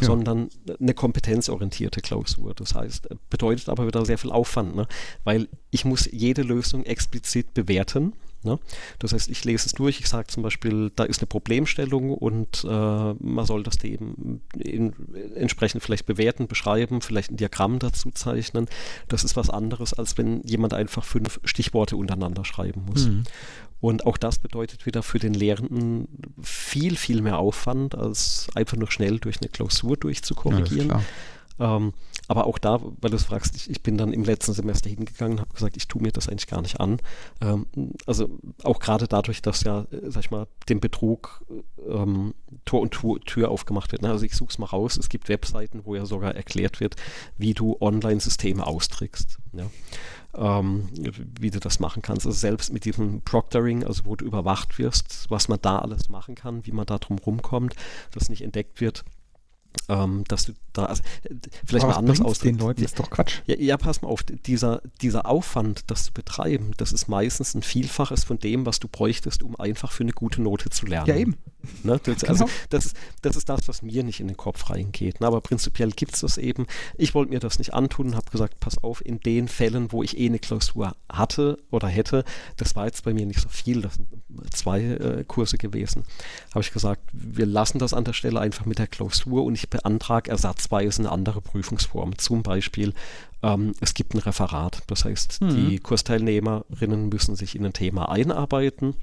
Speaker 1: ja. sondern eine kompetenzorientierte Klausur. Das heißt, bedeutet aber wieder sehr viel Aufwand, ne? weil ich muss jede Lösung explizit bewerten Ne? Das heißt, ich lese es durch, ich sage zum Beispiel, da ist eine Problemstellung und äh, man soll das eben in, entsprechend vielleicht bewerten, beschreiben, vielleicht ein Diagramm dazu zeichnen. Das ist was anderes, als wenn jemand einfach fünf Stichworte untereinander schreiben muss. Mhm. Und auch das bedeutet wieder für den Lehrenden viel, viel mehr Aufwand, als einfach nur schnell durch eine Klausur durchzukorrigieren. Ja, ähm, aber auch da, weil du es fragst, ich, ich, bin dann im letzten Semester hingegangen und habe gesagt, ich tue mir das eigentlich gar nicht an. Ähm, also auch gerade dadurch, dass ja, äh, sag ich mal, dem Betrug ähm, Tor und Tür, Tür aufgemacht wird. Ne? Also ich suche es mal raus. Es gibt Webseiten, wo ja sogar erklärt wird, wie du Online-Systeme austrickst. Ja? Ähm, wie du das machen kannst. Also selbst mit diesem Proctoring, also wo du überwacht wirst, was man da alles machen kann, wie man da drum rumkommt, dass nicht entdeckt wird ähm, dass du da, also, vielleicht Aber mal anders aus.
Speaker 2: den Leuten ist doch Quatsch.
Speaker 1: Ja, ja, pass mal auf, dieser, dieser Aufwand, das zu betreiben, das ist meistens ein Vielfaches von dem, was du bräuchtest, um einfach für eine gute Note zu lernen.
Speaker 2: Ja, eben.
Speaker 1: Ne? Das, also, genau. das, ist, das ist das, was mir nicht in den Kopf reingeht. Ne? Aber prinzipiell gibt es das eben. Ich wollte mir das nicht antun und habe gesagt, pass auf, in den Fällen, wo ich eh eine Klausur hatte oder hätte, das war jetzt bei mir nicht so viel, das sind zwei äh, Kurse gewesen, habe ich gesagt, wir lassen das an der Stelle einfach mit der Klausur und ich beantrage ersatzweise eine andere Prüfungsform. Zum Beispiel, ähm, es gibt ein Referat. Das heißt, mhm. die Kursteilnehmerinnen müssen sich in ein Thema einarbeiten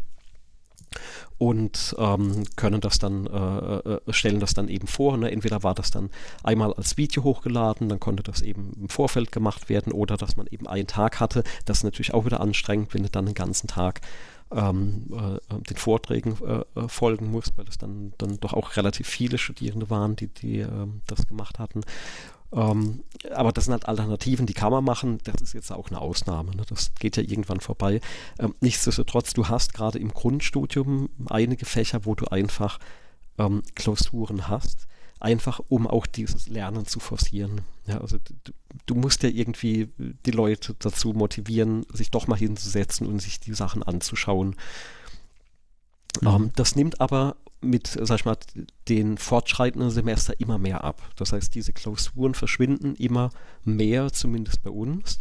Speaker 1: und ähm, können das dann, äh, äh, stellen das dann eben vor. Ne? Entweder war das dann einmal als Video hochgeladen, dann konnte das eben im Vorfeld gemacht werden oder dass man eben einen Tag hatte. Das ist natürlich auch wieder anstrengend, wenn du dann den ganzen Tag ähm, äh, den Vorträgen äh, äh, folgen muss, weil es dann, dann doch auch relativ viele Studierende waren, die, die äh, das gemacht hatten. Ähm, aber das sind halt Alternativen, die kann man machen. Das ist jetzt auch eine Ausnahme. Ne? Das geht ja irgendwann vorbei. Ähm, nichtsdestotrotz, du hast gerade im Grundstudium einige Fächer, wo du einfach ähm, Klausuren hast einfach um auch dieses Lernen zu forcieren. Ja, also du, du, musst ja irgendwie die Leute dazu motivieren, sich doch mal hinzusetzen und sich die Sachen anzuschauen. Mhm. Ähm, das nimmt aber mit, sag ich mal, den fortschreitenden Semester immer mehr ab. Das heißt, diese Klausuren verschwinden immer mehr, zumindest bei uns.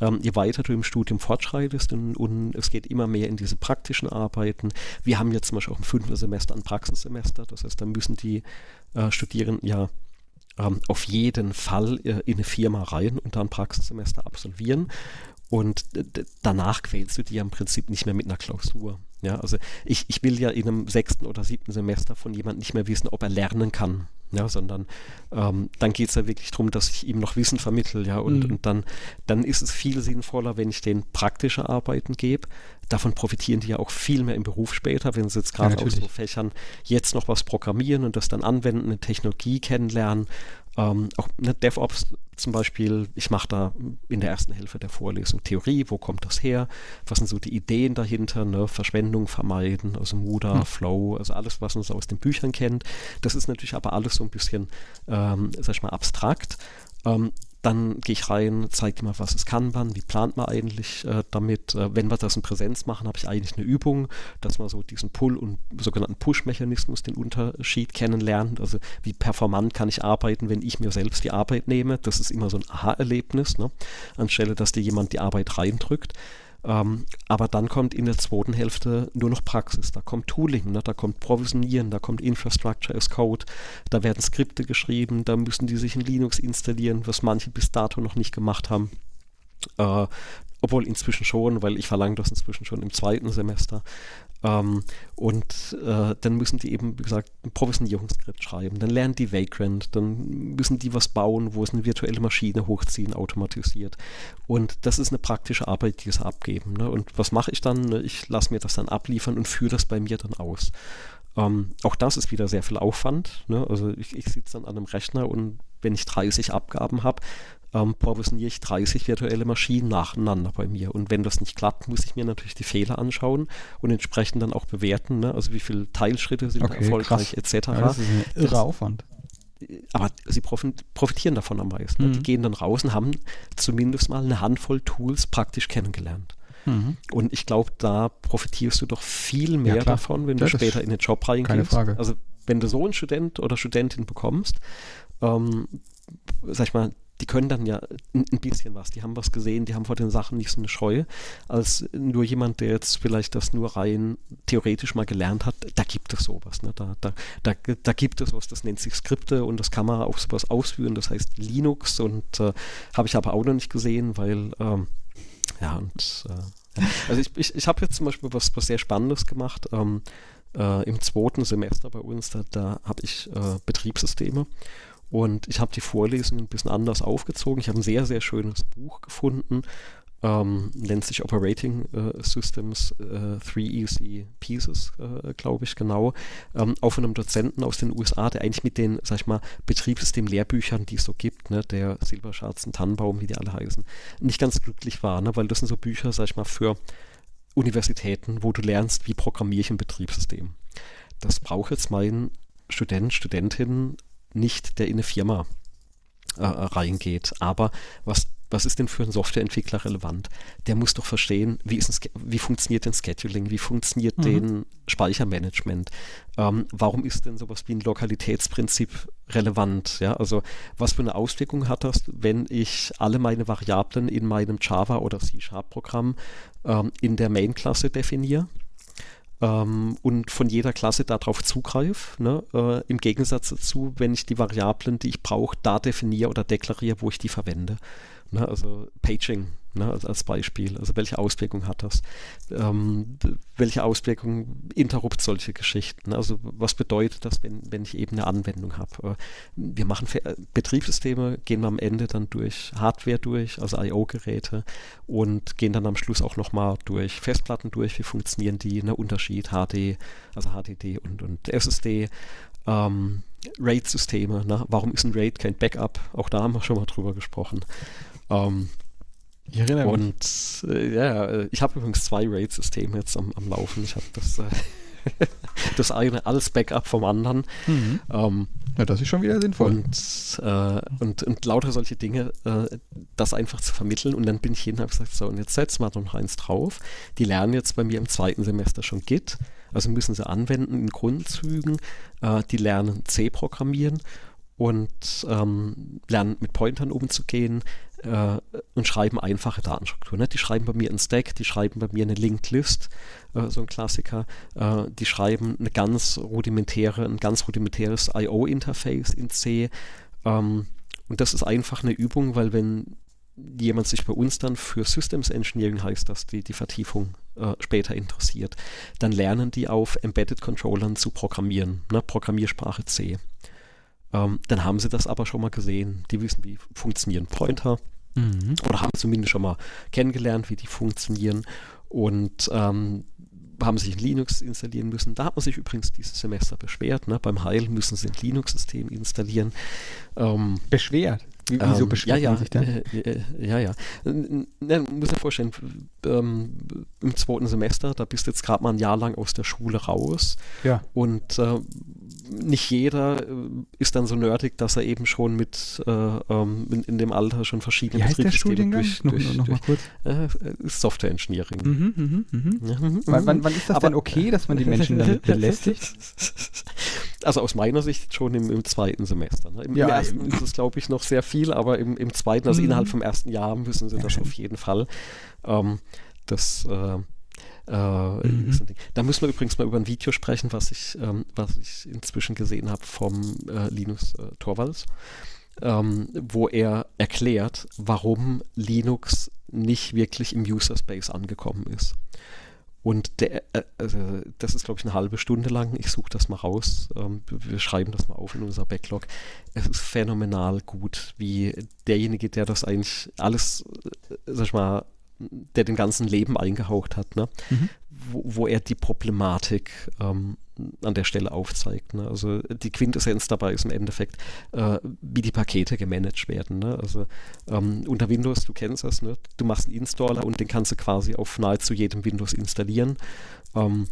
Speaker 1: Ähm, je weiter du im Studium fortschreitest und, und, es geht immer mehr in diese praktischen Arbeiten. Wir haben jetzt zum Beispiel auch im fünften Semester ein Praxissemester. Das heißt, da müssen die äh, Studierenden ja ähm, auf jeden Fall äh, in eine Firma rein und dann Praxissemester absolvieren. Und danach quälst du ja im Prinzip nicht mehr mit einer Klausur. Ja, also ich, ich will ja in einem sechsten oder siebten Semester von jemandem nicht mehr wissen, ob er lernen kann. Ja, sondern ähm, dann geht es ja wirklich darum, dass ich ihm noch Wissen vermittle, ja, und, mhm. und dann, dann ist es viel sinnvoller, wenn ich denen praktische Arbeiten gebe. Davon profitieren die ja auch viel mehr im Beruf später, wenn sie jetzt gerade ja, aus so Fächern jetzt noch was programmieren und das dann anwenden, eine Technologie kennenlernen ähm, auch ne, DevOps zum Beispiel, ich mache da in der ersten Hälfte der Vorlesung Theorie, wo kommt das her, was sind so die Ideen dahinter, ne? Verschwendung vermeiden, also Muda, hm. Flow, also alles, was man so aus den Büchern kennt. Das ist natürlich aber alles so ein bisschen, ähm, sag ich mal, abstrakt. Ähm, dann gehe ich rein, zeige mal, was es kann man, wie plant man eigentlich äh, damit. Äh, wenn wir das in Präsenz machen, habe ich eigentlich eine Übung, dass man so diesen Pull- und sogenannten Push-Mechanismus, den Unterschied kennenlernt. Also wie performant kann ich arbeiten, wenn ich mir selbst die Arbeit nehme. Das ist immer so ein Aha-Erlebnis, ne? anstelle dass dir jemand die Arbeit reindrückt. Ähm, aber dann kommt in der zweiten Hälfte nur noch Praxis. Da kommt Tooling, ne? da kommt Provisionieren, da kommt Infrastructure as Code, da werden Skripte geschrieben, da müssen die sich in Linux installieren, was manche bis dato noch nicht gemacht haben. Äh, obwohl inzwischen schon, weil ich verlange das inzwischen schon im zweiten Semester. Ähm, und äh, dann müssen die eben, wie gesagt, ein Provisionierungsskript schreiben. Dann lernen die Vagrant, dann müssen die was bauen, wo es eine virtuelle Maschine hochziehen, automatisiert. Und das ist eine praktische Arbeit, die sie abgeben. Ne? Und was mache ich dann? Ich lasse mir das dann abliefern und führe das bei mir dann aus. Ähm, auch das ist wieder sehr viel Aufwand. Ne? Also ich, ich sitze dann an einem Rechner und wenn ich 30 Abgaben habe, ähm, provisioniere ich 30 virtuelle Maschinen nacheinander bei mir. Und wenn das nicht klappt, muss ich mir natürlich die Fehler anschauen und entsprechend dann auch bewerten. Ne? Also wie viele Teilschritte sind okay, erfolgreich
Speaker 2: krass. etc. Ja, das ist ein irre Aufwand
Speaker 1: aber sie profitieren davon am meisten. Mhm. Die gehen dann raus und haben zumindest mal eine Handvoll Tools praktisch kennengelernt. Mhm. Und ich glaube, da profitierst du doch viel mehr ja, davon, wenn das du später in den Job reingehst.
Speaker 2: Keine Frage.
Speaker 1: Also wenn du so einen Student oder Studentin bekommst, ähm, sag ich mal, die können dann ja ein, bisschen was, die haben was gesehen, die haben vor den Sachen nicht so eine Scheu, als nur jemand, der jetzt vielleicht das nur rein theoretisch mal gelernt hat, da gibt es sowas. Ne? Da, da, da, da gibt es was, das nennt sich Skripte und das kann man auch sowas ausführen, das heißt Linux und äh, habe ich aber auch noch nicht gesehen, weil ähm, ja und äh, also ich, ich, ich habe jetzt zum Beispiel was, was sehr Spannendes gemacht. Ähm, äh, Im zweiten Semester bei uns, da, da habe ich äh, Betriebssysteme und ich habe die Vorlesungen ein bisschen anders aufgezogen. Ich habe ein sehr, sehr schönes Buch gefunden, ähm, nennt sich Operating äh, Systems äh, 3EC Pieces, äh, glaube ich, genau, ähm, auch von einem Dozenten aus den USA, der eigentlich mit den, sag ich mal, Betriebssystem-Lehrbüchern, die es so gibt, ne, der Silberscharzen, Tannenbaum, wie die alle heißen, nicht ganz glücklich war, ne, weil das sind so Bücher, sag ich mal, für Universitäten, wo du lernst, wie programmiere ich ein Betriebssystem. Das braucht jetzt mein Student, Studentin nicht, der in eine Firma äh, reingeht. Aber was, was ist denn für einen Softwareentwickler relevant? Der muss doch verstehen, wie, ist ein, wie funktioniert denn Scheduling, wie funktioniert mhm. denn Speichermanagement? Ähm, warum ist denn sowas wie ein Lokalitätsprinzip relevant? Ja, also was für eine Auswirkung hat das, wenn ich alle meine Variablen in meinem Java oder C-Sharp-Programm ähm, in der Main-Klasse definiere? Ähm, und von jeder Klasse darauf zugreife. Ne? Äh, Im Gegensatz dazu, wenn ich die Variablen, die ich brauche, da definiere oder deklariere, wo ich die verwende. Ne? Also Paging ne, als, als, Beispiel. Also welche Auswirkungen hat das? Ähm, welche Auswirkungen interrupt solche Geschichten? Also was bedeutet das, wenn, wenn ich eben eine Anwendung habe? Äh, wir machen äh, Betriebssysteme, gehen wir am Ende dann durch Hardware durch, also I.O.-Geräte und gehen dann am Schluss auch nochmal durch Festplatten durch, wie funktionieren die, ne, Unterschied HD, also HDD und, und SSD. Ähm, RAID-Systeme, ne? warum ist ein RAID kein Backup? Auch da haben wir schon mal drüber gesprochen. Ähm, ich erinnere mich. Und äh, ja, ich habe übrigens zwei RAID-Systeme jetzt am, am Laufen. Ich habe das, äh, das eine als Backup vom anderen.
Speaker 2: Mhm. Ähm, ja, das ist schon wieder sinnvoll.
Speaker 1: Und, äh, und, und lauter solche Dinge, äh, das einfach zu vermitteln. Und dann bin ich hin und habe gesagt, so, und jetzt setzen wir noch eins drauf. Die lernen jetzt bei mir im zweiten Semester schon Git. Also müssen sie anwenden in Grundzügen. Äh, die lernen C programmieren und ähm, lernen mit Pointern umzugehen äh, und schreiben einfache Datenstrukturen. Ne? Die schreiben bei mir einen Stack, die schreiben bei mir eine Linked List, äh, so ein Klassiker. Äh, die schreiben eine ganz rudimentäre, ein ganz rudimentäres I.O.-Interface in C. Ähm, und das ist einfach eine Übung, weil wenn jemand sich bei uns dann für Systems Engineering heißt das, die, die Vertiefung äh, später interessiert, dann lernen die auf Embedded Controllern zu programmieren, ne? Programmiersprache C. Ähm, dann haben sie das aber schon mal gesehen. Die wissen, wie funktionieren Pointer. Mhm. Oder haben zumindest schon mal kennengelernt, wie die funktionieren. Und ähm, haben sich in Linux installieren müssen. Da hat man sich übrigens dieses Semester beschwert. Ne? Beim Heil müssen sie ein Linux-System installieren.
Speaker 2: Ähm, beschwert? Wie, wieso ähm, beschwert
Speaker 1: ja,
Speaker 2: man sich denn?
Speaker 1: Äh, äh, ja, ja. Ne, man muss sich vorstellen, ähm, im zweiten Semester, da bist du jetzt gerade mal ein Jahr lang aus der Schule raus.
Speaker 2: Ja.
Speaker 1: Und äh, nicht jeder äh, ist dann so nerdig, dass er eben schon mit äh, ähm, in, in, dem Alter schon verschiedene
Speaker 2: Wie heißt Betriebssysteme durch, durch,
Speaker 1: noch, noch, noch kurz. Äh, Software Engineering.
Speaker 2: Mhm, mhm, mhm. Ja, mhm, wann, wann, ist das Aber, denn okay, dass man die Menschen damit belästigt?
Speaker 1: Also aus meiner Sicht schon im, im zweiten Semester. Ne? Im, ja, im ersten ist es, glaube ich, noch sehr viel, aber im, im zweiten, also mhm. innerhalb vom ersten Jahr müssen sie das auf jeden Fall. Ähm, das äh, äh, mhm. Da müssen wir übrigens mal über ein Video sprechen, was ich, ähm, was ich inzwischen gesehen habe vom äh, Linus äh, Torvalds, ähm, wo er erklärt, warum Linux nicht wirklich im User Space angekommen ist. Und der, äh, also das ist, glaube ich, eine halbe Stunde lang. Ich suche das mal raus. Ähm, wir schreiben das mal auf in unser Backlog. Es ist phänomenal gut, wie derjenige, der das eigentlich alles, äh, sag ich mal, der den ganzen Leben eingehaucht hat, ne? Mhm. Wo, wo, er die Problematik ähm, an der Stelle aufzeigt. Ne? Also die Quintessenz dabei ist im Endeffekt, äh, wie die Pakete gemanagt werden. Ne? Also ähm, unter Windows, du kennst das, ne? du machst einen Installer und den kannst du quasi auf nahezu jedem Windows installieren. Ähm,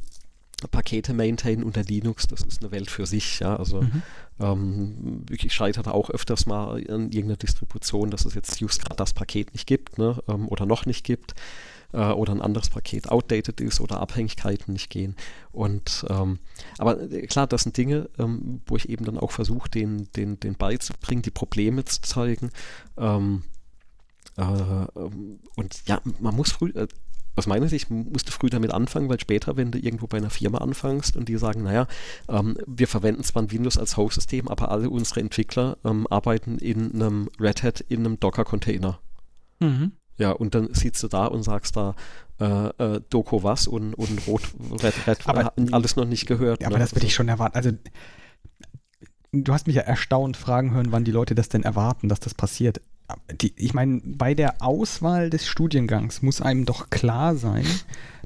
Speaker 1: Pakete maintainen unter Linux, das ist eine Welt für sich. Ja? Also mhm. ähm, ich scheitere auch öfters mal an irgendeiner Distribution, dass es jetzt just gerade das Paket nicht gibt ne? ähm, oder noch nicht gibt äh, oder ein anderes Paket outdated ist oder Abhängigkeiten nicht gehen. Und ähm, aber äh, klar, das sind Dinge, ähm, wo ich eben dann auch versuche, den, den, den beizubringen, die Probleme zu zeigen. Ähm, äh, und ja, man muss früh, äh, aus meiner Sicht musst du früh damit anfangen, weil später, wenn du irgendwo bei einer Firma anfängst und die sagen, naja, ähm, wir verwenden zwar ein Windows als Host-System, aber alle unsere Entwickler ähm, arbeiten in einem Red Hat, in einem Docker-Container. Mhm. Ja, und dann sitzt du da und sagst da, äh, äh, Doku was und, und Rot, Red, Red
Speaker 2: aber,
Speaker 1: alles noch nicht gehört.
Speaker 2: Ja, ne? aber das würde ich schon erwarten. Also, du hast mich ja erstaunt fragen hören, wann die Leute das denn erwarten, dass das passiert. Die, ich meine, bei der Auswahl des Studiengangs muss einem doch klar sein,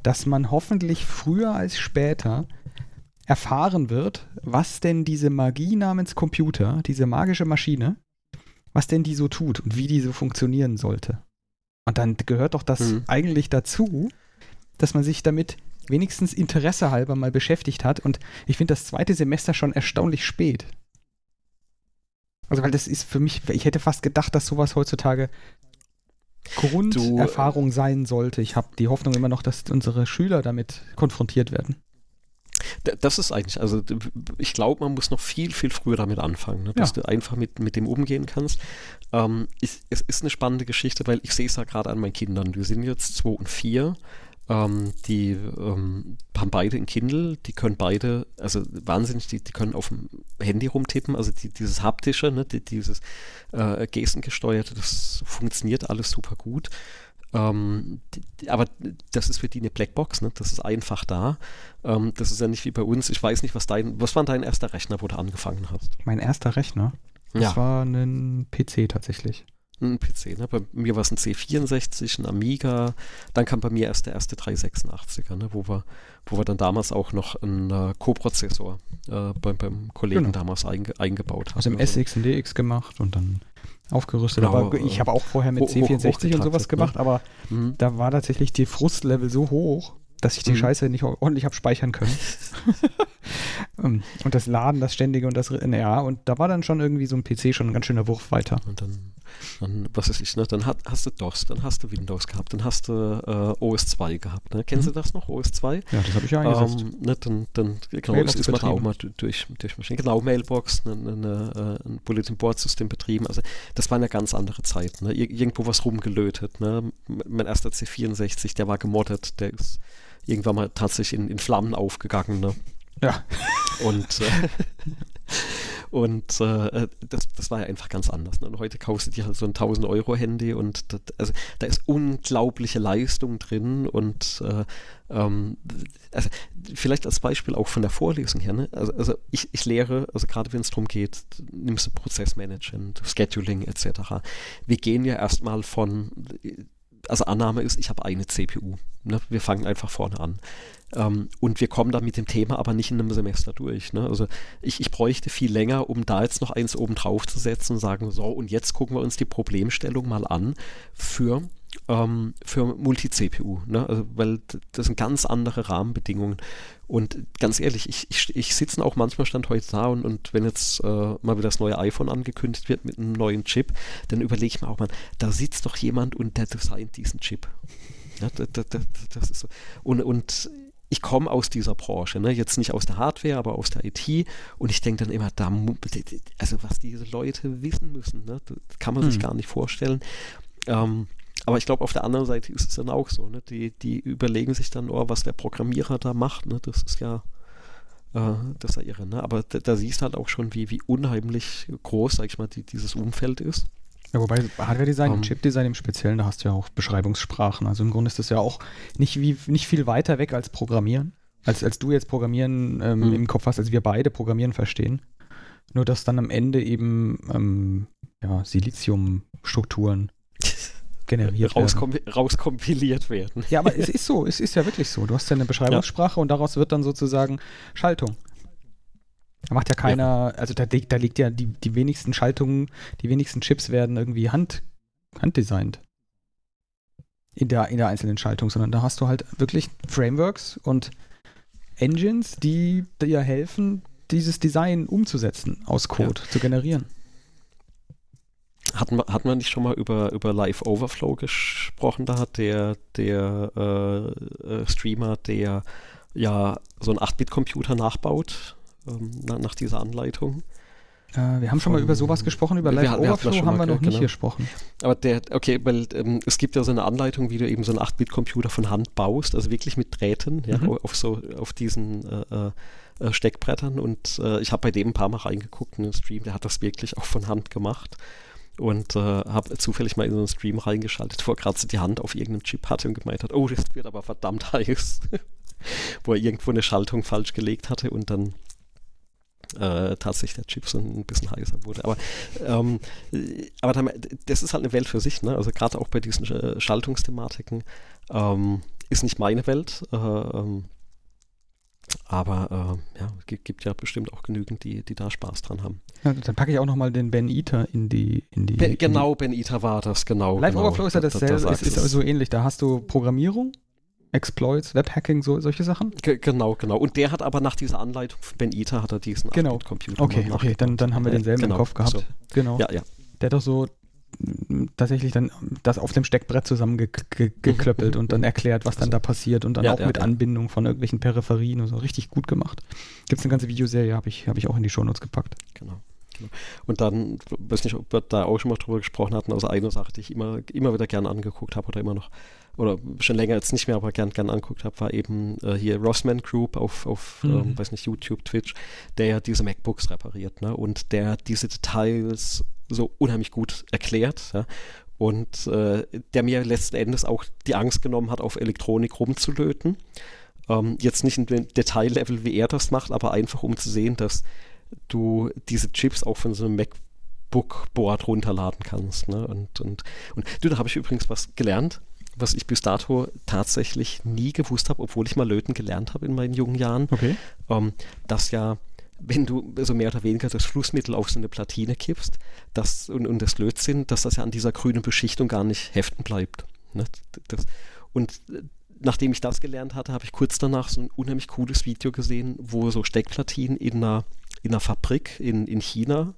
Speaker 2: dass man hoffentlich früher als später erfahren wird, was denn diese Magie namens Computer, diese magische Maschine, was denn die so tut und wie die so funktionieren sollte. Und dann gehört doch das mhm. eigentlich dazu, dass man sich damit wenigstens Interesse halber mal beschäftigt hat. Und ich finde das zweite Semester schon erstaunlich spät. Also, weil das ist für mich, ich hätte fast gedacht, dass sowas heutzutage Grunderfahrung sein sollte. Ich habe die Hoffnung immer noch, dass unsere Schüler damit konfrontiert werden.
Speaker 1: Das ist eigentlich, also ich glaube, man muss noch viel, viel früher damit anfangen, ne, dass ja. du einfach mit, mit dem umgehen kannst. Ähm, ich, es ist eine spannende Geschichte, weil ich sehe es ja gerade an meinen Kindern. Wir sind jetzt zwei und vier. Ähm, die ähm, haben beide ein Kindle, die können beide, also wahnsinnig, die, die können auf dem Handy rumtippen, also die, dieses haptische, ne, die, dieses äh, Gestengesteuerte, das funktioniert alles super gut. Ähm, die, aber das ist für die eine Blackbox, ne? das ist einfach da. Ähm, das ist ja nicht wie bei uns. Ich weiß nicht, was dein, was war dein erster Rechner, wo du angefangen hast?
Speaker 2: Mein erster Rechner? Das ja. war ein PC tatsächlich.
Speaker 1: Ein PC, ne? Bei mir war es ein C64, ein Amiga. Dann kam bei mir erst der erste 386er, ne? wo, wir, wo wir dann damals auch noch einen äh, Co-Prozessor äh, beim, beim Kollegen genau. damals einge, eingebaut haben.
Speaker 2: Aus dem also, SX und DX gemacht und dann aufgerüstet. Genau, aber ich habe auch vorher mit C64 und sowas ne? gemacht, ne? aber mhm. da war tatsächlich die Frustlevel so hoch, dass ich die mhm. Scheiße nicht ordentlich habe speichern können. Ähm, und das Laden, das Ständige und das, ja, und da war dann schon irgendwie so ein PC schon ein ganz schöner Wurf weiter.
Speaker 1: Und dann, dann was weiß ich, ne, dann hat, hast du DOS, dann hast du Windows gehabt, dann hast du äh, OS 2 gehabt. Ne? Kennst mhm. du das noch, OS 2?
Speaker 2: Ja, das habe ich ja eingesetzt.
Speaker 1: Ähm, ne, dann, dann, genau, das ist man auch mal durch, durch Maschinen. Genau, Mailbox, ne, ne, ne, ein Bulletin Board System betrieben. Also das war eine ganz andere Zeit. Ne? Ir irgendwo was rumgelötet. Ne? Mein erster C64, der war gemoddet, der ist irgendwann mal tatsächlich in, in Flammen aufgegangen. Ne?
Speaker 2: Ja.
Speaker 1: Und, äh, und äh, das, das war ja einfach ganz anders. Ne? Und heute kaufst du dir halt so ein 1000 Euro Handy und das, also, da ist unglaubliche Leistung drin und äh, ähm, also, vielleicht als Beispiel auch von der Vorlesung her. Ne? Also, also ich, ich lehre, also gerade wenn es darum geht, nimmst du Prozessmanagement, Scheduling etc. Wir gehen ja erstmal von also Annahme ist, ich habe eine CPU. Ne? Wir fangen einfach vorne an. Ähm, und wir kommen dann mit dem Thema aber nicht in einem Semester durch. Ne? Also ich, ich bräuchte viel länger, um da jetzt noch eins oben drauf zu setzen und sagen, so, und jetzt gucken wir uns die Problemstellung mal an für ähm, für Multi-CPU, ne? also, weil das sind ganz andere Rahmenbedingungen. Und ganz ehrlich, ich, ich, ich sitze auch manchmal stand heute da und, und wenn jetzt äh, mal wieder das neue iPhone angekündigt wird mit einem neuen Chip, dann überlege ich mir auch mal, da sitzt doch jemand und der designt diesen Chip. Ja, das, das, das ist so. Und, und ich komme aus dieser Branche, ne? jetzt nicht aus der Hardware, aber aus der IT und ich denke dann immer, da, also was diese Leute wissen müssen, ne? das kann man hm. sich gar nicht vorstellen. Ähm, aber ich glaube, auf der anderen Seite ist es dann auch so. Ne? Die, die überlegen sich dann, oh, was der Programmierer da macht. Ne? Das ist ja, äh, das ist ja irre. Ne? Aber da, da, siehst du halt auch schon, wie, wie unheimlich groß, sag ich mal, die, dieses Umfeld ist.
Speaker 2: Ja, wobei Hardware-Design um, und ähm. Chip-Design im Speziellen, da hast du ja auch Beschreibungssprachen. Also im Grunde ist das ja auch nicht, wie, nicht viel weiter weg als Programmieren. Als, als du jetzt Programmieren ähm, mhm. im Kopf hast, als wir beide Programmieren verstehen. Nur dass dann am Ende eben ähm, ja, Siliziumstrukturen generiert
Speaker 1: rauskom werden. rauskompiliert werden.
Speaker 2: Ja, aber es ist so, es ist ja wirklich so. Du hast ja eine Beschreibungssprache ja. und daraus wird dann sozusagen Schaltung. Da macht ja keiner, ja. also da, da liegt ja die, die wenigsten Schaltungen, die wenigsten Chips werden irgendwie hand, handdesignt. In der, in der einzelnen Schaltung, sondern da hast du halt wirklich Frameworks und Engines, die dir helfen, dieses Design umzusetzen, aus Code ja. zu generieren.
Speaker 1: Hatten wir, hatten wir nicht schon mal über, über Live Overflow gesprochen? Da hat der, der äh, äh Streamer, der ja so einen 8-Bit-Computer nachbaut, ähm, nach dieser Anleitung.
Speaker 2: Äh, wir haben schon mal über sowas gesprochen, über Live wir, Overflow wir haben wir noch nicht genau. gesprochen.
Speaker 1: Aber der, okay, weil ähm, es gibt ja so eine Anleitung, wie du eben so einen 8-Bit-Computer von Hand baust, also wirklich mit Drähten, ja, mhm. auf so, auf diesen äh, äh, Steckbrettern und äh, ich habe bei dem ein paar Mal reingeguckt in den Stream, der hat das wirklich auch von Hand gemacht und äh, habe zufällig mal in so einen Stream reingeschaltet, wo er gerade so die Hand auf irgendeinem Chip hatte und gemeint hat, oh, das wird aber verdammt heiß, wo er irgendwo eine Schaltung falsch gelegt hatte und dann äh, tatsächlich der Chip so ein bisschen heißer wurde. Aber, ähm, aber das ist halt eine Welt für sich, ne? Also gerade auch bei diesen äh, Schaltungsthematiken ähm, ist nicht meine Welt. Äh, ähm, aber äh, ja, gibt ja bestimmt auch genügend, die, die da Spaß dran haben.
Speaker 2: Ja, dann packe ich auch nochmal den Ben Eater in die. In die
Speaker 1: ben, genau, in die Ben Eater war das, genau.
Speaker 2: Live
Speaker 1: genau,
Speaker 2: Overflow ist ja dasselbe, da, da ist, ist so ähnlich. Da hast du Programmierung, Exploits, Webhacking, so, solche Sachen?
Speaker 1: G genau, genau. Und der hat aber nach dieser Anleitung von Ben Eater hat er diesen
Speaker 2: genau. Computer. Okay, okay, dann, dann haben wir denselben genau, im Kopf gehabt. So. Genau. Ja, ja. Der hat doch so tatsächlich dann das auf dem Steckbrett zusammengeklöppelt mhm. und dann erklärt, was dann da passiert und dann ja, auch ja, mit ja. Anbindung von irgendwelchen Peripherien und so. Richtig gut gemacht. Gibt es eine ganze Videoserie, habe ich, hab ich auch in die Shownotes gepackt.
Speaker 1: Genau. Genau. Und dann, weiß nicht, ob wir da auch schon mal drüber gesprochen hatten, also eine Sache, die ich immer, immer wieder gerne angeguckt habe oder immer noch, oder schon länger jetzt nicht mehr, aber gern, gern angeguckt habe, war eben äh, hier Rossman Group auf, auf mhm. ähm, weiß nicht, YouTube, Twitch, der ja diese MacBooks repariert, ne? Und der diese Details so unheimlich gut erklärt. Ja? Und äh, der mir letzten Endes auch die Angst genommen hat, auf Elektronik rumzulöten. Ähm, jetzt nicht in dem Detaillevel, wie er das macht, aber einfach um zu sehen, dass du diese Chips auch von so einem MacBook-Board runterladen kannst. Ne? Und, und, und du, da habe ich übrigens was gelernt, was ich bis dato tatsächlich nie gewusst habe, obwohl ich mal löten gelernt habe in meinen jungen Jahren.
Speaker 2: Okay.
Speaker 1: Ähm, dass ja wenn du so mehr oder weniger das Flussmittel auf so eine Platine kippst das, und, und das Lötzinn, dass das ja an dieser grünen Beschichtung gar nicht heften bleibt. Ne? Das, und nachdem ich das gelernt hatte, habe ich kurz danach so ein unheimlich cooles Video gesehen, wo so Steckplatinen in einer, in einer Fabrik in, in China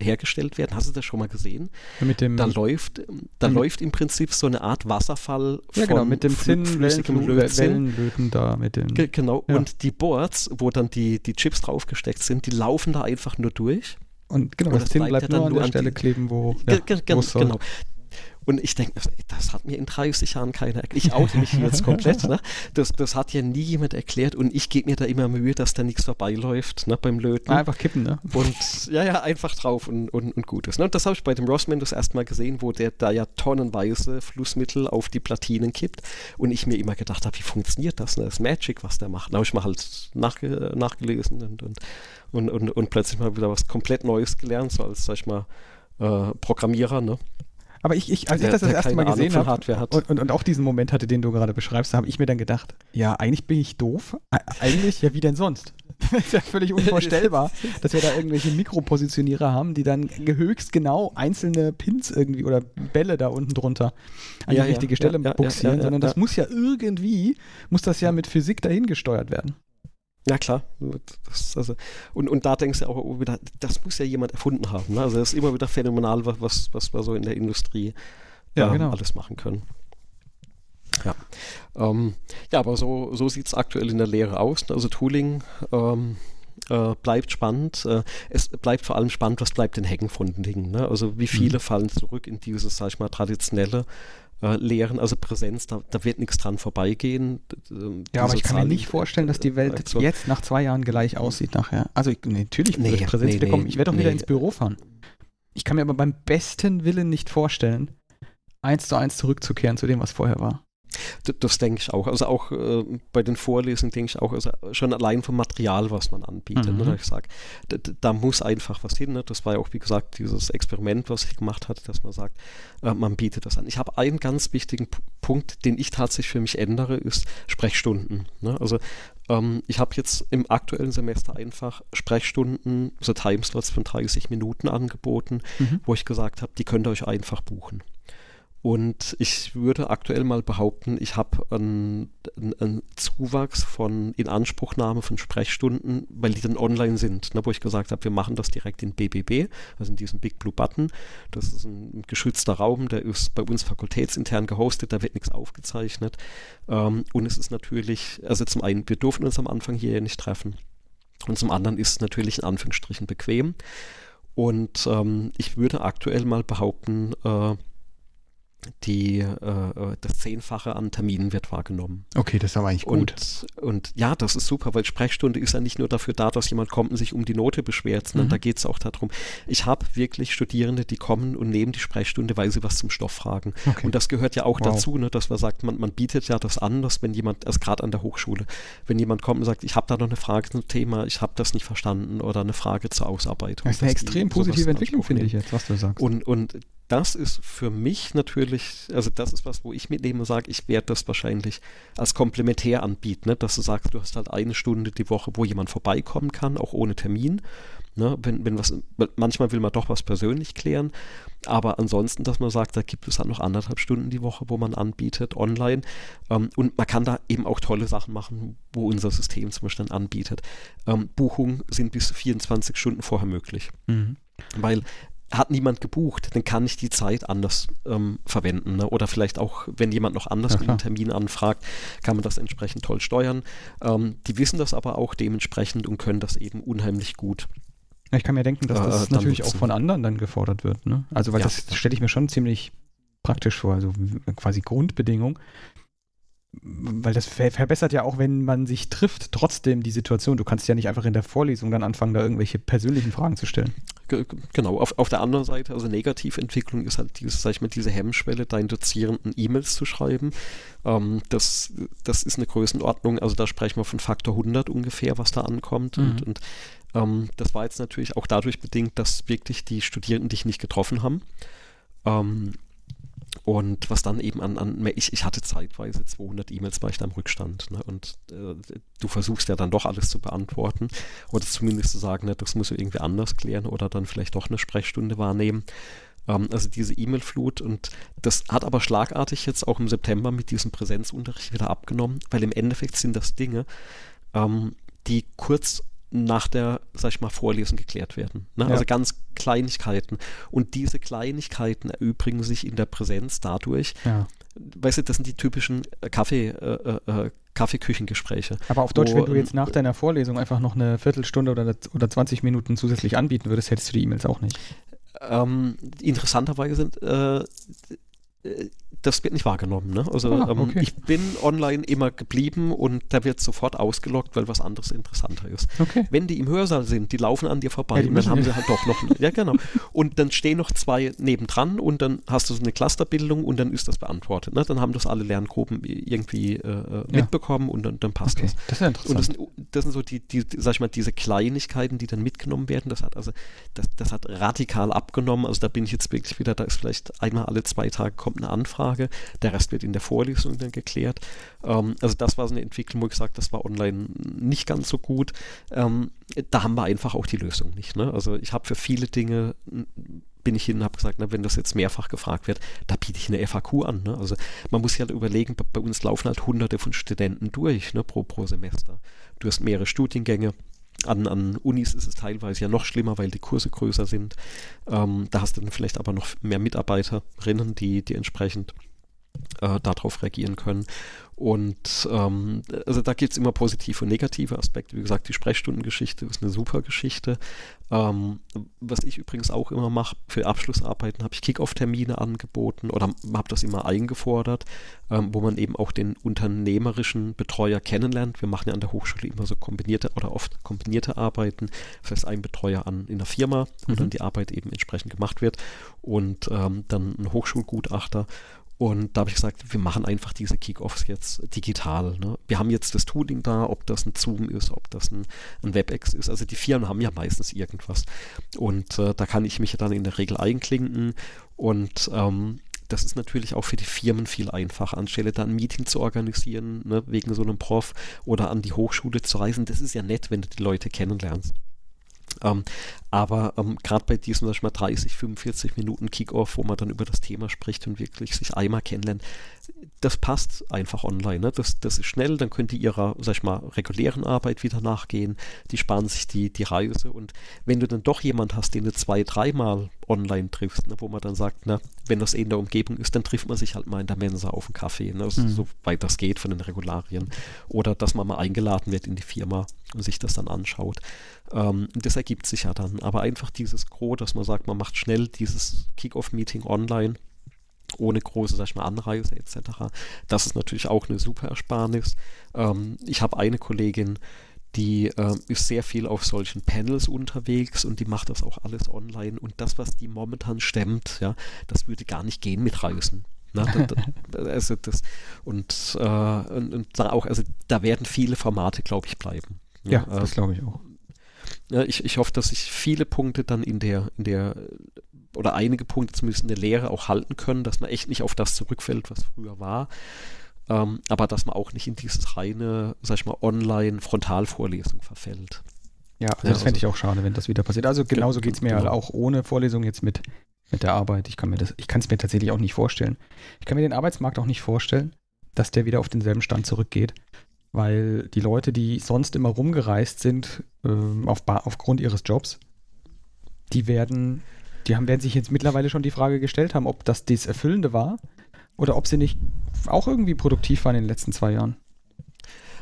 Speaker 1: hergestellt werden. Hast du das schon mal gesehen?
Speaker 2: Mit dem,
Speaker 1: da läuft, da läuft im Prinzip so eine Art Wasserfall
Speaker 2: ja, genau, mit dem Zinn, flüssigem Wellenlöten da mit dem.
Speaker 1: Ge genau. Ja. Und die Boards, wo dann die, die Chips draufgesteckt sind, die laufen da einfach nur durch.
Speaker 2: Und genau, und das Zinn bleibt, bleibt nur an der Stelle kleben, wo, ja,
Speaker 1: wo es soll. Genau. Und ich denke, das hat mir in 30 Jahren keiner erklärt. Ich oute mich jetzt komplett. Ne? Das, das hat ja nie jemand erklärt und ich gebe mir da immer Mühe, dass da nichts vorbeiläuft ne, beim Löten.
Speaker 2: Einfach kippen, ne?
Speaker 1: Und ja, ja, einfach drauf und, und, und gut ist. Ne? Und das habe ich bei dem Rossman das erste Mal gesehen, wo der da ja tonnenweise Flussmittel auf die Platinen kippt und ich mir immer gedacht habe, wie funktioniert das? Ne? Das ist Magic, was der macht. Da habe ich mal halt nachge nachgelesen und, und, und, und, und plötzlich mal wieder was komplett Neues gelernt, so als, sag ich mal, äh, Programmierer, ne?
Speaker 2: Aber ich, ich als der, ich das das erste Mal gesehen habe und, und, und, auch diesen Moment hatte, den du gerade beschreibst, habe ich mir dann gedacht, ja, eigentlich bin ich doof. Eigentlich, ja, wie denn sonst? das ist ja völlig unvorstellbar, dass wir da irgendwelche Mikropositionierer haben, die dann höchst genau einzelne Pins irgendwie oder Bälle da unten drunter an ja, die richtige ja, Stelle ja, buxieren, sondern das muss ja irgendwie, muss das ja mit Physik dahin gesteuert werden.
Speaker 1: Ja, klar. Das, also, und, und da denkst du auch wieder, das muss ja jemand erfunden haben. Ne? Also das ist immer wieder phänomenal, was, was wir so in der Industrie ja, ähm, genau. alles machen können. Ja, ähm, ja aber so, so sieht es aktuell in der Lehre aus. Also Tooling ähm, äh, bleibt spannend. Äh, es bleibt vor allem spannend, was bleibt in Hecken von den Dingen. Ne? Also wie viele mhm. fallen zurück in dieses, sag ich mal, traditionelle äh, Lehren, also Präsenz, da, da wird nichts dran vorbeigehen.
Speaker 2: Ja, aber ich kann mir nicht vorstellen, dass die Welt Aktion. jetzt nach zwei Jahren gleich aussieht nachher. Also ich, nee, natürlich nee, ich Präsenz nee, bekommen. Nee, ich werde doch wieder ins Büro fahren. Ich kann mir aber beim besten Willen nicht vorstellen, eins zu eins zurückzukehren zu dem, was vorher war.
Speaker 1: Das, denke ich auch. Also auch äh, bei den Vorlesungen denke ich auch, also schon allein vom Material, was man anbietet. Ne, mhm. Ne, ich sage, da, da, muss einfach was hin. Ne? Das war ja auch, wie gesagt, dieses Experiment, was ich gemacht hatte, dass man sagt, äh, man bietet das an. Ich habe einen ganz wichtigen Punkt, den ich tatsächlich für mich ändere, ist Sprechstunden. Ne? Also ähm, ich habe jetzt im aktuellen Semester einfach Sprechstunden, so Timeslots von 30 Minuten angeboten, mhm. wo ich gesagt habe, die könnt ihr euch einfach buchen. Und ich würde aktuell mal behaupten, ich habe einen, einen, Zuwachs von Inanspruchnahme von Sprechstunden, weil die dann online sind, ne, wo ich gesagt habe, wir machen das direkt in BBB, also in diesem Big Blue Button. Das ist ein geschützter Raum, der ist bei uns fakultätsintern gehostet, da wird nichts aufgezeichnet. Ähm, und es ist natürlich, also zum einen, wir durften uns am Anfang hier nicht treffen. Und zum anderen ist es natürlich in Anführungsstrichen bequem. Und ähm, ich würde aktuell mal behaupten, äh, die, äh, das Zehnfache an Terminen wird wahrgenommen.
Speaker 2: Okay, das ist aber eigentlich gut.
Speaker 1: Und, und, ja, das ist super, weil Sprechstunde ist ja nicht nur dafür da, dass jemand kommt und sich um die Note beschwert, sondern mhm. da geht es auch darum, ich habe wirklich Studierende, die kommen und nehmen die Sprechstunde, weil sie was zum Stoff fragen. Okay. Und das gehört ja auch wow. dazu, ne, dass man sagt, man, man bietet ja das an, dass wenn jemand, also gerade an der Hochschule, wenn jemand kommt und sagt, ich habe da noch eine Frage zum Thema, ich habe das nicht verstanden oder eine Frage zur Ausarbeitung.
Speaker 2: Das ist eine extrem positive Entwicklung, finde ich jetzt, was du sagst.
Speaker 1: Und, und das ist für mich natürlich, also das ist was, wo ich mitnehme und sage, ich werde das wahrscheinlich als komplementär anbieten, ne? dass du sagst, du hast halt eine Stunde die Woche, wo jemand vorbeikommen kann, auch ohne Termin. Ne? Wenn, wenn was, manchmal will man doch was persönlich klären, aber ansonsten, dass man sagt, da gibt es halt noch anderthalb Stunden die Woche, wo man anbietet, online. Ähm, und man kann da eben auch tolle Sachen machen, wo unser System zum Beispiel dann anbietet. Ähm, Buchungen sind bis 24 Stunden vorher möglich. Mhm. Weil hat niemand gebucht, dann kann ich die Zeit anders ähm, verwenden. Ne? Oder vielleicht auch, wenn jemand noch anders ja, einen Termin anfragt, kann man das entsprechend toll steuern. Ähm, die wissen das aber auch dementsprechend und können das eben unheimlich gut.
Speaker 2: Ich kann mir denken, dass das äh, natürlich auch von anderen dann gefordert wird. Ne? Also, weil ja. das stelle ich mir schon ziemlich praktisch vor, also quasi Grundbedingung weil das ver verbessert ja auch, wenn man sich trifft, trotzdem die Situation. Du kannst ja nicht einfach in der Vorlesung dann anfangen, da irgendwelche persönlichen Fragen zu stellen.
Speaker 1: Genau, auf, auf der anderen Seite, also Negativentwicklung ist halt diese, sag ich mal, diese Hemmschwelle, deinen Dozierenden E-Mails zu schreiben. Ähm, das, das ist eine Größenordnung, also da sprechen wir von Faktor 100 ungefähr, was da ankommt. Mhm. Und, und ähm, das war jetzt natürlich auch dadurch bedingt, dass wirklich die Studierenden dich nicht getroffen haben. Ähm, und was dann eben an, an ich, ich hatte zeitweise 200 E-Mails, war ich da im Rückstand. Ne? Und äh, du versuchst ja dann doch alles zu beantworten oder zumindest zu sagen, ne, das muss irgendwie anders klären oder dann vielleicht doch eine Sprechstunde wahrnehmen. Ähm, also diese E-Mail-Flut und das hat aber schlagartig jetzt auch im September mit diesem Präsenzunterricht wieder abgenommen, weil im Endeffekt sind das Dinge, ähm, die kurz nach der, sag ich mal, Vorlesung geklärt werden. Ne? Ja. Also ganz Kleinigkeiten. Und diese Kleinigkeiten erübrigen sich in der Präsenz dadurch, ja. weißt du, das sind die typischen äh, Kaffee, äh, äh, äh, Kaffeeküchengespräche.
Speaker 2: Aber auf Deutsch, wo, wenn du jetzt nach deiner Vorlesung einfach noch eine Viertelstunde oder, oder 20 Minuten zusätzlich anbieten würdest, hättest du die E-Mails auch nicht.
Speaker 1: Ähm, interessanterweise äh, äh das wird nicht wahrgenommen. Ne? Also ah, ähm, okay. ähm, ich bin online immer geblieben und da wird sofort ausgelockt, weil was anderes interessanter ist. Okay. Wenn die im Hörsaal sind, die laufen an dir vorbei ja, und dann haben sie halt doch noch, ja genau. Und dann stehen noch zwei nebendran und dann hast du so eine Clusterbildung und dann ist das beantwortet. Ne? Dann haben das alle Lerngruppen irgendwie äh, äh ja. mitbekommen und dann, dann passt okay. das.
Speaker 2: Das ist ja interessant.
Speaker 1: Und das sind, das sind so die, die, sag ich mal, diese Kleinigkeiten, die dann mitgenommen werden. Das hat also, das, das hat radikal abgenommen. Also da bin ich jetzt wirklich wieder, da ist vielleicht einmal alle zwei Tage kommt eine Anfrage Frage. Der Rest wird in der Vorlesung dann geklärt. Ähm, also das war so eine Entwicklung, wo ich gesagt das war online nicht ganz so gut. Ähm, da haben wir einfach auch die Lösung nicht. Ne? Also ich habe für viele Dinge bin ich hin und habe gesagt, na, wenn das jetzt mehrfach gefragt wird, da biete ich eine FAQ an. Ne? Also man muss sich halt überlegen, bei, bei uns laufen halt hunderte von Studenten durch ne, pro, pro Semester. Du hast mehrere Studiengänge. An, an Unis ist es teilweise ja noch schlimmer, weil die Kurse größer sind. Ähm, da hast du dann vielleicht aber noch mehr Mitarbeiterinnen, die, die entsprechend äh, darauf reagieren können. Und ähm, also da gibt es immer positive und negative Aspekte. Wie gesagt, die Sprechstundengeschichte ist eine super Geschichte. Ähm, was ich übrigens auch immer mache, für Abschlussarbeiten habe ich Kick-Off-Termine angeboten oder habe das immer eingefordert, ähm, wo man eben auch den unternehmerischen Betreuer kennenlernt. Wir machen ja an der Hochschule immer so kombinierte oder oft kombinierte Arbeiten. Das heißt, ein Betreuer an, in der Firma, wo mhm. dann die Arbeit eben entsprechend gemacht wird und ähm, dann ein Hochschulgutachter Und da habe ich gesagt, wir machen einfach diese Kickoffs jetzt digital. Ne? Wir haben jetzt das Tooling da, ob das ein Zoom ist, ob das ein, ein WebEx ist. Also die Firmen haben ja meistens irgendwas. Und äh, da kann ich mich dann in der Regel einklinken und ähm, das ist natürlich auch für die Firmen viel einfacher, anstelle da ein Meeting zu organisieren, ne, wegen so einem Prof oder an die Hochschule zu reisen. Das ist ja nett, wenn du die Leute kennenlernst. Ähm, aber ähm, gerade bei diesem, sag ich mal, 30, 45 Minuten Kickoff, wo man dann über das Thema spricht und wirklich sich einmal kennenlernt, das passt einfach online. Ne? Das, das ist schnell, dann könnt ihr ihrer, sag ich mal, regulären Arbeit wieder nachgehen. Die sparen sich die, die Reise. Und wenn du dann doch jemand hast, den du zwei, dreimal online triffst, ne, wo man dann sagt, na, wenn das eh in der Umgebung ist, dann trifft man sich halt mal in der Mensa auf einen Kaffee, ne, also, mhm. soweit das geht von den Regularien. Oder dass man mal eingeladen wird in die Firma und sich das dann anschaut. Ähm, das ergibt sich ja dann. Aber einfach dieses Gros, dass man sagt, man macht schnell dieses Kick-Off-Meeting online, ohne große, sag ich mal, Anreise etc. Das ist natürlich auch eine super Ersparnis. Ähm, ich habe eine Kollegin, die äh, ist sehr viel auf solchen Panels unterwegs und die macht das auch alles online. Und das, was die momentan stemmt, ja, das würde gar nicht gehen mit Reisen. Na, das, also das, und, äh, und, und, da auch, also da werden viele Formate, glaube ich, bleiben.
Speaker 2: Ja, ja das glaube ich auch.
Speaker 1: Ich, ich hoffe, dass sich viele Punkte dann in der, in der, oder einige Punkte zumindest in der Lehre auch halten können, dass man echt nicht auf das zurückfällt, was früher war. Ähm, aber dass man auch nicht in dieses reine, sag ich mal, Online-Frontalvorlesung verfällt.
Speaker 2: Ja, also ja, das fände also, ich auch schade, wenn das wieder passiert. Also genauso geht es mir genau. auch ohne Vorlesung jetzt mit, mit der Arbeit. Ich kann mir das, ich kann es mir tatsächlich auch nicht vorstellen. Ich kann mir den Arbeitsmarkt auch nicht vorstellen, dass der wieder auf denselben Stand zurückgeht. Weil die Leute, die sonst immer rumgereist sind, ähm, auf aufgrund ihres Jobs, die werden, die haben, werden sich jetzt mittlerweile schon die Frage gestellt haben, ob das das Erfüllende war oder ob sie nicht auch irgendwie produktiv waren in den letzten zwei Jahren.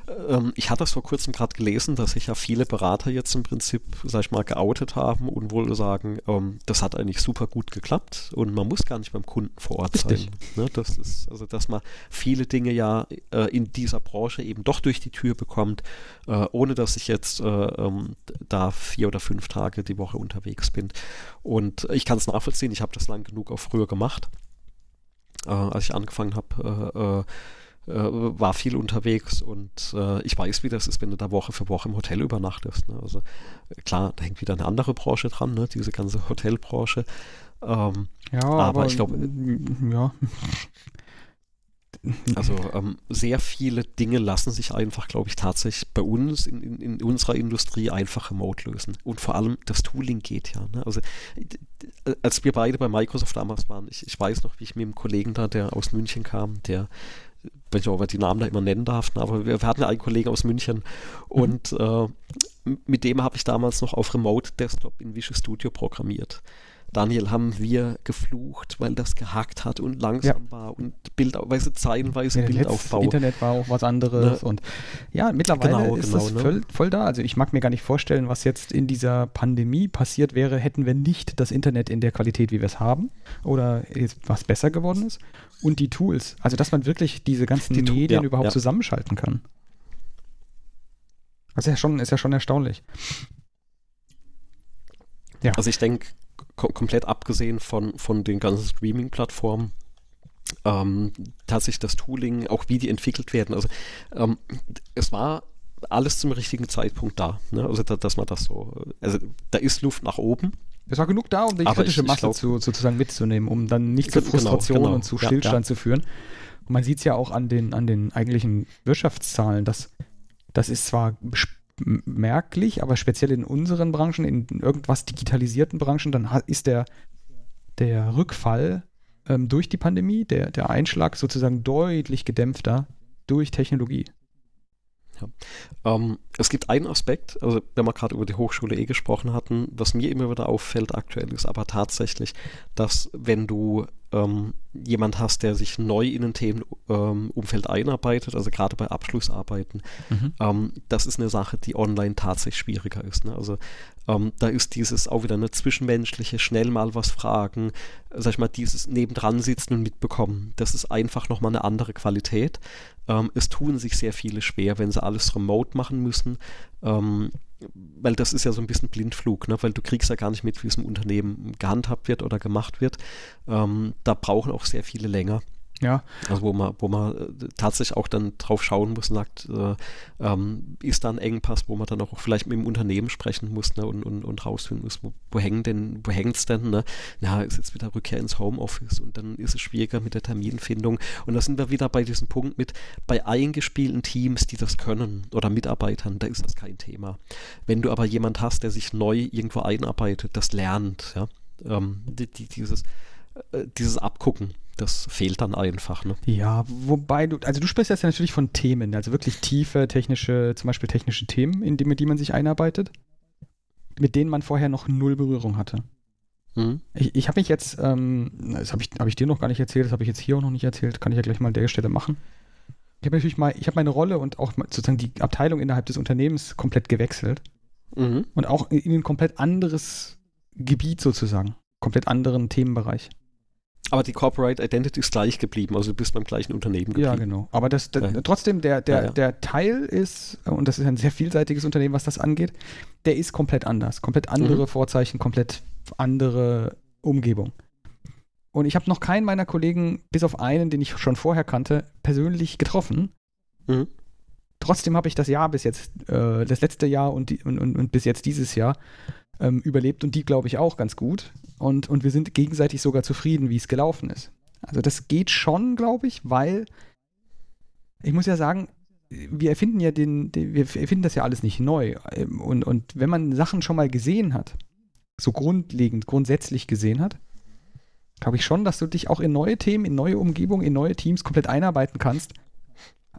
Speaker 1: Ähm, ich hatte das vor kurzem gerade gelesen, dass sich ja viele Berater jetzt im Prinzip, sag ich mal, geoutet haben und wohl sagen, ähm, das hat eigentlich super gut geklappt und man muss gar nicht beim Kunden vor Ort Richtig. sein. Ne? Das ist, also dass man viele Dinge ja äh, in dieser Branche eben doch durch die Tür bekommt, äh, ohne dass ich jetzt äh, ähm, da vier oder fünf Tage die Woche unterwegs bin. Und ich kann es nachvollziehen, ich habe das lang genug auch früher gemacht. Äh, als ich angefangen habe, äh, äh, äh, war viel unterwegs und äh, ich weiß, wie das ist, wenn du da Woche für Woche im Hotel übernachtest. Ne? Also klar, da hängt wieder eine andere Branche dran, ne? diese ganze Hotelbranche. Ähm,
Speaker 2: ja, aber, aber ich glaube, ja.
Speaker 1: Also ähm, sehr viele Dinge lassen sich einfach, glaube ich, tatsächlich bei uns in, in, in, unserer Industrie einfach remote lösen. Und vor allem das Tooling geht ja. Ne? Also als wir beide bei Microsoft damals waren, ich, ich weiß noch, wie ich mit einem Kollegen da, der aus München kam, der wenn ich auch die Namen da immer nennen darf, ne, aber wir, wir hatten ja einen Kollegen aus München und mhm. äh, mit dem habe ich damals noch auf Remote Desktop in Visual Studio programmiert. Daniel haben wir geflucht, weil das gehackt hat und langsam ja. war und bildweise zeilenweise ja, Bildaufbau.
Speaker 2: Internet war auch was anderes ne? und ja, mittlerweile genau, ist genau, das ne? voll, voll, da. Also ich mag mir gar nicht vorstellen, was jetzt in dieser Pandemie passiert wäre, hätten wir nicht das Internet in der Qualität, wie wir es haben oder was besser geworden ist und die Tools. Also dass man wirklich diese ganzen die Medien ja, überhaupt zusammenschalten kann. Das ist ja schon, ist ja schon erstaunlich.
Speaker 1: Ja. Also ich denke, kom komplett abgesehen von, von den ganzen Streaming-Plattformen, ähm, tatsächlich das Tooling, auch wie die entwickelt werden. Also ähm, es war alles zum richtigen Zeitpunkt da. Ne? Also da, dass man das so, also da ist Luft nach oben.
Speaker 2: Es war genug da, um die kritische ich, Masse ich glaub, zu, sozusagen mitzunehmen, um dann nicht zu genau, Frustration genau, genau. und zu Stillstand ja, ja. zu führen. Und man sieht es ja auch an den, an den eigentlichen Wirtschaftszahlen, dass das ist zwar merklich, aber speziell in unseren Branchen, in irgendwas digitalisierten Branchen, dann ist der, der Rückfall ähm, durch die Pandemie, der, der Einschlag sozusagen deutlich gedämpfter durch Technologie.
Speaker 1: Ja. Ähm, es gibt einen Aspekt, also wenn wir gerade über die Hochschule eh gesprochen hatten, was mir immer wieder auffällt aktuell ist aber tatsächlich, dass wenn du ähm, jemand hast, der sich neu in ein Themenumfeld ähm, einarbeitet, also gerade bei Abschlussarbeiten, mhm. ähm, das ist eine Sache, die online tatsächlich schwieriger ist. Ne? Also ähm, da ist dieses auch wieder eine zwischenmenschliche, schnell mal was fragen, sag ich mal, dieses nebendran sitzen und mitbekommen. Das ist einfach nochmal eine andere Qualität. Ähm, es tun sich sehr viele schwer, wenn sie alles remote machen müssen. Ähm, weil das ist ja so ein bisschen Blindflug, ne? weil du kriegst ja gar nicht mit, wie es im Unternehmen gehandhabt wird oder gemacht wird. Ähm, da brauchen auch sehr viele länger. Ja. Also wo man, wo man äh, tatsächlich auch dann drauf schauen muss und sagt, äh, ähm, ist da ein Engpass, wo man dann auch vielleicht mit dem Unternehmen sprechen muss ne, und, und, und rausfinden muss, wo, wo hängen denn, wo hängt es denn? Ne? Na, ist jetzt wieder Rückkehr ins Homeoffice und dann ist es schwieriger mit der Terminfindung. Und da sind wir wieder bei diesem Punkt mit, bei eingespielten Teams, die das können oder Mitarbeitern, da ist das kein Thema. Wenn du aber jemand hast, der sich neu irgendwo einarbeitet, das lernt, ja, ähm, die, die, dieses, äh, dieses Abgucken das fehlt dann einfach. Ne?
Speaker 2: Ja, wobei du, also du sprichst jetzt ja natürlich von Themen, also wirklich tiefe technische, zum Beispiel technische Themen, in die, mit die man sich einarbeitet, mit denen man vorher noch null Berührung hatte. Mhm. Ich, ich habe mich jetzt, ähm, das habe ich, hab ich dir noch gar nicht erzählt, das habe ich jetzt hier auch noch nicht erzählt, kann ich ja gleich mal an der Stelle machen. Ich habe natürlich mal, ich habe meine Rolle und auch sozusagen die Abteilung innerhalb des Unternehmens komplett gewechselt. Mhm. Und auch in ein komplett anderes Gebiet sozusagen, komplett anderen Themenbereich.
Speaker 1: Aber die Corporate Identity ist gleich geblieben, also du bist beim gleichen Unternehmen
Speaker 2: geblieben. Ja, genau. Aber das, das ja. trotzdem, der, der, ja, der Teil ist, und das ist ein sehr vielseitiges Unternehmen, was das angeht, der ist komplett anders. Komplett andere mhm. Vorzeichen, komplett andere Umgebung. Und ich habe noch keinen meiner Kollegen, bis auf einen, den ich schon vorher kannte, persönlich getroffen. Mhm. Trotzdem habe ich das Jahr bis jetzt, äh, das letzte Jahr und, die, und, und, und bis jetzt dieses Jahr ähm, überlebt und die, glaube ich, auch ganz gut. Und, und wir sind gegenseitig sogar zufrieden, wie es gelaufen ist. Also das geht schon, glaube ich, weil ich muss ja sagen, wir erfinden ja den, den, wir erfinden das ja alles nicht neu. Ähm, und, und wenn man Sachen schon mal gesehen hat, so grundlegend, grundsätzlich gesehen hat, glaube ich schon, dass du dich auch in neue Themen, in neue Umgebungen, in neue Teams komplett einarbeiten kannst.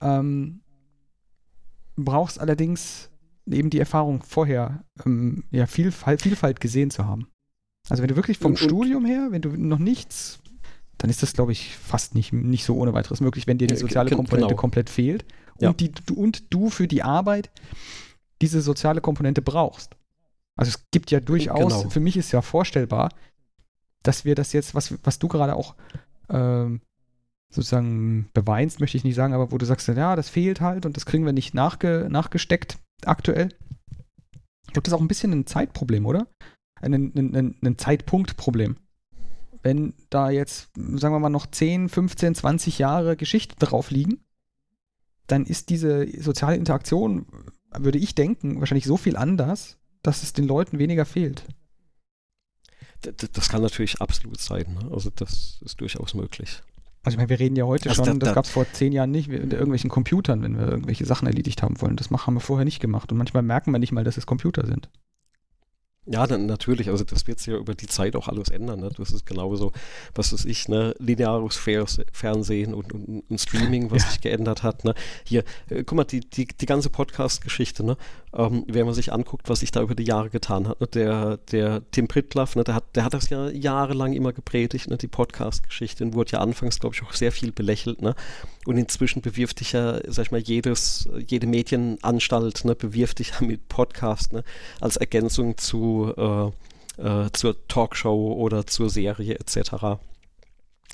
Speaker 2: Ähm, brauchst allerdings eben die Erfahrung vorher, ähm, ja, Vielfalt, Vielfalt gesehen zu haben. Also wenn du wirklich vom und, Studium her, wenn du noch nichts, dann ist das, glaube ich, fast nicht, nicht so ohne weiteres möglich, wenn dir die soziale Komponente genau. komplett fehlt ja. und, die, und du für die Arbeit diese soziale Komponente brauchst. Also es gibt ja durchaus, genau. für mich ist ja vorstellbar, dass wir das jetzt, was, was du gerade auch ähm, sozusagen beweinst, möchte ich nicht sagen, aber wo du sagst, ja, das fehlt halt und das kriegen wir nicht nachge, nachgesteckt aktuell. Das ist auch ein bisschen ein Zeitproblem, oder? Ein, ein, ein, ein Zeitpunktproblem. Wenn da jetzt, sagen wir mal, noch 10, 15, 20 Jahre Geschichte drauf liegen, dann ist diese soziale Interaktion, würde ich denken, wahrscheinlich so viel anders, dass es den Leuten weniger fehlt.
Speaker 1: Das kann natürlich absolut sein. Ne? Also das ist durchaus möglich.
Speaker 2: Also ich meine, wir reden ja heute also schon, da, das gab es vor zehn Jahren nicht, mit irgendwelchen Computern, wenn wir irgendwelche Sachen erledigt haben wollen. Das haben wir vorher nicht gemacht. Und manchmal merken wir nicht mal, dass es Computer sind.
Speaker 1: Ja, dann natürlich. Also das wird sich ja über die Zeit auch alles ändern. Ne? Das ist genauso, was weiß ich, ne? lineares Fernsehen und, und, und Streaming, was ja. sich geändert hat. Ne? Hier, äh, guck mal, die, die, die ganze Podcast-Geschichte, ne? Ähm, wenn man sich anguckt, was sich da über die Jahre getan hat. Ne? Der, der Tim Pritlaff, ne? der, hat, der hat das ja jahrelang immer gepredigt, ne? die Podcast-Geschichte, und wurde ja anfangs, glaube ich, auch sehr viel belächelt. Ne? Und inzwischen bewirft dich ja, sag ich mal, jedes, jede Medienanstalt ne? bewirft dich ja mit Podcast ne? als Ergänzung zu äh, äh, zur Talkshow oder zur Serie etc.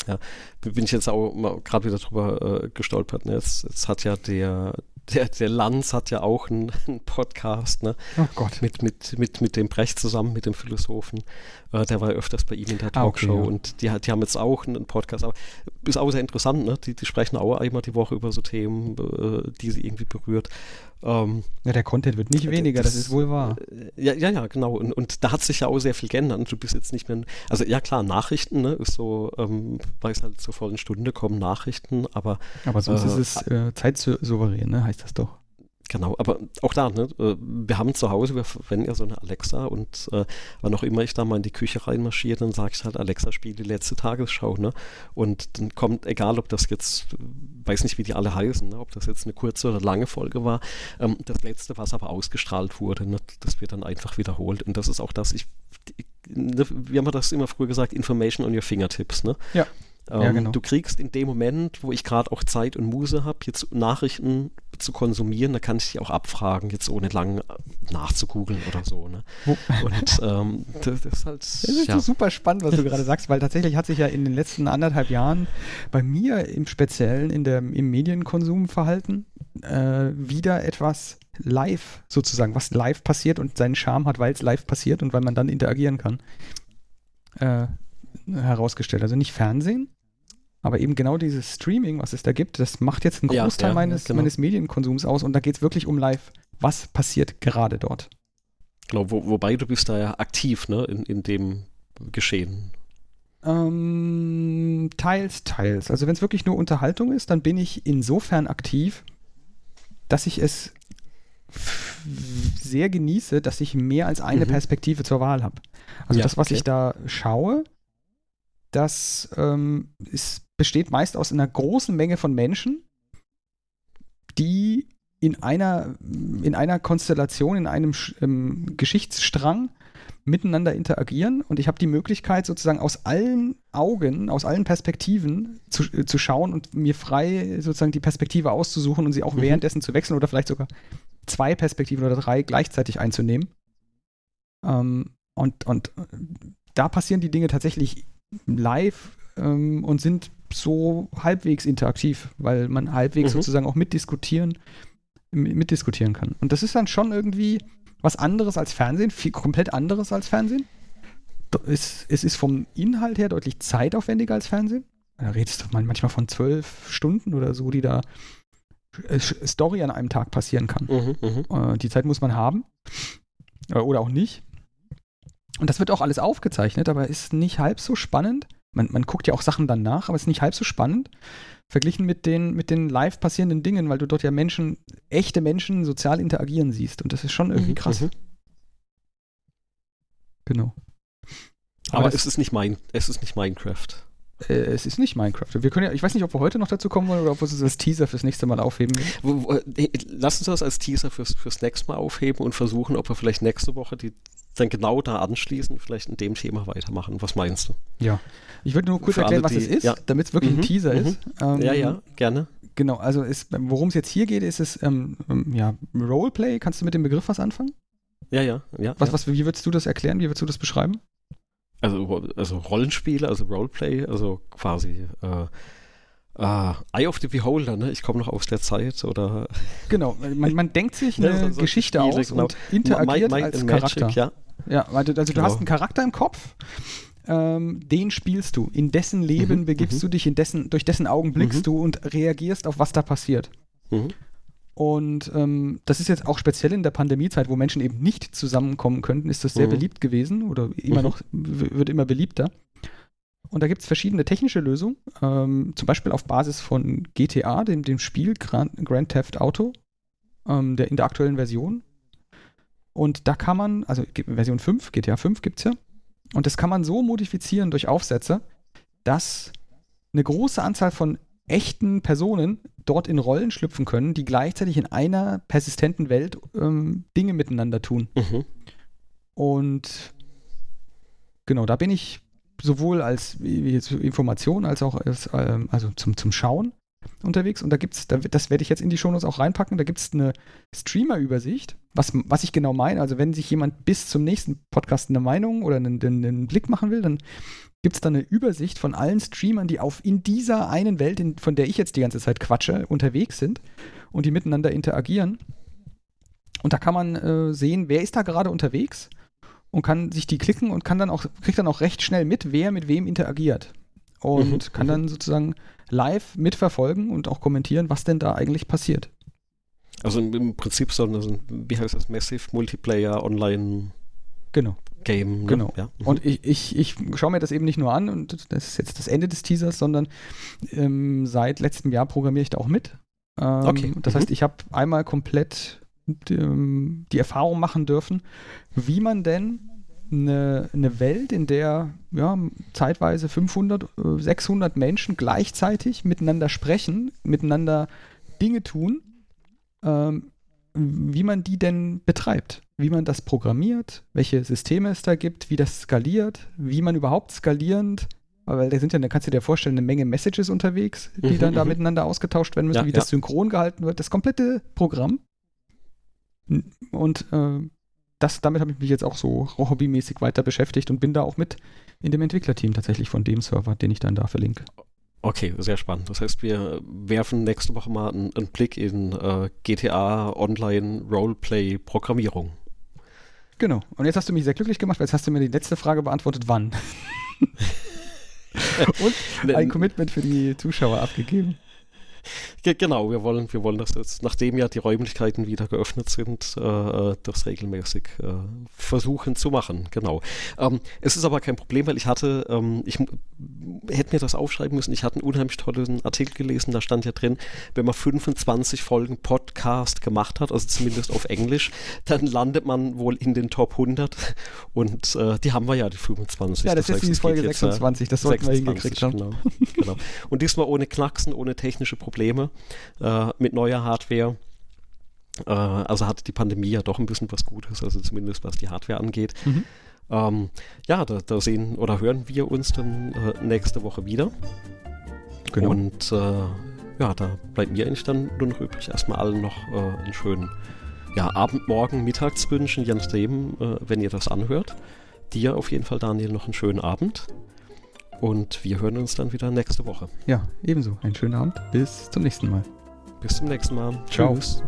Speaker 1: Ja, bin ich jetzt auch gerade wieder drüber äh, gestolpert. Ne? Jetzt, jetzt, hat ja der, der, der Lanz hat ja auch einen, einen Podcast, ne?
Speaker 2: Oh Gott.
Speaker 1: Mit, mit, mit, mit dem Brecht zusammen, mit dem Philosophen. Äh, der war öfters bei ihm in der Talkshow ah, okay, ja. und die, die haben jetzt auch einen Podcast. Aber ist auch sehr interessant, ne? Die, die sprechen auch einmal die Woche über so Themen, äh, die sie irgendwie berührt.
Speaker 2: Ähm, ja, der Content wird nicht weniger, das, das, ist wohl wahr.
Speaker 1: Ja, ja, ja, genau. Und, und da hat sich ja auch sehr viel geändert. Du bist jetzt nicht mehr, also ja klar, Nachrichten, ne, ist so, ähm, weil es halt zur vollen Stunde kommen, Nachrichten, aber.
Speaker 2: Aber sonst äh, ist es äh, zeitsouverän, ne, heißt das doch.
Speaker 1: Genau, aber auch da, ne, äh, wir haben zu Hause, wir verwenden ja so eine Alexa und äh, wann auch immer ich da mal in die Küche reinmarschiere, dann sage ich halt, Alexa, spiel die letzte Tagesschau, ne? Und dann kommt, egal ob das jetzt, weiß nicht, wie die alle heißen, ne, ob das jetzt eine kurze oder lange Folge war, ähm, das letzte, was aber ausgestrahlt wurde, ne, das wird dann einfach wiederholt. Und das ist auch das, ich, ne, wie haben wir das immer früher gesagt, Information on your fingertips, ne?
Speaker 2: Ja.
Speaker 1: Ähm, ja, genau. Du kriegst in dem Moment, wo ich gerade auch Zeit und Muse habe, jetzt Nachrichten zu konsumieren, da kann ich dich auch abfragen, jetzt ohne lang äh, nachzugoogeln oder so. Ne? Und ähm, das, das, ist halt.
Speaker 2: Das ist ja. super spannend, was du gerade sagst, weil tatsächlich hat sich ja in den letzten anderthalb Jahren bei mir im Speziellen in der, im Medienkonsumverhalten äh, wieder etwas live sozusagen, was live passiert und seinen Charme hat, weil es live passiert und weil man dann interagieren kann. Äh, herausgestellt. Also nicht Fernsehen, Aber eben genau dieses Streaming, was es da gibt, das macht jetzt einen Großteil ja, ja, meines, genau. meines Medienkonsums aus und da geht es wirklich um live. Was passiert gerade dort?
Speaker 1: Genau, wo, wobei du bist da ja aktiv, ne, in, in dem Geschehen.
Speaker 2: Ähm, teils, teils. Also wenn es wirklich nur Unterhaltung ist, dann bin ich insofern aktiv, dass ich es sehr genieße, dass ich mehr als eine mhm. Perspektive zur Wahl habe. Also ja, das, was okay. ich da schaue, das ähm, ist, besteht meist aus einer großen Menge von Menschen, die in einer, in einer Konstellation, in einem ähm, Geschichtsstrang miteinander interagieren und ich habe die Möglichkeit sozusagen aus allen Augen, aus allen Perspektiven zu, äh, zu schauen und mir frei sozusagen die Perspektive auszusuchen und sie auch mhm. währenddessen zu wechseln oder vielleicht sogar zwei Perspektiven oder drei gleichzeitig einzunehmen. Ähm, und, und äh, da passieren die Dinge tatsächlich live ähm, und sind so halbwegs interaktiv, weil man halbwegs mhm. sozusagen auch mitdiskutieren, mitdiskutieren kann. Und das ist dann schon irgendwie was anderes als Fernsehen, viel, komplett anderes als Fernsehen. Es, es ist vom Inhalt her deutlich zeitaufwendiger als Fernsehen. Da redest du manchmal von zwölf Stunden oder so, die da äh, Story an einem Tag passieren kann. Mhm, mhm, äh, die Zeit muss man haben. Äh, oder auch nicht. Und das wird auch alles aufgezeichnet, aber ist nicht halb so spannend. Man, man guckt ja auch Sachen dann nach, aber ist nicht halb so spannend, verglichen mit den, mit den live passierenden Dingen, weil du dort ja Menschen, echte Menschen sozial interagieren siehst. Und das ist schon irgendwie mhm, krass. Mhm. Genau.
Speaker 1: Aber, aber es ist nicht mein, es ist nicht Minecraft.
Speaker 2: Äh, es ist nicht Minecraft. Wir können ja, ich weiß nicht, ob wir heute noch dazu kommen wollen oder ob wir es als Teaser fürs nächste Mal aufheben.
Speaker 1: Lass uns das als Teaser fürs, fürs nächste Mal aufheben und versuchen, ob wir vielleicht nächste Woche die dann genau da anschließen, vielleicht in dem Thema weitermachen. Was meinst du?
Speaker 2: Ja. Ich würde nur kurz Für erklären, alle, was es ist, ja. damit es wirklich mhm, ein Teaser mhm. ist.
Speaker 1: Ähm, ja, ja, gerne.
Speaker 2: Genau, also worum es jetzt hier geht, ist es ähm, ähm, ja, Roleplay. Kannst du mit dem Begriff was anfangen?
Speaker 1: Ja, ja, ja.
Speaker 2: Was,
Speaker 1: ja.
Speaker 2: was, wie würdest du das erklären? Wie würdest du das beschreiben?
Speaker 1: Also, also Rollenspiele, also Roleplay, also quasi äh, Uh, Eye of the Beholder, ne? Ich komme noch aus der Zeit, oder?
Speaker 2: Genau, man, man denkt sich eine ja, so Geschichte Spiele, aus genau. und interagiert My als Charakter. Magic, ja. ja, also, also du genau. hast einen Charakter im Kopf, ähm, den spielst du. In dessen Leben mhm, begibst mhm. du dich, in dessen, durch dessen Augen blickst mhm. du und reagierst auf, was da passiert. Und ähm, das ist jetzt auch speziell in der Pandemiezeit, wo Menschen eben nicht zusammenkommen könnten, ist das sehr mhm. beliebt gewesen oder immer mhm. noch, wird immer beliebter. Und da gibt es verschiedene technische Lösungen, ähm, zum Beispiel auf Basis von GTA, dem, dem Spiel Grand, Grand Theft Auto, ähm, der, in der aktuellen Version. Und da kann man, also Version 5, GTA 5 gibt es ja, und das kann man so modifizieren durch Aufsätze, dass eine große Anzahl von echten Personen dort in Rollen schlüpfen können, die gleichzeitig in einer persistenten Welt ähm, Dinge miteinander tun. Mhm. Und genau, da bin ich sowohl als Information als auch als, ähm, also zum, zum Schauen unterwegs. Und da gibt es, da, das werde ich jetzt in die Shownotes auch reinpacken, da gibt es eine Streamer-Übersicht, was, was ich genau meine. Also wenn sich jemand bis zum nächsten Podcast eine Meinung oder einen, einen, einen Blick machen will, dann gibt es da eine Übersicht von allen Streamern, die auf in dieser einen Welt, in, von der ich jetzt die ganze Zeit quatsche, unterwegs sind und die miteinander interagieren. Und da kann man äh, sehen, wer ist da gerade unterwegs und kann sich die klicken und kann dann auch, kriegt dann auch recht schnell mit, wer mit wem interagiert. Und mhm. kann dann sozusagen live mitverfolgen und auch kommentieren, was denn da eigentlich passiert.
Speaker 1: Also im Prinzip so ein, wie heißt das, Massive Multiplayer Online
Speaker 2: genau.
Speaker 1: Game. Ne?
Speaker 2: Genau. Ja. Mhm. Und ich, ich, ich schaue mir das eben nicht nur an und das ist jetzt das Ende des Teasers, sondern ähm, seit letztem Jahr programmiere ich da auch mit. Ähm, okay. Das mhm. heißt, ich habe einmal komplett die, ähm, die Erfahrung machen dürfen, wie man denn eine, eine Welt, in der ja, zeitweise 500, 600 äh, Menschen gleichzeitig miteinander sprechen, miteinander Dinge tun, ähm, wie man die denn betreibt, wie man das programmiert, welche Systeme es da gibt, wie das skaliert, wie man überhaupt skalierend, weil da sind ja, da kannst du dir vorstellen, eine Menge Messages unterwegs, die mhm, dann da mhm. miteinander ausgetauscht werden müssen, ja, wie ja. das synchron gehalten wird, das komplette Programm. Und äh, das, damit habe ich mich jetzt auch so hobbymäßig weiter beschäftigt und bin da auch mit in dem Entwicklerteam tatsächlich von dem Server, den ich dann da verlinke.
Speaker 1: Okay, sehr spannend. Das heißt, wir werfen nächste Woche mal einen, einen Blick in äh, GTA Online Roleplay Programmierung.
Speaker 2: Genau. Und jetzt hast du mich sehr glücklich gemacht, weil jetzt hast du mir die letzte Frage beantwortet, wann. Und ein Commitment für die Zuschauer abgegeben.
Speaker 1: Genau, wir wollen, wir wollen das jetzt, nachdem ja die Räumlichkeiten wieder geöffnet sind, äh, äh, das regelmäßig äh, versuchen zu machen. Genau. Ähm, es ist aber kein Problem, weil ich hatte, ähm, ich hätte mir das aufschreiben müssen, ich hatte einen unheimlich tollen Artikel gelesen, da stand ja drin, wenn man 25 Folgen Podcast gemacht hat, also zumindest auf Englisch, dann landet man wohl in den Top 100 und äh, die haben wir ja, die 25.
Speaker 2: Ja, das, das ist die Folge 26, das sollten 26, wir hingekriegt haben.
Speaker 1: Genau, genau. Und diesmal ohne Knacksen, ohne technische Probleme äh, mit neuer Hardware. Äh, also hatte die Pandemie ja doch ein bisschen was Gutes, also zumindest was die Hardware angeht. Mhm. Ähm, ja, da, da, sehen oder hören wir uns dann äh, nächste Woche wieder. Genau. Und äh, ja, da bleibt mir eigentlich dann nur noch übrig, erstmal allen noch äh, einen schönen ja, Abend, Morgen, Mittags wünschen, je nachdem, äh, wenn ihr das anhört. Dir auf jeden Fall, Daniel, noch einen schönen Abend. Und wir hören uns dann wieder nächste Woche.
Speaker 2: Ja, ebenso. Einen schönen Abend. Bis zum nächsten Mal.
Speaker 1: Bis zum nächsten Mal. Ciao. Tschüss.